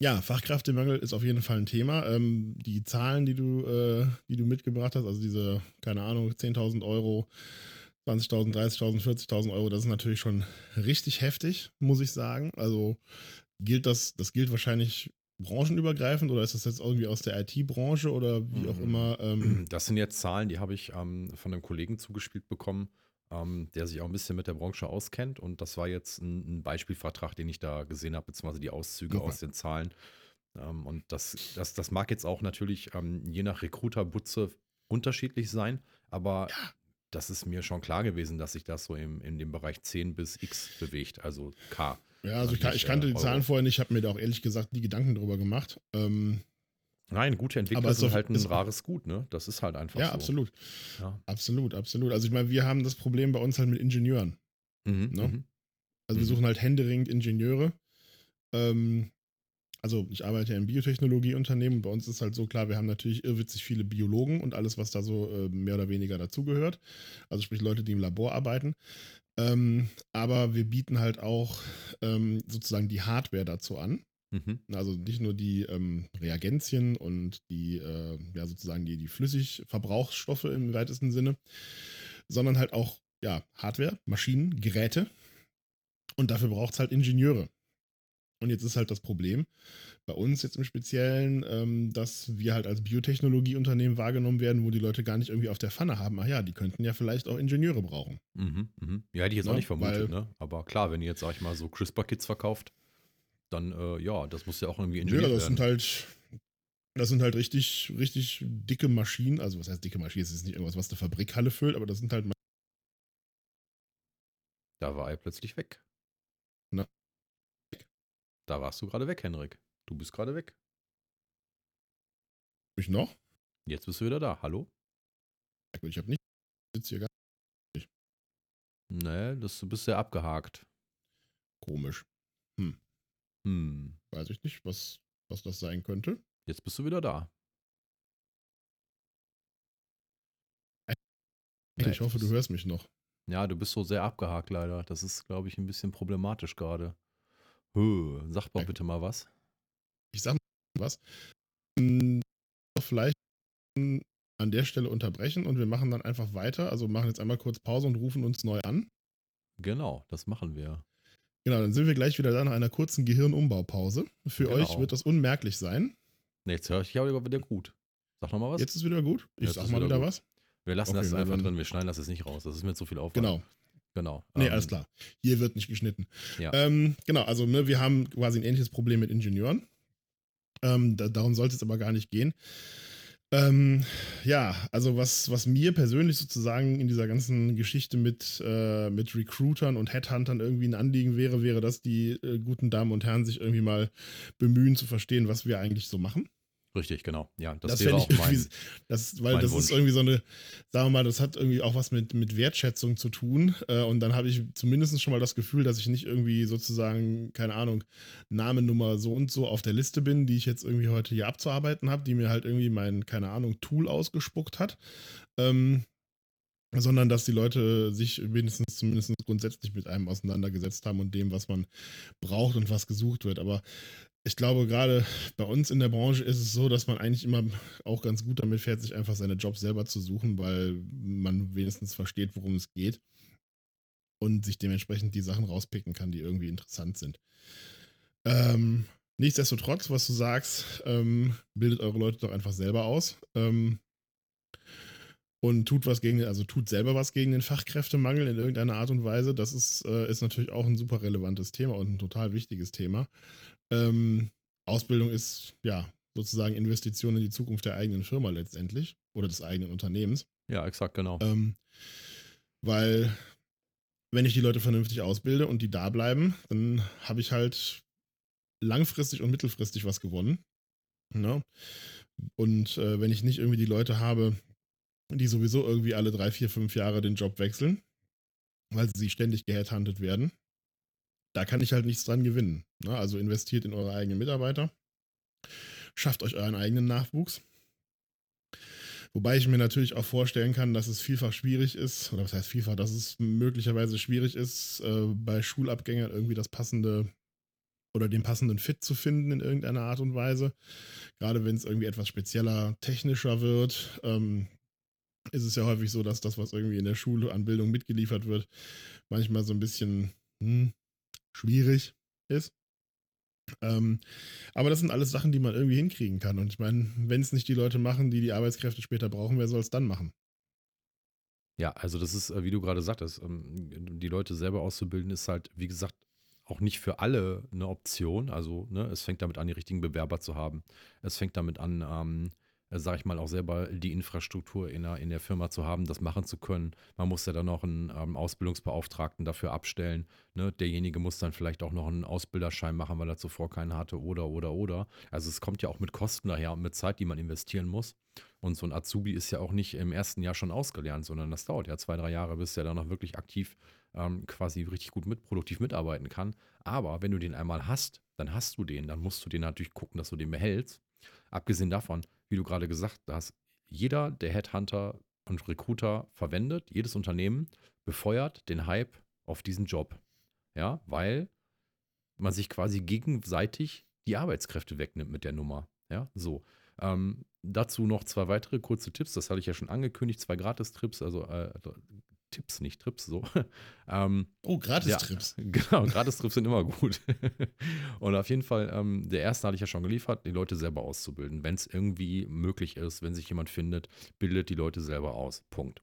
C: ja, Fachkräftemangel ist auf jeden Fall ein Thema. Ähm, die Zahlen, die du, äh, die du mitgebracht hast, also diese, keine Ahnung, 10.000 Euro, 20.000, 30.000, 40.000 Euro, das ist natürlich schon richtig heftig, muss ich sagen. Also gilt das, das gilt wahrscheinlich branchenübergreifend oder ist das jetzt irgendwie aus der IT-Branche oder wie auch
B: Mhm.
C: immer? Ähm,
B: Das sind jetzt Zahlen, die habe ich ähm, von einem Kollegen zugespielt bekommen, ähm, der sich auch ein bisschen mit der Branche auskennt. Und das war jetzt ein, ein Beispielvertrag, den ich da gesehen habe, beziehungsweise die Auszüge
C: Okay.
B: aus den Zahlen. Ähm, und das, das, das mag jetzt auch natürlich ähm, je nach Recruiter-Butze unterschiedlich sein, aber das ist mir schon klar gewesen, dass sich das so im, in dem Bereich 10 bis X bewegt, also K.
C: ja, also ich, ich kannte
B: äh,
C: die
B: Euro.
C: Zahlen vorher nicht, ich habe mir da auch ehrlich gesagt die Gedanken drüber gemacht. Ähm,
B: Nein, gute Entwickler
C: Aber es ist
B: sind halt ein rares Gut, ne? Das ist halt einfach
C: ja,
B: so.
C: absolut.
B: Ja.
C: Absolut, absolut. Also ich meine, wir haben das Problem bei uns halt mit Ingenieuren.
B: Mhm,
C: Ne?
B: mhm.
C: Also wir
B: Mhm.
C: suchen halt händeringend Ingenieure. Ähm, also ich arbeite ja im Biotechnologieunternehmen und bei uns ist halt so klar, wir haben natürlich irrwitzig viele Biologen und alles, was da so äh, mehr oder weniger dazugehört. Also sprich Leute, die im Labor arbeiten. Ähm, aber wir bieten halt auch ähm, sozusagen die Hardware dazu an.
B: Mhm.
C: Also nicht nur die ähm, Reagenzien und die, äh, ja, sozusagen die, die Flüssigverbrauchsstoffe im weitesten Sinne, sondern halt auch, ja, Hardware, Maschinen, Geräte. Und dafür braucht es halt Ingenieure. Und jetzt ist halt das Problem bei uns jetzt im Speziellen, ähm, dass wir halt als Biotechnologieunternehmen wahrgenommen werden, wo die Leute gar nicht irgendwie auf der Pfanne haben. Ach ja, die könnten ja vielleicht auch Ingenieure brauchen.
B: Mhm, mhm. Ja, hätte ich jetzt auch
C: Ne,
B: nicht vermutet,
C: weil-
B: ne? Aber klar, wenn ihr jetzt, sag ich mal, so CRISPR-Kits verkauft, dann, äh, ja, das muss ja auch irgendwie
C: Ja,
B: ingeniert
C: das sind
B: werden.
C: halt, das sind halt richtig, richtig dicke Maschinen. Also was heißt dicke Maschinen? Das ist nicht irgendwas, was eine Fabrikhalle füllt, aber das sind halt
B: Da war er plötzlich weg. Da warst du gerade weg, Henrik. Du bist gerade weg.
C: mich noch.
B: Jetzt bist du wieder da. Hallo?
C: Ich habe nicht. Ich sitze hier gar
B: Nee, das, du bist sehr abgehakt.
C: komisch.
B: Hm.
C: Weiß ich nicht, was, was das sein könnte.
B: Jetzt bist du wieder da. Nee,
C: ich hoffe, du hörst mich noch.
B: Ja, du bist so sehr abgehakt leider. Das ist, glaube ich, ein bisschen problematisch gerade. Hö, sag doch
C: Ja.
B: bitte mal was.
C: Ich sag mal was. Hm, Vielleicht an der Stelle unterbrechen und wir machen dann einfach weiter. Also machen jetzt einmal kurz Pause und rufen uns neu an.
B: Genau, das machen wir.
C: Genau, dann sind wir gleich wieder da nach einer kurzen Gehirnumbaupause. Für
B: Genau.
C: euch wird das unmerklich sein.
B: Nee, jetzt höre ich aber wieder gut. Sag noch mal was.
C: Jetzt ist wieder gut. Ich
B: Jetzt
C: sag mal
B: wieder
C: wieder was.
B: wir lassen
C: okay,
B: das einfach drin. Wir schneiden das jetzt nicht raus. Das ist mir zu viel Aufwand.
C: Genau.
B: Genau.
C: Nee,
B: Ähm,
C: alles klar. Hier wird nicht geschnitten.
B: Ja.
C: Ähm, genau, also ne, wir haben quasi ein ähnliches Problem mit Ingenieuren. Ähm, da, darum sollte es aber gar nicht gehen. Ähm, ja, also was, was mir persönlich sozusagen in dieser ganzen Geschichte mit, äh, mit Recruitern und Headhuntern irgendwie ein Anliegen wäre, wäre, dass die äh, guten Damen und Herren sich irgendwie mal bemühen zu verstehen, was wir eigentlich so machen.
B: Richtig, genau. Ja, das,
C: Das,
B: wäre auch mein.
C: das, weil
B: mein
C: das
B: Wunsch.
C: ist irgendwie so eine, sagen wir mal, das hat irgendwie auch was mit, mit Wertschätzung zu tun. Äh, und dann habe ich zumindest schon mal das Gefühl, dass ich nicht irgendwie sozusagen, keine Ahnung, Name, Nummer so und so auf der Liste bin, die ich jetzt irgendwie heute hier abzuarbeiten habe, die mir halt irgendwie mein, keine Ahnung, Tool ausgespuckt hat. Ähm, sondern dass die Leute sich wenigstens zumindest grundsätzlich mit einem auseinandergesetzt haben und dem, was man braucht und was gesucht wird. Aber ich glaube, gerade bei uns in der Branche ist es so, dass man eigentlich immer auch ganz gut damit fährt, sich einfach seine Jobs selber zu suchen, weil man wenigstens versteht, worum es geht und sich dementsprechend die Sachen rauspicken kann, die irgendwie interessant sind. Ähm, nichtsdestotrotz, was du sagst, ähm, bildet eure Leute doch einfach selber aus. Ähm, und tut was gegen, also tut selber was gegen den Fachkräftemangel in irgendeiner Art und Weise. Das ist, äh, ist natürlich auch ein super relevantes Thema und ein total wichtiges Thema. Ähm, Ausbildung ist ja sozusagen Investition in die Zukunft der eigenen Firma letztendlich oder des eigenen Unternehmens.
B: Ja, exakt, genau.
C: Ähm, weil wenn ich die Leute vernünftig ausbilde und die da bleiben, dann habe ich halt langfristig und mittelfristig was gewonnen. Ne? Und äh, wenn ich nicht irgendwie die Leute habe, die sowieso irgendwie alle drei, vier, fünf Jahre den Job wechseln, weil sie ständig geheadhuntet werden, da kann ich halt nichts dran gewinnen. Ne? Also investiert in eure eigenen Mitarbeiter, schafft euch euren eigenen Nachwuchs. Wobei ich mir natürlich auch vorstellen kann, dass es vielfach schwierig ist, oder was heißt vielfach, dass es möglicherweise schwierig ist, äh, bei Schulabgängern irgendwie das passende oder den passenden Fit zu finden in irgendeiner Art und Weise. Gerade wenn es irgendwie etwas spezieller, technischer wird. Ähm, ist es ja häufig so, dass das, was irgendwie in der Schule an Bildung mitgeliefert wird, manchmal so ein bisschen hm, schwierig ist. Ähm, aber das sind alles Sachen, die man irgendwie hinkriegen kann. Und ich meine, wenn es nicht die Leute machen, die die Arbeitskräfte später brauchen, wer soll es dann machen?
B: Ja, also das ist, äh, wie du gerade sagtest, ähm, die Leute selber auszubilden, ist halt, wie gesagt, auch nicht für alle eine Option. Also ne, es fängt damit an, die richtigen Bewerber zu haben. Es fängt damit an, ähm, äh, sage ich mal, auch selber die Infrastruktur in der, in der Firma zu haben, das machen zu können. Man muss ja dann noch einen ähm, Ausbildungsbeauftragten dafür abstellen. Ne? Derjenige muss dann vielleicht auch noch einen Ausbilderschein machen, weil er zuvor keinen hatte oder, oder, oder. Also es kommt ja auch mit Kosten daher und mit Zeit, die man investieren muss. Und so ein Azubi ist ja auch nicht im ersten Jahr schon ausgelernt, sondern das dauert ja zwei, drei Jahre, bis er dann noch wirklich aktiv ähm, quasi richtig gut mit, produktiv mitarbeiten kann. Aber wenn du den einmal hast, dann hast du den, dann musst du den natürlich gucken, dass du den behältst. Abgesehen davon, wie du gerade gesagt hast, jeder, der Headhunter und Recruiter verwendet, jedes Unternehmen befeuert den Hype auf diesen Job. Ja, weil man sich quasi gegenseitig die Arbeitskräfte wegnimmt mit der Nummer. Ja, so. Ähm, dazu noch zwei weitere kurze Tipps. Das hatte ich ja schon angekündigt. Zwei Gratis-Trips, also äh, Tipps, nicht Trips, so.
C: ähm, oh, Gratis-Trips.
B: Ja, genau, Gratis-Trips sind immer gut. und auf jeden Fall, ähm, der erste hatte ich ja schon geliefert, die Leute selber auszubilden. Wenn es irgendwie möglich ist, wenn sich jemand findet, bildet die Leute selber aus. Punkt.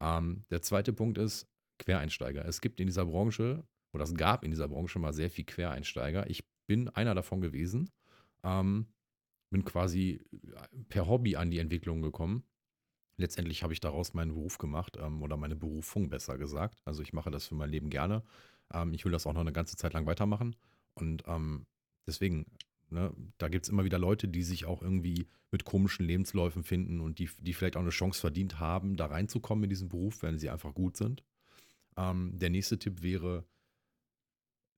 B: Ähm, der zweite Punkt ist Quereinsteiger. Es gibt in dieser Branche, oder es gab in dieser Branche mal sehr viel Quereinsteiger. Ich bin einer davon gewesen. Ähm, bin quasi per Hobby an die Entwicklung gekommen letztendlich habe ich daraus meinen Beruf gemacht ähm, oder meine Berufung besser gesagt. Also ich mache das für mein Leben gerne. Ähm, ich will das auch noch eine ganze Zeit lang weitermachen. Und ähm, deswegen, ne, da gibt es immer wieder Leute, die sich auch irgendwie mit komischen Lebensläufen finden und die, die vielleicht auch eine Chance verdient haben, da reinzukommen in diesen Beruf, wenn sie einfach gut sind. Ähm, der nächste Tipp wäre,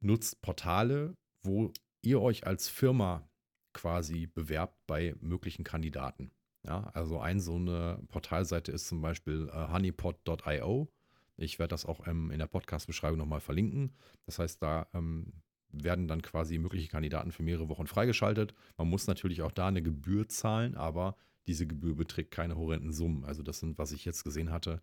B: nutzt Portale, wo ihr euch als Firma quasi bewerbt bei möglichen Kandidaten. Ja, also ein so eine Portalseite ist zum Beispiel äh, honeypot.io. Ich werde das auch ähm, in der Podcast-Beschreibung nochmal verlinken. Das heißt, da ähm, werden dann quasi mögliche Kandidaten für mehrere Wochen freigeschaltet. Man muss natürlich auch da eine Gebühr zahlen, aber diese Gebühr beträgt keine horrenden Summen. Also das sind, was ich jetzt gesehen hatte,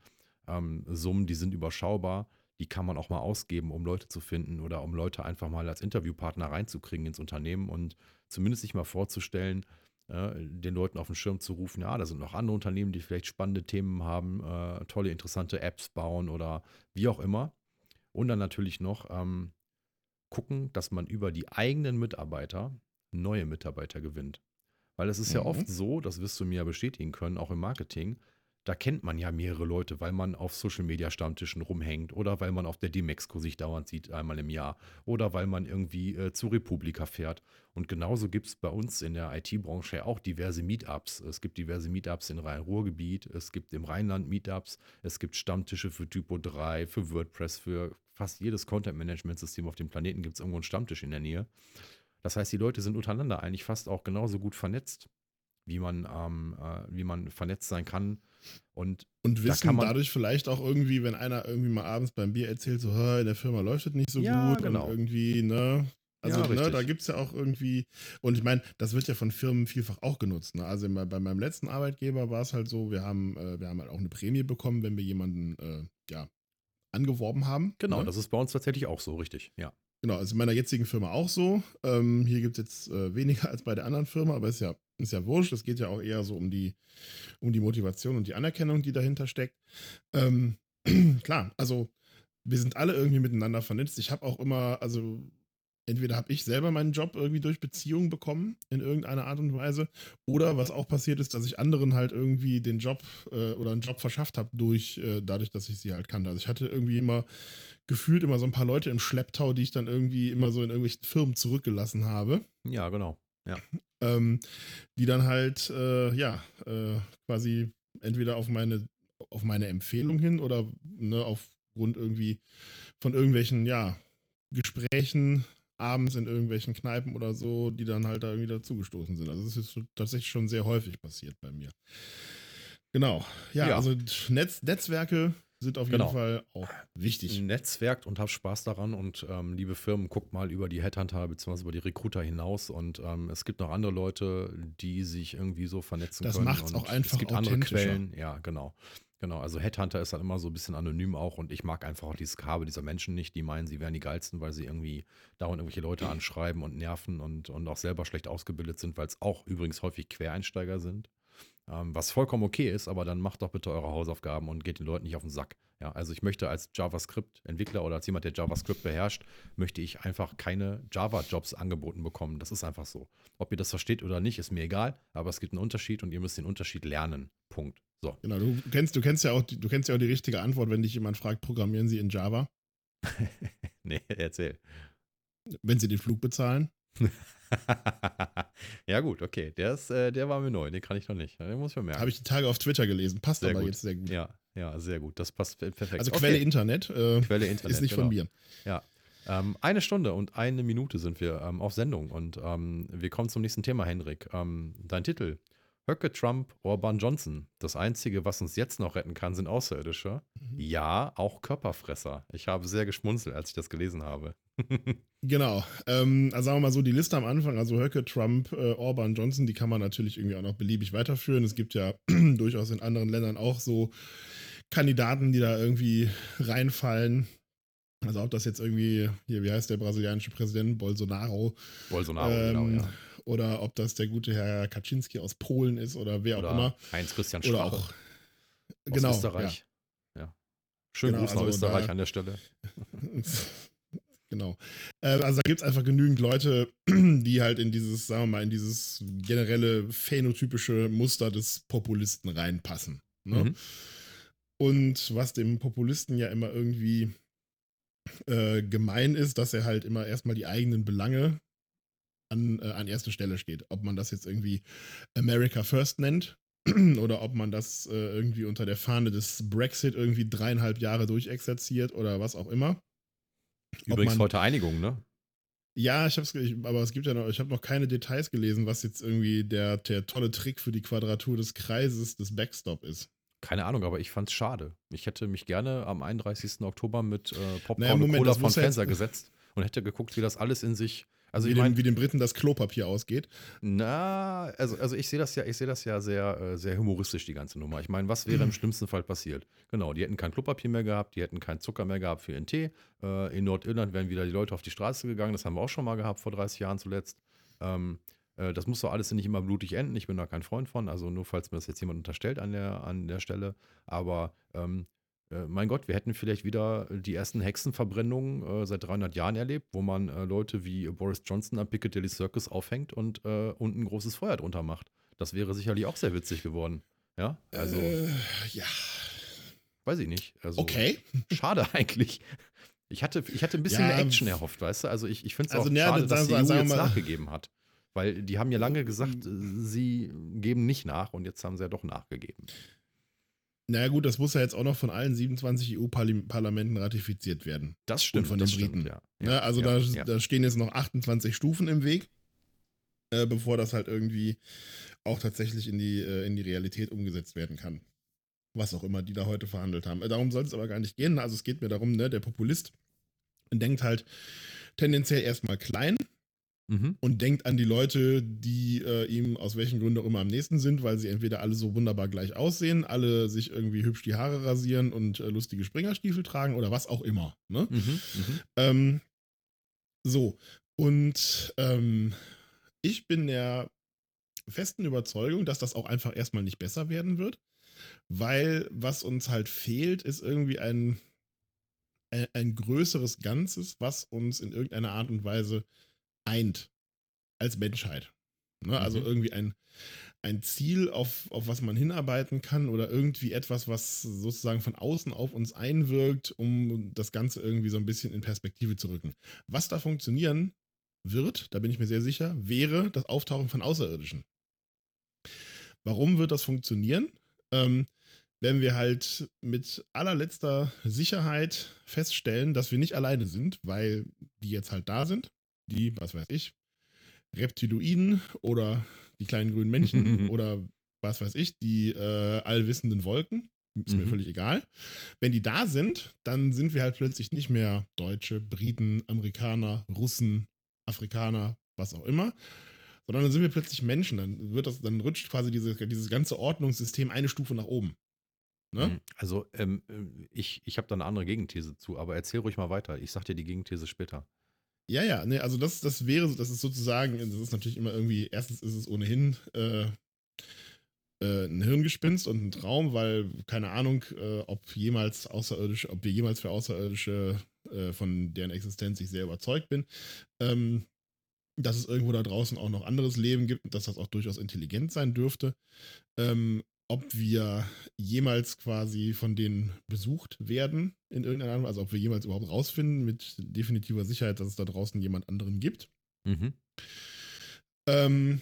B: ähm, Summen, die sind überschaubar. Die kann man auch mal ausgeben, um Leute zu finden oder um Leute einfach mal als Interviewpartner reinzukriegen ins Unternehmen und zumindest sich mal vorzustellen, den Leuten auf den Schirm zu rufen, ja, da sind noch andere Unternehmen, die vielleicht spannende Themen haben, äh, tolle, interessante Apps bauen oder wie auch immer. Und dann natürlich noch ähm, gucken, dass man über die eigenen Mitarbeiter neue Mitarbeiter gewinnt. Weil es ist mhm. ja oft so, das wirst du mir ja bestätigen können, auch im Marketing, da kennt man ja mehrere Leute, weil man auf Social Media Stammtischen rumhängt oder weil man auf der Demexco sich dauernd sieht, einmal im Jahr oder weil man irgendwie äh, zu Republika fährt. Und genauso gibt es bei uns in der IT-Branche ja auch diverse Meetups. Es gibt diverse Meetups im Rhein-Ruhr-Gebiet, es gibt im Rheinland Meetups, es gibt Stammtische für Typo 3, für WordPress, für fast jedes Content-Management-System auf dem Planeten gibt es irgendwo einen Stammtisch in der Nähe. Das heißt, die Leute sind untereinander eigentlich fast auch genauso gut vernetzt wie man, ähm, äh, wie man vernetzt sein kann. Und,
C: Und
B: Da
C: wissen
B: kann man-
C: dadurch vielleicht auch irgendwie, wenn einer irgendwie mal abends beim Bier erzählt, so, "Hä, in der Firma läuft es nicht so
B: Ja,
C: gut
B: genau.
C: und irgendwie, ne? Also,
B: Ja,
C: ne, da gibt es ja auch irgendwie, und ich meine, das wird ja von Firmen vielfach auch genutzt. Ne? Also bei bei meinem letzten Arbeitgeber war es halt so, wir haben, äh, wir haben halt auch eine Prämie bekommen, wenn wir jemanden äh, ja, angeworben haben.
B: genau,
C: ne?
B: das ist bei uns tatsächlich auch so, richtig. Ja.
C: Genau, also in meiner jetzigen Firma auch so. Ähm, hier gibt es jetzt äh, weniger als bei der anderen Firma, aber ist ja, ist ja wurscht. Es geht ja auch eher so um die, um die Motivation und die Anerkennung, die dahinter steckt. Ähm, klar, also wir sind alle irgendwie miteinander vernetzt. Ich habe auch immer, also entweder habe ich selber meinen Job irgendwie durch Beziehungen bekommen, in irgendeiner Art und Weise, oder was auch passiert ist, dass ich anderen halt irgendwie den Job äh, oder einen Job verschafft habe äh, dadurch, dass ich sie halt kannte. Also ich hatte irgendwie immer gefühlt immer so ein paar Leute im Schlepptau, die ich dann irgendwie immer so in irgendwelchen Firmen zurückgelassen habe,
B: Ja, genau.
C: ähm, die dann halt, äh, ja, äh, quasi entweder auf meine, auf meine Empfehlung hin oder ne, aufgrund irgendwie von irgendwelchen, ja, Gesprächen abends in irgendwelchen Kneipen oder so, die dann halt da irgendwie dazugestoßen sind. Also das ist tatsächlich schon sehr häufig passiert bei mir. Genau. Ja,
B: Ja.
C: also Netz, Netzwerke sind auf jeden
B: Genau.
C: Fall auch wichtig.
B: Netzwerkt und hab Spaß daran und ähm, liebe Firmen, guckt mal über die Headhunter bzw. über die Recruiter hinaus und ähm, es gibt noch andere Leute, die sich irgendwie so vernetzen
C: Das
B: können.
C: macht's
B: und
C: auch einfach
B: Es gibt andere. Quellen, ja, genau. Genau, also Headhunter ist dann immer so ein bisschen anonym auch und ich mag einfach auch dieses Gehabe dieser Menschen nicht, die meinen, sie wären die geilsten, weil sie irgendwie dauernd irgendwelche Leute anschreiben und nerven und, und auch selber schlecht ausgebildet sind, weil es auch übrigens häufig Quereinsteiger sind. Ähm, was vollkommen okay ist, aber dann macht doch bitte eure Hausaufgaben und geht den Leuten nicht auf den Sack. Ja, also ich möchte als JavaScript-Entwickler oder als jemand, der JavaScript beherrscht, möchte ich einfach keine Java-Jobs angeboten bekommen. Das ist einfach so. Ob ihr das versteht oder nicht, ist mir egal, aber es gibt einen Unterschied und ihr müsst den Unterschied lernen. Punkt. So.
C: Genau, du kennst, du kennst ja auch, die- du kennst ja auch die richtige Antwort, wenn dich jemand fragt, programmieren Sie in Java,
B: nee, erzähl.
C: wenn Sie den Flug bezahlen.
B: ja, gut, okay. Der, ist, äh, der war mir neu, den kann ich noch nicht. Den muss ich mir merken.
C: Habe ich die Tage auf Twitter gelesen, passt
B: Sehr
C: aber
B: gut.
C: jetzt sehr gut.
B: ja, ja, sehr gut. Das passt per- perfekt.
C: Also
B: Okay.
C: Quelle Internet, äh,
B: Quelle Internet.
C: ist nicht
B: genau.
C: von mir.
B: Ähm, eine Stunde und eine Minute sind wir ähm, auf Sendung und ähm, wir kommen zum nächsten Thema, Henrik. Ähm, dein Titel. Höcke, Trump, Orban, Johnson. Das Einzige, was uns jetzt noch retten kann, sind Außerirdische.
C: Mhm.
B: Ja, auch Körperfresser. Ich habe sehr geschmunzelt, als ich das gelesen habe.
C: Genau. Ähm, also sagen wir mal so, die Liste am Anfang, also Höcke, Trump, äh, Orban, Johnson, die kann man natürlich irgendwie auch noch beliebig weiterführen. Es gibt ja durchaus in anderen Ländern auch so Kandidaten, die da irgendwie reinfallen. Also ob das jetzt irgendwie, hier, wie heißt der brasilianische Präsident, Bolsonaro,
B: Bolsonaro,
C: ähm,
B: genau, ja.
C: Oder ob das der gute Herr Kaczynski aus Polen ist oder wer auch
B: Oder
C: immer.
B: Heinz-Christian
C: Oder
B: Strache
C: auch,
B: aus
C: genau,
B: Österreich. Ja. Schönen
C: Genau,
B: Gruß nach
C: also
B: Österreich
C: da-
B: an der Stelle.
C: Genau. Äh, also da gibt es einfach genügend Leute, die halt in dieses, sagen wir mal, in dieses generelle phänotypische Muster des Populisten reinpassen. Ne?
B: Mhm.
C: Und was dem Populisten ja immer irgendwie äh, gemein ist, dass er halt immer erstmal die eigenen Belange an, äh, an erste Stelle steht. Ob man das jetzt irgendwie America First nennt oder ob man das äh, irgendwie unter der Fahne des Brexit irgendwie dreieinhalb Jahre durchexerziert oder was auch immer.
B: Übrigens
C: man-
B: heute Einigung, ne?
C: Ja, ich hab's, ich, aber es gibt ja noch, ich habe noch keine Details gelesen, was jetzt irgendwie der, der tolle Trick für die Quadratur des Kreises des Backstop ist.
B: Keine Ahnung, aber ich fand's schade. Ich hätte mich gerne am 31. Oktober mit äh, Popcorn
C: Naja,
B: und
C: Moment,
B: Cola
C: das
B: von Fenster gesetzt und hätte geguckt, wie das alles in sich. Also
C: wie,
B: ich
C: den,
B: meine,
C: wie den Briten das Klopapier ausgeht.
B: na, also, also ich sehe das ja, ich sehe das ja sehr, äh, sehr humoristisch, die ganze Nummer. Ich meine, was wäre im schlimmsten Fall passiert? Genau, die hätten kein Klopapier mehr gehabt, die hätten keinen Zucker mehr gehabt für ihren Tee. Äh, in Nordirland wären wieder die Leute auf die Straße gegangen, das haben wir auch schon mal gehabt vor 30 Jahren zuletzt. Ähm, äh, das muss doch alles nicht immer blutig enden. Ich bin da kein Freund von, also nur falls mir das jetzt jemand unterstellt an der, an der Stelle. Aber ähm, äh, mein Gott, wir hätten vielleicht wieder die ersten Hexenverbrennungen äh, seit 300 Jahren erlebt, wo man äh, Leute wie Boris Johnson am Piccadilly Circus aufhängt und äh, unten ein großes Feuer drunter macht. Das wäre sicherlich auch sehr witzig geworden. Ja, also
C: ja.
B: weiß ich nicht. Also,
C: Okay.
B: Schade eigentlich. Ich hatte, ich hatte ein bisschen
C: Ja,
B: mehr Action erhofft, weißt du? Also ich, ich finde es
C: Also,
B: auch
C: ja,
B: schade,
C: das-
B: dass die EU
C: sagen
B: jetzt nachgegeben hat. Weil die haben ja lange gesagt, äh, sie geben nicht nach und jetzt haben sie ja doch nachgegeben.
C: Naja, gut, das muss ja jetzt auch noch von allen 27 EU-Parlamenten ratifiziert werden.
B: Das stimmt,
C: von
B: das
C: den
B: stimmt,
C: Briten.
B: ja.
C: Ne? Also
B: ja,
C: da,
B: ja.
C: da stehen jetzt noch 28 Stufen im Weg, äh, bevor das halt irgendwie auch tatsächlich in die, äh, in die Realität umgesetzt werden kann. Was auch immer die da heute verhandelt haben. Äh, darum soll es aber gar nicht gehen. Also es geht mir darum, ne, der Populist denkt halt tendenziell erstmal klein mhm. und denkt an die Leute, die äh, ihm aus welchen Gründen auch immer am nächsten sind, weil sie entweder alle so wunderbar gleich aussehen, alle sich irgendwie hübsch die Haare rasieren und äh, lustige Springerstiefel tragen oder was auch immer. Ne? Mhm, mhm. ähm, so, und ähm, ich bin der festen Überzeugung, dass das auch einfach erstmal nicht besser werden wird, weil was uns halt fehlt, ist irgendwie ein, ein, ein größeres Ganzes, was uns in irgendeiner Art und Weise eint als Menschheit. Ne? Also mhm. irgendwie ein, ein Ziel, auf, auf was man hinarbeiten kann oder irgendwie etwas, was sozusagen von außen auf uns einwirkt, um das Ganze irgendwie so ein bisschen in Perspektive zu rücken. Was da funktionieren wird, da bin ich mir sehr sicher, wäre das Auftauchen von Außerirdischen. Warum wird das funktionieren? Ähm, wenn wir halt mit allerletzter Sicherheit feststellen, dass wir nicht alleine sind, weil die jetzt halt da sind, die, was weiß ich, Reptiloiden oder die kleinen grünen Männchen oder was weiß ich, die äh, allwissenden Wolken. Ist mhm. mir völlig egal. Wenn die da sind, dann sind wir halt plötzlich nicht mehr Deutsche, Briten, Amerikaner, Russen, Afrikaner, was auch immer, sondern dann sind wir plötzlich Menschen. Dann wird das, dann rutscht quasi diese, dieses ganze Ordnungssystem eine Stufe nach oben.
B: Ne? Mhm. Also ähm, äh, ich, ich habe da eine andere Gegenthese zu, aber erzähl ruhig mal weiter. Ich sag dir die Gegenthese später.
C: Ja, ja, ne, also das, das wäre, das ist sozusagen, das ist natürlich immer irgendwie, erstens ist es ohnehin äh, äh, ein Hirngespinst und ein Traum, weil keine Ahnung, äh, ob jemals außerirdische, ob wir jemals für Außerirdische äh, von deren Existenz ich sehr überzeugt bin. Ähm, dass es irgendwo da draußen auch noch anderes Leben gibt und dass das auch durchaus intelligent sein dürfte. Ähm, ob wir jemals quasi von denen besucht werden in irgendeiner Art, also ob wir jemals überhaupt rausfinden mit definitiver Sicherheit, dass es da draußen jemand anderen gibt. Mhm. Ähm,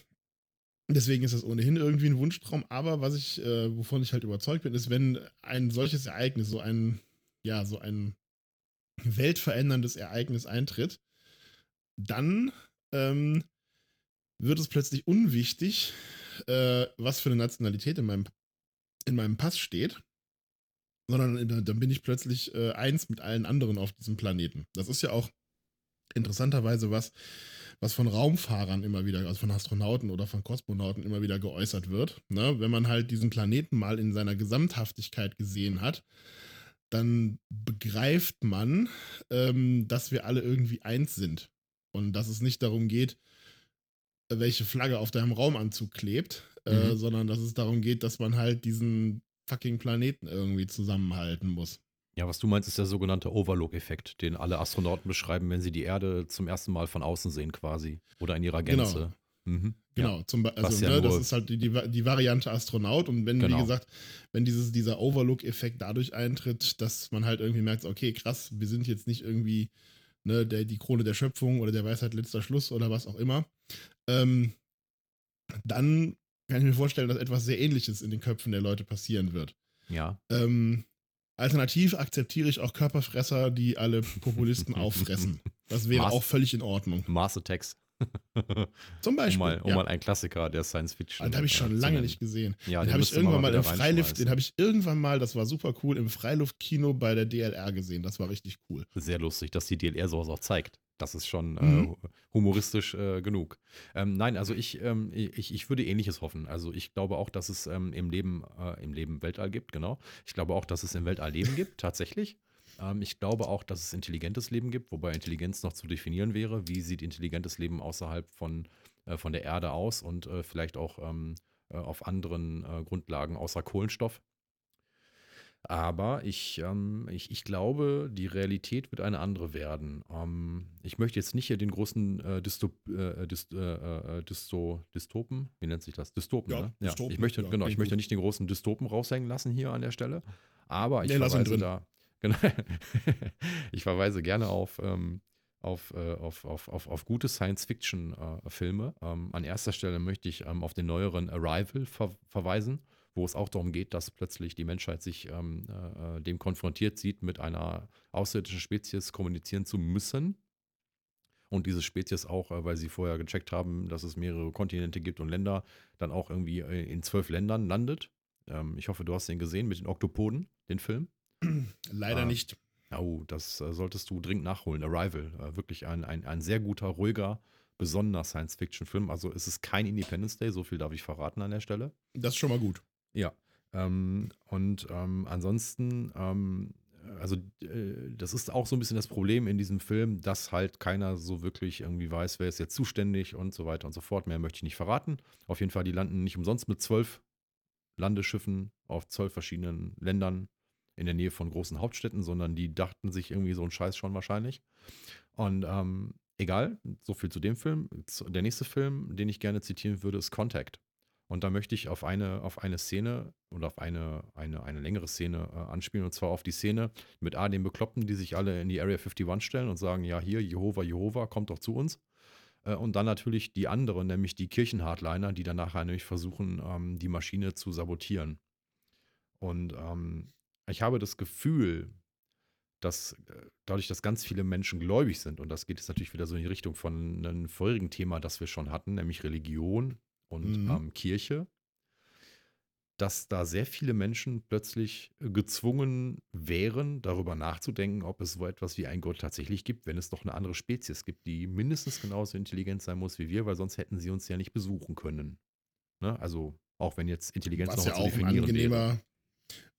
C: deswegen ist das ohnehin irgendwie ein Wunschtraum, aber was ich, äh, wovon ich halt überzeugt bin, ist, wenn ein solches Ereignis, so ein, ja, so ein weltveränderndes Ereignis eintritt, dann ähm, wird es plötzlich unwichtig, äh, was für eine Nationalität in meinem, in meinem Pass steht, sondern dann bin ich plötzlich äh, eins mit allen anderen auf diesem Planeten. Das ist ja auch interessanterweise was, was von Raumfahrern immer wieder, also von Astronauten oder von Kosmonauten immer wieder geäußert wird. Ne? Wenn man halt diesen Planeten mal in seiner Gesamthaftigkeit gesehen hat, dann begreift man, ähm, dass wir alle irgendwie eins sind. Und dass es nicht darum geht, welche Flagge auf deinem Raumanzug klebt, äh, mhm. äh, sondern dass es darum geht, dass man halt diesen fucking Planeten irgendwie zusammenhalten muss.
B: Ja, was du meinst, ist der sogenannte Overlook-Effekt, den alle Astronauten beschreiben, wenn sie die Erde zum ersten Mal von außen sehen, quasi. Oder in ihrer
C: genau.
B: Gänze.
C: Genau. Mhm. Genau, zum also, ja ne, das ist halt die, die, Variante Astronaut. Und wenn, genau. wie gesagt, wenn dieses, dieser Overlook-Effekt dadurch eintritt, dass man halt irgendwie merkt, okay, krass, wir sind jetzt nicht irgendwie ne, der, die Krone der Schöpfung oder der Weisheit letzter Schluss oder was auch immer, ähm, dann kann ich mir vorstellen, dass etwas sehr ähnliches in den Köpfen der Leute passieren wird.
B: Ja.
C: Ähm, alternativ akzeptiere ich auch Körperfresser, die alle Populisten auffressen. Das wäre Mars auch völlig in Ordnung.
B: Mars Attacks.
C: Zum Beispiel.
B: Um mal, um ja. mal ein Klassiker der Science Fiction.
C: Den habe ich schon
B: äh,
C: lange nicht gesehen. Ja, den, den habe ich irgendwann mal im Freiluft, den habe ich irgendwann mal, das war super cool, im Freiluftkino bei der DLR gesehen. Das war richtig cool.
B: Sehr lustig, dass die DLR sowas auch zeigt. Das ist schon äh, mhm. äh, humoristisch äh, genug. Ähm, nein, also ich, ähm, ich, ich würde ähnliches hoffen. Also ich glaube auch, dass es ähm, im Leben, äh, im Leben Weltall gibt, genau. Ich glaube auch, dass es im Weltall Leben gibt, tatsächlich. Ähm, ich glaube auch, dass es intelligentes Leben gibt, wobei Intelligenz noch zu definieren wäre. Wie sieht intelligentes Leben außerhalb von, äh, von der Erde aus und äh, vielleicht auch ähm, äh, auf anderen Grundlagen außer Kohlenstoff? Aber ich, ähm, ich, ich glaube, die Realität wird eine andere werden. Ähm, ich möchte jetzt nicht hier den großen äh, Dystop, äh, Dyst, äh, Dysto, Dystopen, wie nennt sich das? Dystopen, ja, ne? Dystopen, ja. Ich möchte, ja, genau, ich möchte nicht den großen Dystopen raushängen lassen hier an der Stelle. Aber ich nee, verweise da, Genau. ich verweise gerne auf, ähm, auf, äh, auf, auf, auf, auf gute Science-Fiction-Filme. Äh, ähm, an erster Stelle möchte ich ähm, auf den neueren Arrival ver verweisen, wo es auch darum geht, dass plötzlich die Menschheit sich ähm, äh, dem konfrontiert sieht, mit einer außerirdischen Spezies kommunizieren zu müssen. und diese Spezies auch, äh, weil sie vorher gecheckt haben, dass es mehrere Kontinente gibt und Länder, dann auch irgendwie äh, in zwölf Ländern landet. Ähm, ich hoffe, du hast den gesehen mit den Oktopoden, den Film.
C: Leider
B: Ah.
C: nicht.
B: Oh, das äh, solltest du dringend nachholen. Arrival, äh, wirklich ein, ein, ein sehr guter, ruhiger, besonderer Science-Fiction-Film. Also es ist kein Independence Day, so viel darf ich verraten an der Stelle.
C: Das ist schon mal gut.
B: Ja. Ähm, und ähm, ansonsten, ähm, also äh, das ist auch so ein bisschen das Problem in diesem Film, dass halt keiner so wirklich irgendwie weiß, wer ist jetzt zuständig und so weiter und so fort. Mehr möchte ich nicht verraten. Auf jeden Fall, die landen nicht umsonst mit zwölf Landeschiffen auf zwölf verschiedenen Ländern in der Nähe von großen Hauptstädten, sondern die dachten sich irgendwie so einen Scheiß schon wahrscheinlich. Und ähm, egal, so viel zu dem Film. Der nächste Film, den ich gerne zitieren würde, ist Contact. Und da möchte ich auf eine, auf eine Szene oder auf eine, eine, eine längere Szene äh, anspielen, und zwar auf die Szene mit A, den Bekloppten, die sich alle in die Area 51 stellen und sagen, ja, hier, Jehova, Jehova, kommt doch zu uns. Äh, und dann natürlich die anderen, nämlich die Kirchenhardliner, die dann nachher nämlich versuchen, ähm, die Maschine zu sabotieren. Und ähm, ich habe das Gefühl, dass äh, dadurch, dass ganz viele Menschen gläubig sind, und das geht jetzt natürlich wieder so in die Richtung von einem vorherigen Thema, das wir schon hatten, nämlich Religion und
C: Mhm.
B: ähm, Kirche, dass da sehr viele Menschen plötzlich äh, gezwungen wären, darüber nachzudenken, ob es so etwas wie einen Gott tatsächlich gibt, wenn es doch eine andere Spezies gibt, die mindestens genauso intelligent sein muss wie wir, weil sonst hätten sie uns ja nicht besuchen können. Ne? Also auch wenn jetzt Intelligenz
C: Was
B: noch
C: ja
B: zu
C: auch ein
B: definieren wäre.
C: angenehmer,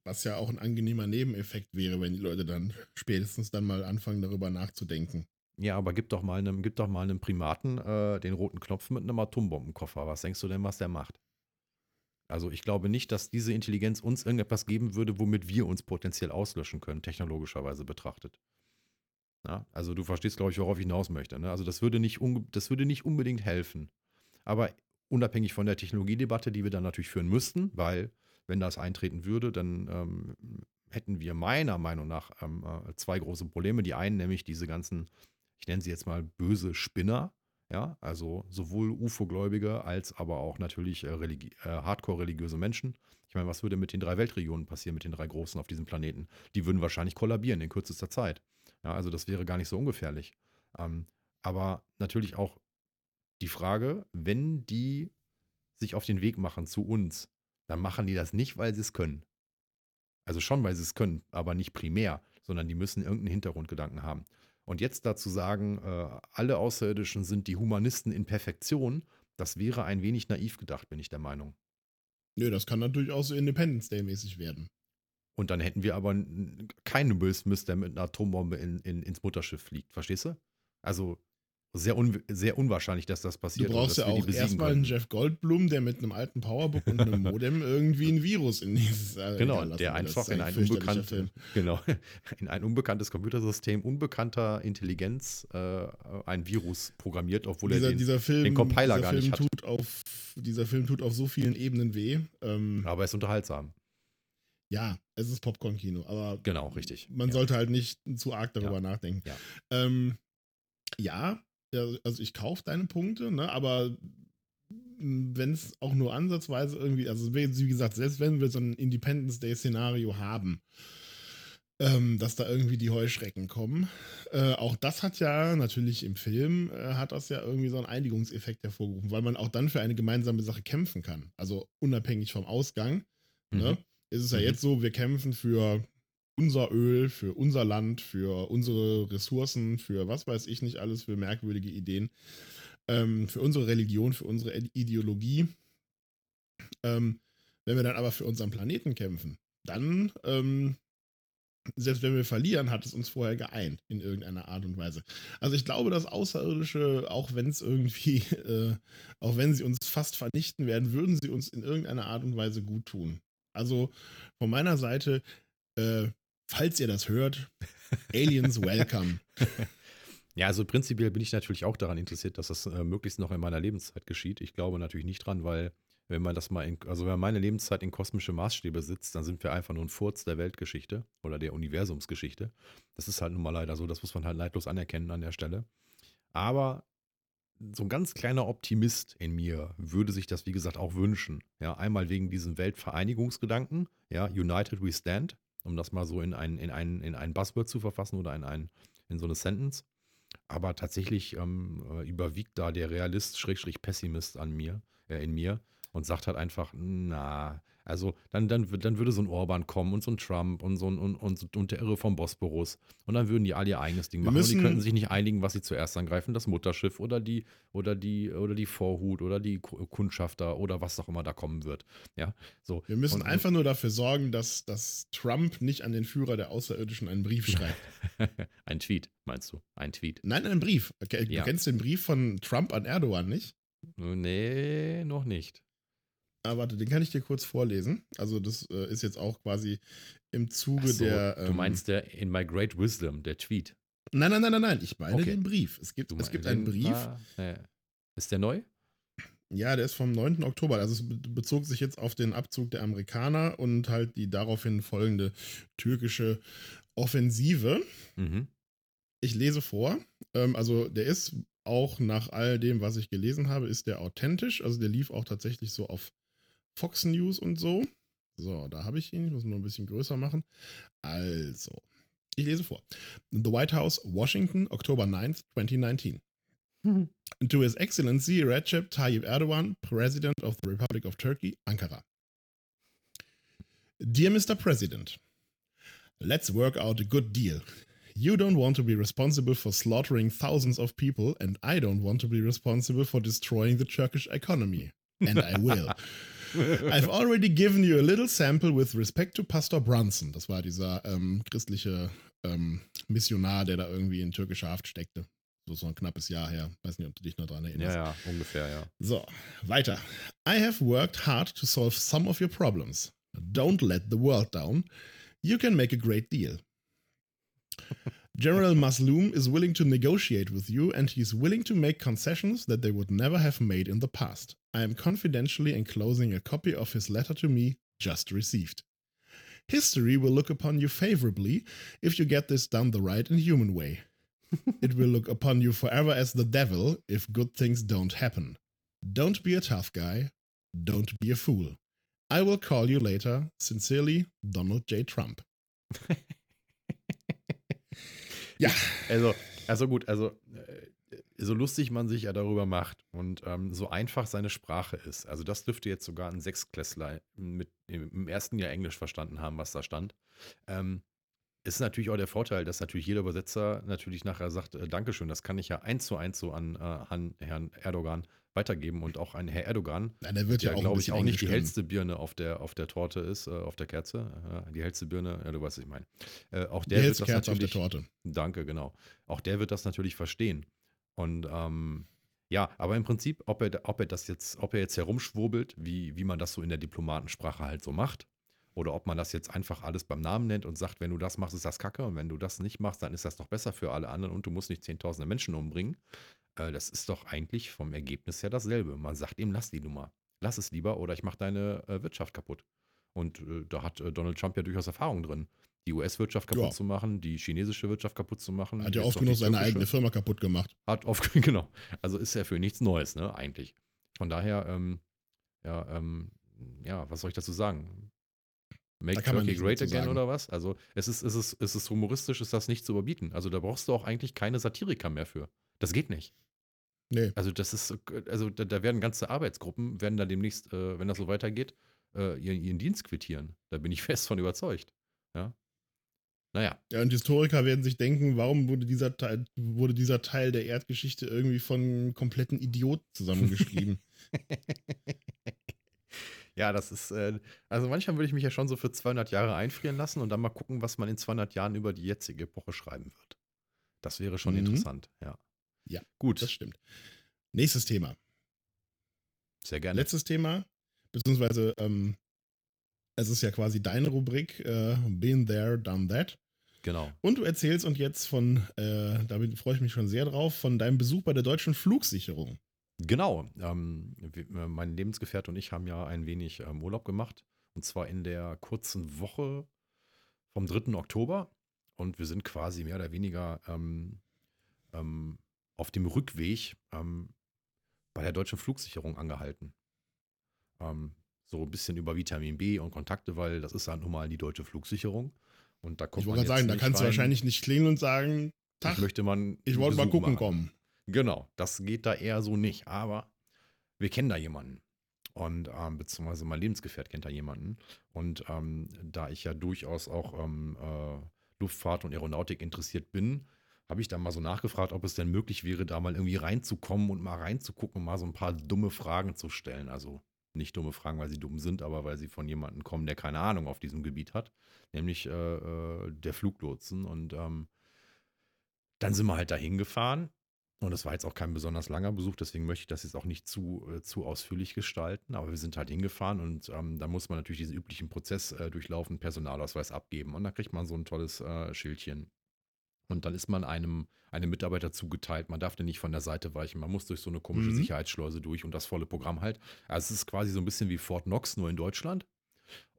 C: was ja auch ein angenehmer Nebeneffekt wäre, wenn die Leute dann spätestens dann mal anfangen, darüber nachzudenken.
B: Ja, aber gib doch mal einem, gib doch mal einem Primaten äh, den roten Knopf mit einem Atombombenkoffer. Was denkst du denn, was der macht? Also ich glaube nicht, dass diese Intelligenz uns irgendetwas geben würde, womit wir uns potenziell auslöschen können, technologischerweise betrachtet. Ja, also du verstehst, glaube ich, worauf ich hinaus möchte. Ne? Also das würde, nicht das würde nicht unbedingt helfen. Aber unabhängig von der Technologiedebatte, die wir dann natürlich führen müssten, weil wenn das eintreten würde, dann ähm, hätten wir meiner Meinung nach ähm, äh, zwei große Probleme. Die einen nämlich diese ganzen, ich nenne sie jetzt mal böse Spinner, ja, also sowohl UFO-Gläubige als aber auch natürlich äh, religi- äh, hardcore-religiöse Menschen. Ich meine, was würde mit den drei Weltregionen passieren, mit den drei großen auf diesem Planeten? Die würden wahrscheinlich kollabieren in kürzester Zeit. Ja, also das wäre gar nicht so ungefährlich. Ähm, aber natürlich auch die Frage, wenn die sich auf den Weg machen zu uns, dann machen die das nicht, weil sie es können. Also schon, weil sie es können, aber nicht primär, sondern die müssen irgendeinen Hintergrundgedanken haben. Und jetzt dazu sagen, äh, alle Außerirdischen sind die Humanisten in Perfektion, das wäre ein wenig naiv gedacht, bin ich der Meinung.
C: Nö, das kann natürlich auch so Independence Day-mäßig werden.
B: Und dann hätten wir aber keinen Will Smith, der mit einer Atombombe in, in, ins Mutterschiff fliegt. Verstehst du? Also sehr, un, sehr unwahrscheinlich, dass das
C: Du
B: passiert. und
C: brauchst ja auch erstmal einen. Jeff Goldblum, der mit einem alten Powerbook und einem Modem irgendwie ein Virus in dieses. Äh,
B: Genau, der einfach
C: ist
B: in
C: ein
B: ein,
C: fürchterlicher
B: unbekannt,
C: Film.
B: genau, in ein unbekanntes Computersystem unbekannter Intelligenz äh, ein Virus programmiert, obwohl
C: Dieser,
B: er den,
C: dieser Film,
B: den Compiler
C: dieser
B: gar
C: Film
B: nicht hat.
C: tut auf, dieser Film tut auf so vielen Ebenen weh. Ähm,
B: aber er ist unterhaltsam.
C: ja, es ist Popcorn-Kino, aber
B: Genau, richtig.
C: man
B: ja.
C: sollte halt nicht zu arg darüber
B: Ja.
C: nachdenken.
B: Ja.
C: Ähm, ja, also ich kaufe deine Punkte, ne, aber wenn es auch nur ansatzweise irgendwie, also wie gesagt, selbst wenn wir so ein Independence Day-Szenario haben, ähm, dass da irgendwie die Heuschrecken kommen, äh, auch das hat ja natürlich im Film, äh, hat das ja irgendwie so einen Einigungseffekt hervorgerufen, weil man auch dann für eine gemeinsame Sache kämpfen kann. Also unabhängig vom Ausgang. Ne?
B: Mhm.
C: Ist es ja
B: Mhm.
C: jetzt so, wir kämpfen für unser Öl, für unser Land, für unsere Ressourcen, für was weiß ich nicht alles, für merkwürdige Ideen, ähm, für unsere Religion, für unsere Ide- Ideologie. Ähm, wenn wir dann aber für unseren Planeten kämpfen, dann, ähm, selbst wenn wir verlieren, hat es uns vorher geeint in irgendeiner Art und Weise. Also ich glaube, dass Außerirdische, auch wenn es irgendwie, äh, auch wenn sie uns fast vernichten werden, würden sie uns in irgendeiner Art und Weise gut tun. Also von meiner Seite, äh, falls ihr das hört, Aliens welcome.
B: Ja, also prinzipiell bin ich natürlich auch daran interessiert, dass das äh, möglichst noch in meiner Lebenszeit geschieht. Ich glaube natürlich nicht dran, weil wenn man das mal in, also wenn meine Lebenszeit in kosmische Maßstäbe sitzt, dann sind wir einfach nur ein Furz der Weltgeschichte oder der Universumsgeschichte. Das ist halt nun mal leider so, das muss man halt neidlos anerkennen an der Stelle. Aber so ein ganz kleiner Optimist in mir würde sich das, wie gesagt, auch wünschen. Ja, einmal wegen diesem Weltvereinigungsgedanken, ja, United we stand, um das mal so in ein, in ein, in ein Buzzword zu verfassen oder in, ein, in so eine Sentence. aber tatsächlich ähm, äh, überwiegt da der Realist, Schrägstrich Pessimist an mir, äh, in mir und sagt halt einfach, na, also dann, dann, dann würde so ein Orban kommen und so ein Trump und so ein und, und, und der Irre vom Bosporus. Und dann würden die alle ihr eigenes Ding machen. und die könnten sich nicht einigen, was sie zuerst angreifen, das Mutterschiff oder die, oder die, oder die Vorhut oder die Ku- Kundschafter oder was auch immer da kommen wird. Ja, so.
C: Wir müssen
B: Und-
C: einfach nur dafür sorgen, dass, dass Trump nicht an den Führer der Außerirdischen einen Brief schreibt.
B: Ein Tweet, meinst du? Ein Tweet.
C: Nein, einen Brief. Okay, Du
B: Ja.
C: kennst den Brief von Trump an Erdogan nicht?
B: Nee, noch nicht.
C: Ah, warte, den kann ich dir kurz vorlesen. Also, das äh, ist jetzt auch quasi im Zuge
B: so,
C: der.
B: du
C: ähm,
B: meinst der In My Great Wisdom, der Tweet.
C: Nein, nein, nein, nein, nein. Ich meine
B: Okay.
C: den Brief. Es gibt,
B: Du
C: es gibt einen Brief.
B: Ah, äh, ist der neu?
C: Ja, der ist vom 9. Oktober. Also es be- bezog sich jetzt auf den Abzug der Amerikaner und halt die daraufhin folgende türkische Offensive.
B: Mhm.
C: Ich lese vor. Ähm, also der ist auch nach all dem, was ich gelesen habe, ist der authentisch. Also der lief auch tatsächlich so auf Fox News und so. So, da habe ich ihn. Ich muss ihn nur ein bisschen größer machen. Also, ich lese vor. The White House, Washington, Oktober 9th, 2019. To His Excellency Recep Tayyip Erdogan, President of the Republic of Turkey, Ankara. Dear Mr. President, let's work out a good deal. You don't want to be responsible for slaughtering thousands of people, and I don't want to be responsible for destroying the Turkish economy. And I will. I've already given you a little sample with respect to Pastor Brunson. Das war dieser ähm, christliche ähm, Missionar, der da irgendwie in türkischer Haft steckte. So, so ein knappes Jahr her. Weiß nicht, ob du dich noch dran
B: Ja,
C: erinnerst.
B: ja, ungefähr, ja.
C: So, weiter. I have worked hard to solve some of your problems. Don't let the world down. You can make a great deal. General Masloum is willing to negotiate with you and he's willing to make concessions that they would never have made in the past. I am confidentially enclosing a copy of his letter to me, just received. History will look upon you favorably if you get this done the right and human way. it will look upon you forever as the devil if good things don't happen. Don't be a tough guy. Don't be a fool. I will call you later. Sincerely, Donald J. Trump. ja,
B: Also, also gut, also äh, so lustig man sich ja darüber macht und ähm, so einfach seine Sprache ist. Also das dürfte jetzt sogar ein Sechsklässler mit im ersten Jahr Englisch verstanden haben, was da stand. Ähm, ist natürlich auch der Vorteil, dass natürlich jeder Übersetzer natürlich nachher sagt, äh, Dankeschön, das kann ich ja eins zu eins so an, äh, an Herrn Erdogan weitergeben und auch an Herr Erdogan,
C: Na, der wird ja,
B: der glaube ich auch nicht die hellste Birne auf der, auf der Torte ist, äh, auf der Kerze, die hellste Birne, ja du weißt, was ich meine. Äh, auch
C: Die
B: der wird
C: hellste
B: das
C: Kerze auf der
B: natürlich,
C: Torte.
B: Danke, genau. Auch der wird das natürlich verstehen. Und ähm, ja, aber im Prinzip, ob er, ob er das jetzt, ob er jetzt herumschwurbelt, wie, wie man das so in der Diplomatensprache halt so macht, oder ob man das jetzt einfach alles beim Namen nennt und sagt, wenn du das machst, ist das Kacke und wenn du das nicht machst, dann ist das doch besser für alle anderen und du musst nicht zehntausende Menschen umbringen. Äh, das ist doch eigentlich vom Ergebnis her dasselbe. Man sagt ihm, lass die Nummer. Lass es lieber oder ich mache deine äh, Wirtschaft kaputt. Und äh, da hat äh, Donald Trump ja durchaus Erfahrung drin. Die US-Wirtschaft kaputt
C: Ja.
B: zu machen, die chinesische Wirtschaft kaputt zu machen.
C: Hat ja oft genug seine eigene Firma kaputt gemacht.
B: Hat auf, genau. Also ist ja für nichts Neues, ne, eigentlich. Von daher, ähm, ja, ähm, ja, was soll ich dazu sagen? Make
C: Da
B: Turkey great again
C: sagen.
B: oder was? Also es ist, es ist, es ist humoristisch, ist das nicht zu überbieten. Also da brauchst du auch eigentlich keine Satiriker mehr für. Das geht nicht.
C: Nee.
B: Also das ist, also da, da werden ganze Arbeitsgruppen, werden da demnächst, äh, wenn das so weitergeht, äh, ihren, ihren Dienst quittieren. Da bin ich fest von überzeugt. Ja. Naja.
C: Ja, und Historiker werden sich denken, warum wurde dieser Teil, wurde dieser Teil der Erdgeschichte irgendwie von kompletten Idioten zusammengeschrieben?
B: Ja, das ist, äh, also manchmal würde ich mich ja schon so für 200 Jahre einfrieren lassen und dann mal gucken, was man in 200 Jahren über die jetzige Epoche schreiben wird. Das wäre schon
C: Mhm.
B: interessant, ja.
C: Ja,
B: Gut,
C: das stimmt. Nächstes Thema.
B: sehr gerne.
C: Letztes Thema, beziehungsweise ähm, es ist ja quasi deine Rubrik, äh, Been There, Done That.
B: Genau.
C: Und du erzählst uns jetzt von, äh, da freue ich mich schon sehr drauf, von deinem Besuch bei der deutschen Flugsicherung.
B: Genau. Ähm, äh, mein Lebensgefährte und ich haben ja ein wenig ähm, Urlaub gemacht. Und zwar in der kurzen Woche vom 3. Oktober. Und wir sind quasi mehr oder weniger ähm, ähm, auf dem Rückweg ähm, bei der deutschen Flugsicherung angehalten. Ähm, so ein bisschen über Vitamin B und Kontakte, weil das ist ja nun mal die deutsche Flugsicherung. Und da kommt
C: Ich
B: man
C: wollte gerade sagen, da kannst du
B: rein.
C: wahrscheinlich nicht klingeln und sagen, Tag,
B: ich möchte mal.
C: Ich wollte mal gucken
B: machen.
C: kommen.
B: Genau, das geht da eher so nicht. Aber wir kennen da jemanden. Und ähm, beziehungsweise mein Lebensgefährt kennt da jemanden. Und ähm, da ich ja durchaus auch ähm, äh, Luftfahrt und Aeronautik interessiert bin, habe ich da mal so nachgefragt, ob es denn möglich wäre, da mal irgendwie reinzukommen und mal reinzugucken und mal so ein paar dumme Fragen zu stellen. Also nicht dumme Fragen, weil sie dumm sind, aber weil sie von jemandem kommen, der keine Ahnung auf diesem Gebiet hat, nämlich äh, äh, der Fluglotsen. Und ähm, dann sind wir halt da hingefahren. Und das war jetzt auch kein besonders langer Besuch, deswegen möchte ich das jetzt auch nicht zu, äh, zu ausführlich gestalten. Aber wir sind halt hingefahren und ähm, da muss man natürlich diesen üblichen Prozess äh, durchlaufen, Personalausweis abgeben. Und da kriegt man so ein tolles äh, Schildchen. Und dann ist man einem, einem Mitarbeiter zugeteilt. Man darf den nicht von der Seite weichen. Man muss durch so eine komische
C: Mhm.
B: Sicherheitsschleuse durch und das volle Programm halt. Also es ist quasi so ein bisschen wie Fort Knox, nur in Deutschland.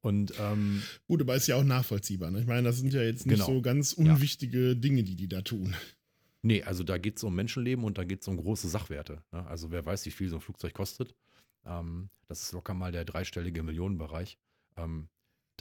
B: Und ähm,
C: Gut, aber ist ja auch nachvollziehbar. Ne? Ich meine, das sind ja jetzt nicht
B: Genau.
C: so ganz
B: Ja.
C: unwichtige Dinge, die die da tun.
B: Nee, also da geht es um Menschenleben und da geht es um große Sachwerte. Ne? Also wer weiß, wie viel so ein Flugzeug kostet. Ähm, das ist locker mal der dreistellige Millionenbereich. Ähm,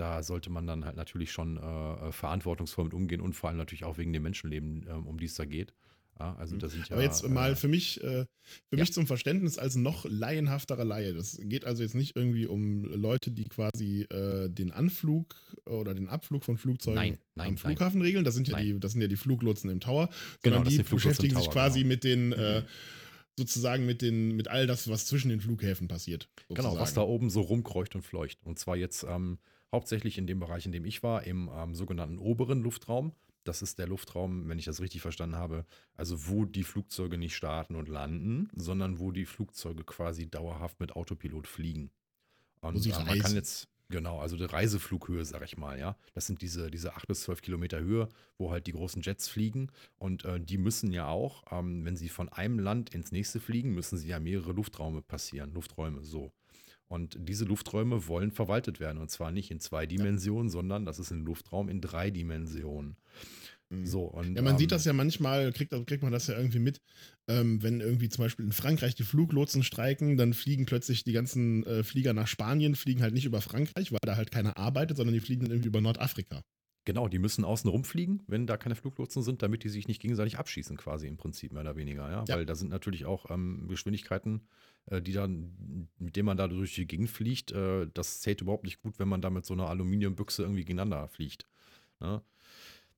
B: da sollte man dann halt natürlich schon äh, verantwortungsvoll mit umgehen und vor allem natürlich auch wegen dem Menschenleben, ähm, um die es da geht. Ja, also da sind ja.
C: Mhm. Aber jetzt mal
B: äh,
C: für mich, äh, für
B: ja.
C: mich zum Verständnis als noch laienhafterer Laie. Das geht also jetzt nicht irgendwie um Leute, die quasi äh, den Anflug oder den Abflug von Flugzeugen
B: Nein, nein,
C: am
B: nein.
C: Flughafen regeln. Das sind ja
B: Nein.
C: die, das sind ja die Fluglotsen im Tower.
B: Genau,
C: sondern
B: das
C: die
B: sind
C: beschäftigen sich
B: Tower,
C: quasi
B: genau.
C: mit den äh,
B: Mhm.
C: sozusagen mit den mit all das, was zwischen den Flughäfen passiert.
B: Genau, was da
C: sozusagen.
B: oben so rumkreucht und fleucht. Und zwar jetzt ähm, hauptsächlich in dem Bereich, in dem ich war, im ähm, sogenannten oberen Luftraum. Das ist der Luftraum, wenn ich das richtig verstanden habe, also wo die Flugzeuge nicht starten und landen, sondern wo die Flugzeuge quasi dauerhaft mit Autopilot fliegen. Und äh, man kann jetzt, genau, also die Reiseflughöhe, sag ich mal, ja. Das sind diese, diese 8 bis 12 Kilometer Höhe, wo halt die großen Jets fliegen. Und äh, die müssen ja auch, ähm, wenn sie von einem Land ins nächste fliegen, müssen sie ja mehrere Lufträume passieren, Lufträume, so. Und diese Lufträume wollen verwaltet werden. Und zwar nicht in zwei Dimensionen, sondern das ist ein Luftraum in drei Dimensionen.
C: Mhm.
B: So, und,
C: Ja, man
B: ähm,
C: sieht das ja manchmal, kriegt, kriegt man das ja irgendwie mit, ähm, wenn irgendwie zum Beispiel in Frankreich die Fluglotsen streiken, dann fliegen plötzlich die ganzen äh, Flieger nach Spanien, fliegen halt nicht über Frankreich, weil da halt keiner arbeitet, sondern die fliegen dann irgendwie über Nordafrika.
B: Genau, die müssen außen rumfliegen, wenn da keine Fluglotsen sind, damit die sich nicht gegenseitig abschießen, quasi im Prinzip mehr oder weniger. Ja?
C: Ja.
B: Weil da sind natürlich auch ähm, Geschwindigkeiten, äh, die dann, mit denen man da durch die Gegend fliegt. Äh, das zählt überhaupt nicht gut, wenn man da mit so einer Aluminiumbüchse irgendwie gegeneinander fliegt. Ne?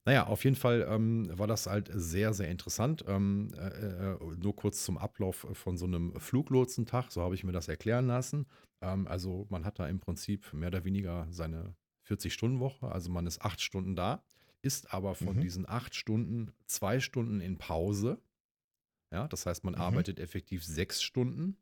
B: Naja, auf jeden Fall ähm, war das halt sehr, sehr interessant. Ähm, äh, äh, nur kurz zum Ablauf von so einem Fluglotsentag, so habe ich mir das erklären lassen. Ähm, also man hat da im Prinzip mehr oder weniger seine 40-Stunden-Woche, also man ist acht Stunden da, ist aber von
C: Mhm.
B: diesen acht Stunden zwei Stunden in Pause. Ja, das heißt, man
C: Mhm.
B: arbeitet effektiv sechs Stunden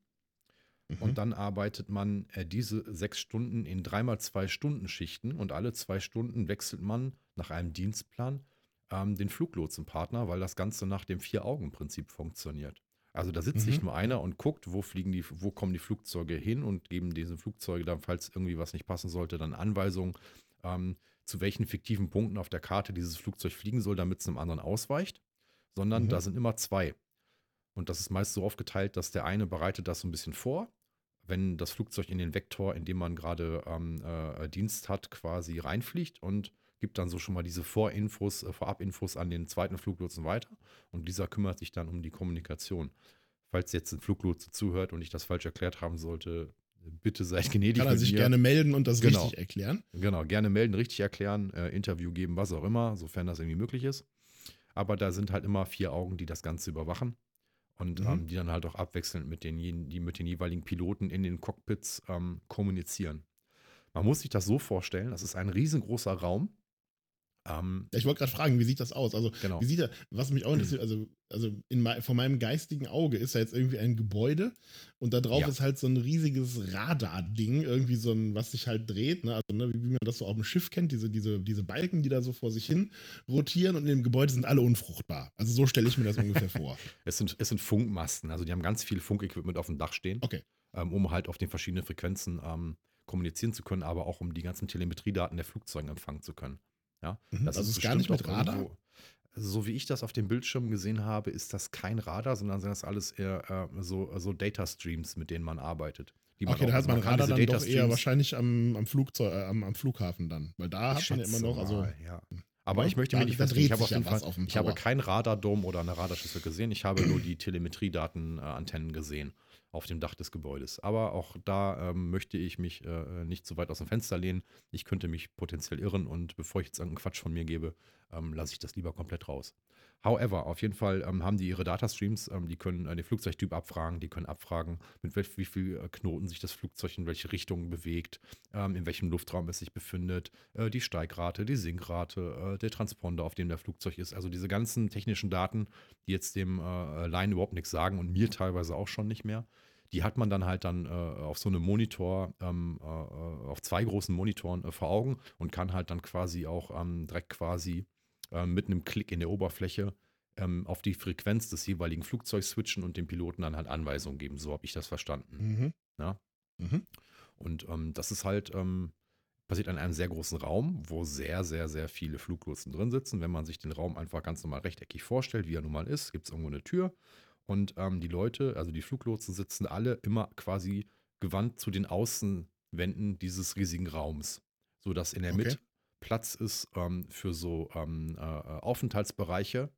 C: Mhm.
B: und dann arbeitet man äh, diese sechs Stunden in dreimal zwei Stunden Schichten und alle zwei Stunden wechselt man nach einem Dienstplan ähm, den Fluglotsenpartner, weil das Ganze nach dem Vier-Augen-Prinzip funktioniert. Also da sitzt
C: Mhm.
B: nicht nur einer und guckt, wo fliegen die, wo kommen die Flugzeuge hin und geben diesen Flugzeuge dann, falls irgendwie was nicht passen sollte, dann Anweisungen, ähm, zu welchen fiktiven Punkten auf der Karte dieses Flugzeug fliegen soll, damit es einem anderen ausweicht, sondern
C: Mhm.
B: da sind immer zwei. Und das ist meist so aufgeteilt, dass der eine bereitet das so ein bisschen vor, wenn das Flugzeug in den Vektor, in dem man gerade ähm, äh, Dienst hat, quasi reinfliegt und gibt dann so schon mal diese Vorinfos, äh, Vorabinfos an den zweiten Fluglotsen weiter. Und dieser kümmert sich dann um die Kommunikation. Falls jetzt ein Fluglotse zuhört und ich das falsch erklärt haben sollte, bitte seid gnädig.
C: Kann er sich
B: mir.
C: gerne melden und das
B: Genau.
C: richtig erklären.
B: Genau, gerne melden, richtig erklären, äh, Interview geben, was auch immer, sofern das irgendwie möglich ist. Aber da sind halt immer vier Augen, die das Ganze überwachen und
C: Mhm.
B: ähm, die dann halt auch abwechselnd mit den, die mit den jeweiligen Piloten in den Cockpits ähm, kommunizieren. Man muss sich das so vorstellen, das ist ein riesengroßer Raum. Ähm,
C: ich wollte gerade fragen, wie sieht das aus? Also,
B: genau.
C: wie sieht er, was mich auch interessiert, also, also in von meinem geistigen Auge ist da jetzt irgendwie ein Gebäude und da drauf
B: Ja.
C: ist halt so ein riesiges Radar-Ding, irgendwie so ein, was sich halt dreht, ne? Also, ne, wie, wie man das so auf dem Schiff kennt, diese, diese, diese Balken, die da so vor sich hin rotieren und in dem Gebäude sind alle unfruchtbar. Also so stelle ich mir das ungefähr vor.
B: Es sind, es sind Funkmasten, also die haben ganz viel Funkequipment auf dem Dach stehen,
C: Okay.
B: ähm, um halt auf den verschiedenen Frequenzen ähm, kommunizieren zu können, aber auch um die ganzen Telemetriedaten der Flugzeuge empfangen zu können. Ja,
C: Mhm.
B: das
C: also
B: ist
C: ist gar nicht mit Radar.
B: irgendwo- So wie ich das auf dem Bildschirm gesehen habe, ist das kein Radar, sondern sind das alles eher äh, so, so Data Streams, mit denen man arbeitet. Man
C: Okay, da hat
B: also
C: man
B: kann
C: Radar dann
B: Data
C: doch eher wahrscheinlich am, am Flugzeug, äh, am, am Flughafen dann. Weil da
B: Ich
C: hat man ja immer noch, also
B: mal, ja. Aber
C: Ja,
B: ich möchte mir nicht festlegen. Ich habe auf jeden Fall,
C: auf
B: ich habe keinen Radardom oder eine Radarschüssel gesehen. Ich habe nur die Telemetriedatenantennen gesehen auf dem Dach des Gebäudes. Aber auch da ähm, möchte ich mich äh, nicht zu weit aus dem Fenster lehnen. Ich könnte mich potenziell irren und bevor ich jetzt irgendeinen Quatsch von mir gebe, ähm, lasse ich das lieber komplett raus. However, auf jeden Fall ähm, haben die ihre Datastreams, ähm, die können äh, den Flugzeugtyp abfragen, die können abfragen, mit welch, wie viel äh, Knoten sich das Flugzeug in welche Richtung bewegt, ähm, in welchem Luftraum es sich befindet, äh, die Steigrate, die Sinkrate, äh, der Transponder, auf dem der Flugzeug ist. Also diese ganzen technischen Daten, die jetzt dem äh, Line überhaupt nichts sagen und mir teilweise auch schon nicht mehr. Die hat man dann halt dann äh, auf so einem Monitor, ähm, äh, auf zwei großen Monitoren äh, vor Augen und kann halt dann quasi auch ähm, direkt quasi äh, mit einem Klick in der Oberfläche ähm, auf die Frequenz des jeweiligen Flugzeugs switchen und dem Piloten dann halt Anweisungen geben. So habe ich das verstanden.
C: Mhm.
B: Ja.
C: Mhm.
B: Und ähm, das ist halt ähm, passiert in einem sehr großen Raum, wo sehr, sehr, sehr viele Fluglotsen drin sitzen. Wenn man sich den Raum einfach ganz normal rechteckig vorstellt, wie er nun mal ist, gibt es irgendwo eine Tür. Und ähm, die Leute, also die Fluglotsen, sitzen alle immer quasi gewandt zu den Außenwänden dieses riesigen Raums, sodass in der
C: Okay.
B: Mitte Platz ist ähm, für so ähm, äh, Aufenthaltsbereiche.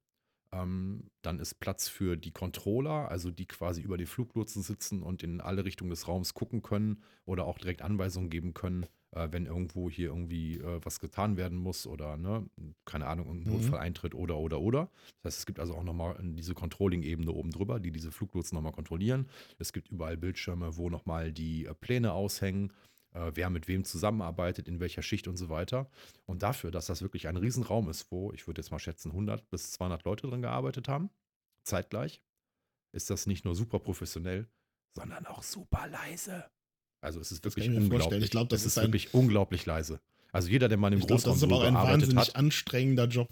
B: Ähm, dann ist Platz für die Controller, also die quasi über den Fluglotsen sitzen und in alle Richtungen des Raums gucken können oder auch direkt Anweisungen geben können, äh, wenn irgendwo hier irgendwie äh, was getan werden muss oder, ne, keine Ahnung, ein
C: Mhm.
B: Notfall eintritt oder, oder, oder. Das heißt, es gibt also auch nochmal diese Controlling-Ebene oben drüber, die diese Fluglotsen nochmal kontrollieren. Es gibt überall Bildschirme, wo nochmal die äh, Pläne aushängen, äh, wer mit wem zusammenarbeitet, in welcher Schicht und so weiter. Und dafür, dass das wirklich ein Riesenraum ist, wo, ich würde jetzt mal schätzen, 100 bis 200 Leute drin gearbeitet haben, zeitgleich, ist das nicht nur super professionell, sondern auch super leise. Also es ist wirklich
C: ich
B: unglaublich.
C: Ich glaub, das
B: es
C: ist
B: ist wirklich unglaublich leise. Also jeder, der mal in einem
C: Ich glaube, das ist aber ein wahnsinnig anstrengender Job.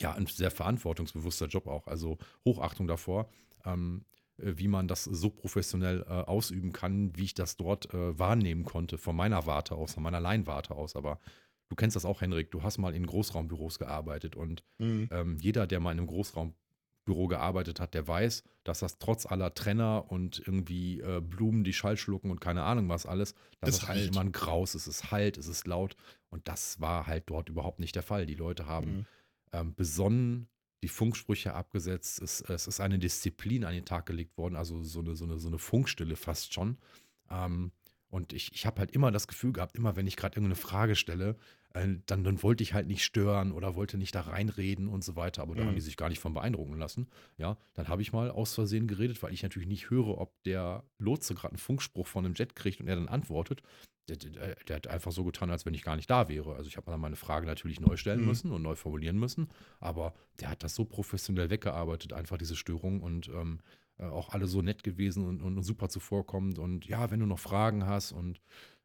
B: ja, ein sehr verantwortungsbewusster Job auch. Also Hochachtung davor, ähm, äh, wie man das so professionell äh, ausüben kann, wie ich das dort äh, wahrnehmen konnte, von meiner Warte aus, von meiner Laienwarte aus. Aber du kennst das auch, Henrik, du hast mal in Großraumbüros gearbeitet und
C: Mhm.
B: ähm, jeder, der mal in einem Großraumbüro gearbeitet hat, der weiß, dass das trotz aller Trenner und irgendwie äh, Blumen, die Schall schlucken und keine Ahnung was alles, dass
C: Es
B: das eigentlich
C: halt.
B: immer ein Graus ist. Es ist halt, es ist laut. Und das war halt dort überhaupt nicht der Fall. Die Leute haben
C: Mhm.
B: ähm, besonnen die Funksprüche abgesetzt. Es, es ist eine Disziplin an den Tag gelegt worden, also so eine, so eine, so eine Funkstille fast schon. Ähm, und ich, ich habe halt immer das Gefühl gehabt, immer wenn ich gerade irgendeine Frage stelle, äh, dann, dann wollte ich halt nicht stören oder wollte nicht da reinreden und so weiter. Aber da
C: Mhm.
B: haben die sich gar nicht von beeindrucken lassen. Ja, dann habe ich mal aus Versehen geredet, weil ich natürlich nicht höre, ob der Lotse gerade einen Funkspruch von einem Jet kriegt und er dann antwortet. Der, der, der hat einfach so getan, als wenn ich gar nicht da wäre. Also ich habe dann meine Frage natürlich neu stellen
C: Mhm.
B: müssen und neu formulieren müssen. Aber der hat das so professionell weggearbeitet, einfach diese Störung und ähm, äh, auch alle so nett gewesen und, und super zuvorkommend. Und ja, wenn du noch Fragen hast und,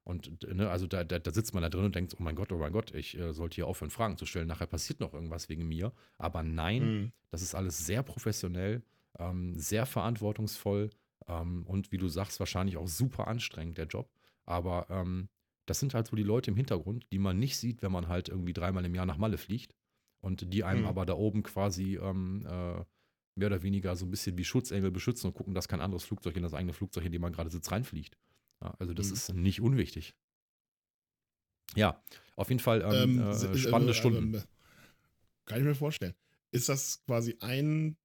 B: und ne, also da, da, da sitzt man da drin und denkt, oh mein Gott, oh mein Gott, ich äh, sollte hier aufhören, Fragen zu stellen. Nachher passiert noch irgendwas wegen mir. Aber nein,
C: Mhm.
B: das ist alles sehr professionell, ähm, sehr verantwortungsvoll ähm, und wie du sagst, wahrscheinlich auch super anstrengend, der Job. Aber ähm, das sind halt so die Leute im Hintergrund, die man nicht sieht, wenn man halt irgendwie dreimal im Jahr nach Malle fliegt. Und die einem
C: Mhm.
B: aber da oben quasi ähm, äh, mehr oder weniger so ein bisschen wie Schutzengel beschützen und gucken, dass kein anderes Flugzeug in das eigene Flugzeug, in dem man gerade sitzt, reinfliegt. Ja, also das
C: Mhm.
B: ist nicht unwichtig. Ja, auf jeden Fall ähm,
C: Ähm,
B: äh,
C: se-
B: spannende
C: äh,
B: Stunden.
C: ähm, kann ich mir vorstellen. Ist das quasi ein,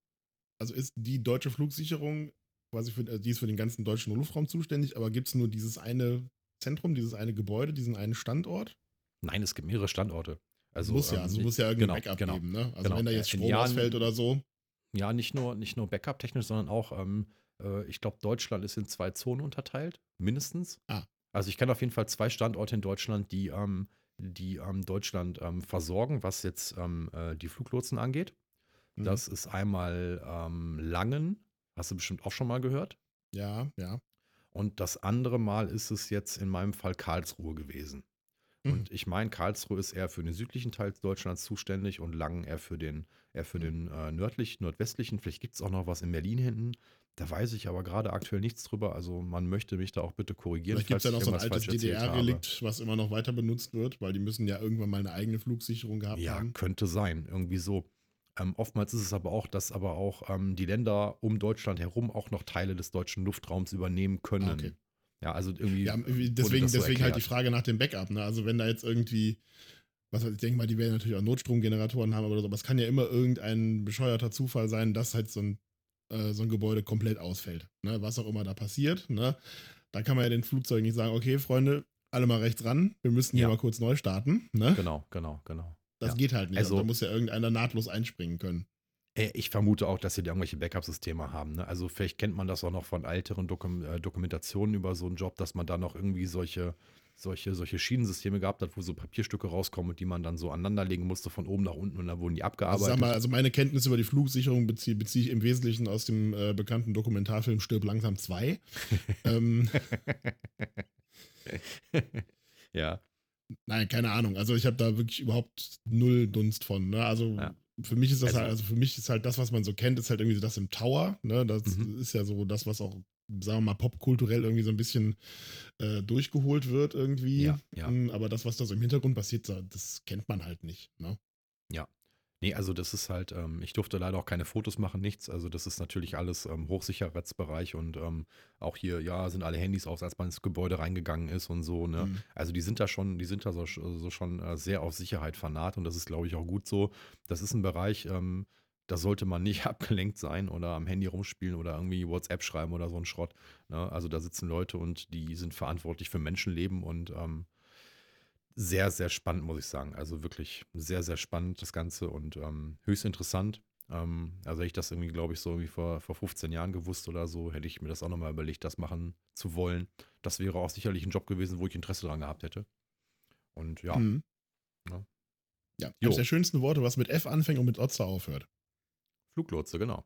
C: also ist die deutsche Flugsicherung quasi für, äh, die ist für den ganzen deutschen Luftraum zuständig, aber gibt es nur dieses eine Zentrum, dieses eine Gebäude, diesen einen Standort?
B: Nein, es gibt mehrere Standorte. Also,
C: muss ja,
B: ähm,
C: also muss ja irgendein
B: genau,
C: Backup
B: genau.
C: geben, ne? Also
B: genau.
C: wenn da jetzt
B: Äh, in
C: Strom
B: Jahren-
C: ausfällt oder so.
B: Ja, nicht nur, nicht nur Backup-technisch, sondern auch, ähm, äh, ich glaube, Deutschland ist in zwei Zonen unterteilt, mindestens.
C: Ah.
B: Also ich kenne auf jeden Fall zwei Standorte in Deutschland, die, ähm, die ähm, Deutschland ähm, versorgen, was jetzt ähm, äh, die Fluglotsen angeht.
C: Mhm.
B: Das ist einmal Langen, hast du bestimmt auch schon mal gehört.
C: Ja, ja.
B: Und das andere Mal ist es jetzt in meinem Fall Karlsruhe gewesen.
C: Mhm.
B: Und ich meine, Karlsruhe ist eher für den südlichen Teil Deutschlands zuständig und Langen eher für den, eher für den äh, nördlich, nordwestlichen. Vielleicht gibt es auch noch was in Berlin hinten. Da weiß ich aber gerade aktuell nichts drüber. Also man möchte mich da auch bitte korrigieren.
C: Vielleicht gibt es ja noch so ein altes. DDR-Relikt, was immer noch weiter benutzt wird, weil die müssen ja irgendwann mal eine eigene Flugsicherung gehabt
B: Ja,
C: haben.
B: könnte sein, irgendwie so. Ähm, oftmals ist es aber auch, dass aber auch ähm, die Länder um Deutschland herum auch noch Teile des deutschen Luftraums übernehmen können.
C: Okay.
B: Ja, also irgendwie.
C: Ja, deswegen,
B: so
C: deswegen halt die. Frage nach dem Backup. Ne? Also wenn da jetzt irgendwie, was ich denke mal, die werden natürlich auch Notstromgeneratoren haben, aber, so, aber es kann ja immer irgendein bescheuerter Zufall sein, dass halt so ein, äh, so ein Gebäude komplett ausfällt. Ne? Was auch immer da passiert. Ne? Da kann man ja den Flugzeugen nicht sagen, okay, Freunde, alle mal rechts ran, wir müssen hier
B: Ja.
C: mal kurz neu starten. Ne?
B: Genau, genau, genau.
C: Das
B: ja.
C: geht halt nicht.
B: Also-
C: Also, da muss ja irgendeiner nahtlos einspringen können.
B: Äh, Ich vermute auch, dass sie da irgendwelche Backup-Systeme haben. Ne? Also vielleicht kennt man das auch noch von älteren Dokum äh, Dokumentationen über so einen Job, dass man da noch irgendwie solche, solche, solche Schienensysteme gehabt hat, wo so Papierstücke rauskommen und die man dann so aneinanderlegen musste von oben nach unten und dann wurden die
C: Also,
B: abgearbeitet.
C: sag mal, also meine Kenntnis über die Flugsicherung beziehe bezieh ich im Wesentlichen aus dem äh, bekannten Dokumentarfilm Stirb langsam 2. ähm,
B: ja,
C: nein, keine Ahnung. Also ich habe da wirklich überhaupt null Dunst von. Ne? Also
B: Ja.
C: für mich ist das
B: Also-
C: halt, also für mich ist halt das, was man so kennt, ist halt irgendwie so das im Tower. Ne? Das
B: Mhm.
C: ist ja so das, was auch, sagen wir mal, popkulturell irgendwie so ein bisschen äh, durchgeholt wird irgendwie.
B: Ja, ja.
C: Mm, Aber das, was da so im Hintergrund passiert, das kennt man halt nicht. Ne?
B: Nee, also das ist halt, ähm, ich durfte leider auch keine Fotos machen, nichts. Also das ist natürlich alles ähm, Hochsicherheitsbereich und ähm, auch hier, ja, sind alle Handys aus, als man ins Gebäude reingegangen ist und so, ne?
C: Mhm.
B: Also die sind da schon, die sind da so, so schon äh, sehr auf Sicherheit vernarrt und das ist, glaube ich, auch gut so. Das ist ein Bereich, ähm, da sollte man nicht abgelenkt sein oder am Handy rumspielen oder irgendwie WhatsApp schreiben oder so ein Schrott. Ne? Also da sitzen Leute und die sind verantwortlich für Menschenleben und ähm, sehr, sehr spannend, muss ich sagen. Also wirklich sehr, sehr spannend das Ganze und ähm, höchst interessant. Ähm, also hätte ich das irgendwie, glaube ich, so wie vor, vor 15 Jahren gewusst oder so, hätte ich mir das auch nochmal überlegt, das machen zu wollen. Das wäre auch sicherlich ein Job gewesen, wo ich Interesse daran gehabt hätte. Und ja,
C: Mhm.
B: Ja.
C: Ja, eines der schönsten Worte, was mit F anfängt und mit Otzer aufhört.
B: Fluglotse, genau.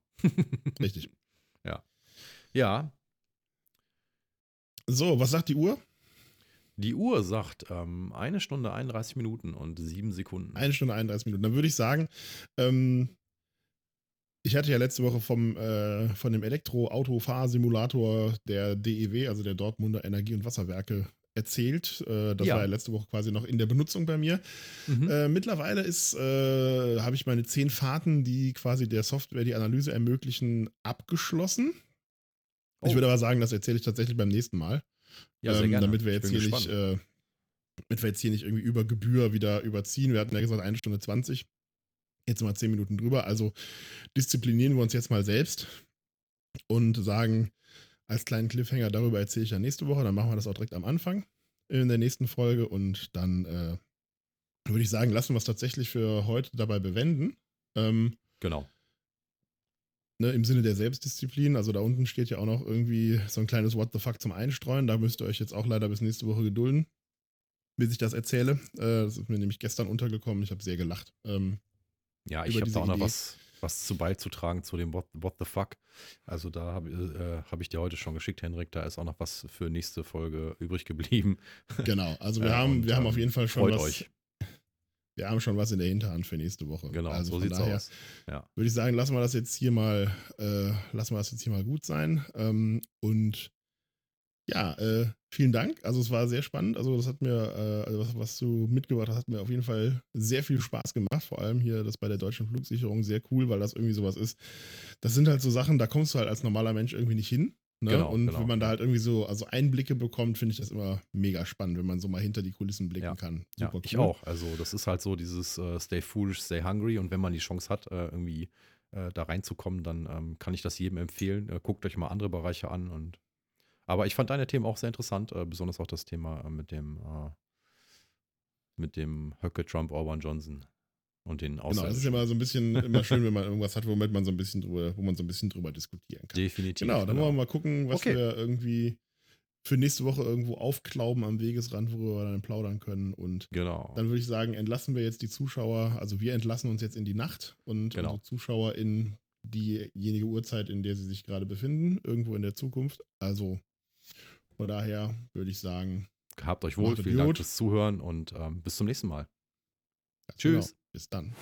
C: Richtig.
B: Ja,
C: So, was sagt die Uhr?
B: Die Uhr sagt ähm, eine Stunde 31 Minuten und sieben Sekunden.
C: Eine Stunde 31 Minuten. Dann würde ich sagen, ähm, ich hatte ja letzte Woche vom, äh, von dem Elektro-Auto-Fahrsimulator der DEW, also der Dortmunder Energie- und Wasserwerke, erzählt. Äh, das
B: Ja.
C: war ja letzte Woche quasi noch in der Benutzung bei mir.
B: Mhm.
C: Äh, mittlerweile ist, äh, habe ich meine zehn Fahrten, die quasi der Software die Analyse ermöglichen, abgeschlossen. Ich
B: Oh.
C: würde aber sagen, das erzähle ich tatsächlich beim nächsten Mal.
B: Ja, sehr
C: ähm,
B: gerne.
C: Damit wir jetzt hier
B: gespannt.
C: nicht, äh, damit wir jetzt hier nicht irgendwie über Gebühr wieder überziehen. Wir hatten ja gesagt, eine Stunde 20. Jetzt sind wir 10 Minuten drüber. Also disziplinieren wir uns jetzt mal selbst und sagen, als kleinen Cliffhanger, darüber erzähle ich ja nächste Woche. Dann machen wir das auch direkt am Anfang in der nächsten Folge. Und dann äh, würde ich sagen, lassen wir es tatsächlich für heute dabei bewenden. Ähm,
B: Genau.
C: Ne, im Sinne der Selbstdisziplin. Also da unten steht ja auch noch irgendwie so ein kleines What the fuck zum Einstreuen. Da müsst ihr euch jetzt auch leider bis nächste Woche gedulden, bis ich das erzähle. Äh, das ist mir nämlich gestern untergekommen. Ich habe sehr gelacht. Ähm,
B: Ja, ich habe da auch noch
C: Idee.
B: was, was zu beizutragen zu dem What, What the fuck. Also da habe äh, hab ich dir heute schon geschickt, Henrik. Da ist auch noch was für nächste Folge übrig geblieben.
C: genau. Also wir
B: Äh,
C: haben,
B: und,
C: wir haben
B: ähm,
C: auf jeden Fall schon
B: Freut
C: was.
B: euch.
C: Wir haben schon was in der Hinterhand für nächste Woche.
B: Genau,
C: also
B: so
C: von
B: sieht's
C: daher
B: aus. Ja.
C: würde ich sagen, lassen wir das jetzt hier mal, äh, lassen wir das jetzt hier mal gut sein. Ähm, und ja, äh, vielen Dank. Also es war sehr spannend. Also das hat mir, äh, also was, was du mitgebracht hast, hat mir auf jeden Fall sehr viel Spaß gemacht. Vor allem hier das bei der deutschen Flugsicherung sehr cool, weil das irgendwie sowas ist. Das sind halt so Sachen, da kommst du halt als normaler Mensch irgendwie nicht hin. Ne?
B: Genau,
C: und
B: genau,
C: wenn man da
B: ja.
C: halt irgendwie so, also Einblicke bekommt, finde ich das immer mega spannend, wenn man so mal hinter die Kulissen blicken
B: Ja.
C: kann.
B: Ja,
C: Super
B: ich
C: cool.
B: auch. Also das ist halt so dieses äh, Stay foolish, stay hungry. Und wenn man die Chance hat, äh, irgendwie äh, da reinzukommen, dann ähm, kann ich das jedem empfehlen. Äh, guckt euch mal andere Bereiche an. Und aber ich fand deine Themen auch sehr interessant, äh, besonders auch das Thema äh, mit dem mit dem Höcke, Trump, Orban, Johnson und den
C: Genau, das ist
B: Außerirdischen.
C: immer so ein bisschen immer schön, wenn man irgendwas hat, womit man so ein bisschen drüber, wo man so ein bisschen drüber diskutieren kann.
B: Definitiv.
C: Genau, dann wollen wir mal gucken, was
B: Okay.
C: wir irgendwie für nächste Woche irgendwo aufklauben am Wegesrand, worüber wir dann plaudern können. Und
B: Genau.
C: dann würde ich sagen, entlassen wir jetzt die Zuschauer, also wir entlassen uns jetzt in die Nacht und
B: Genau.
C: unsere Zuschauer in diejenige Uhrzeit, in der sie sich gerade befinden, irgendwo in der Zukunft. Also von daher würde ich sagen,
B: Habt euch wohl. Vielen Dank
C: gut.
B: fürs Zuhören und ähm, bis zum nächsten Mal.
C: ganz
B: Tschüss.
C: Genau, bis dann.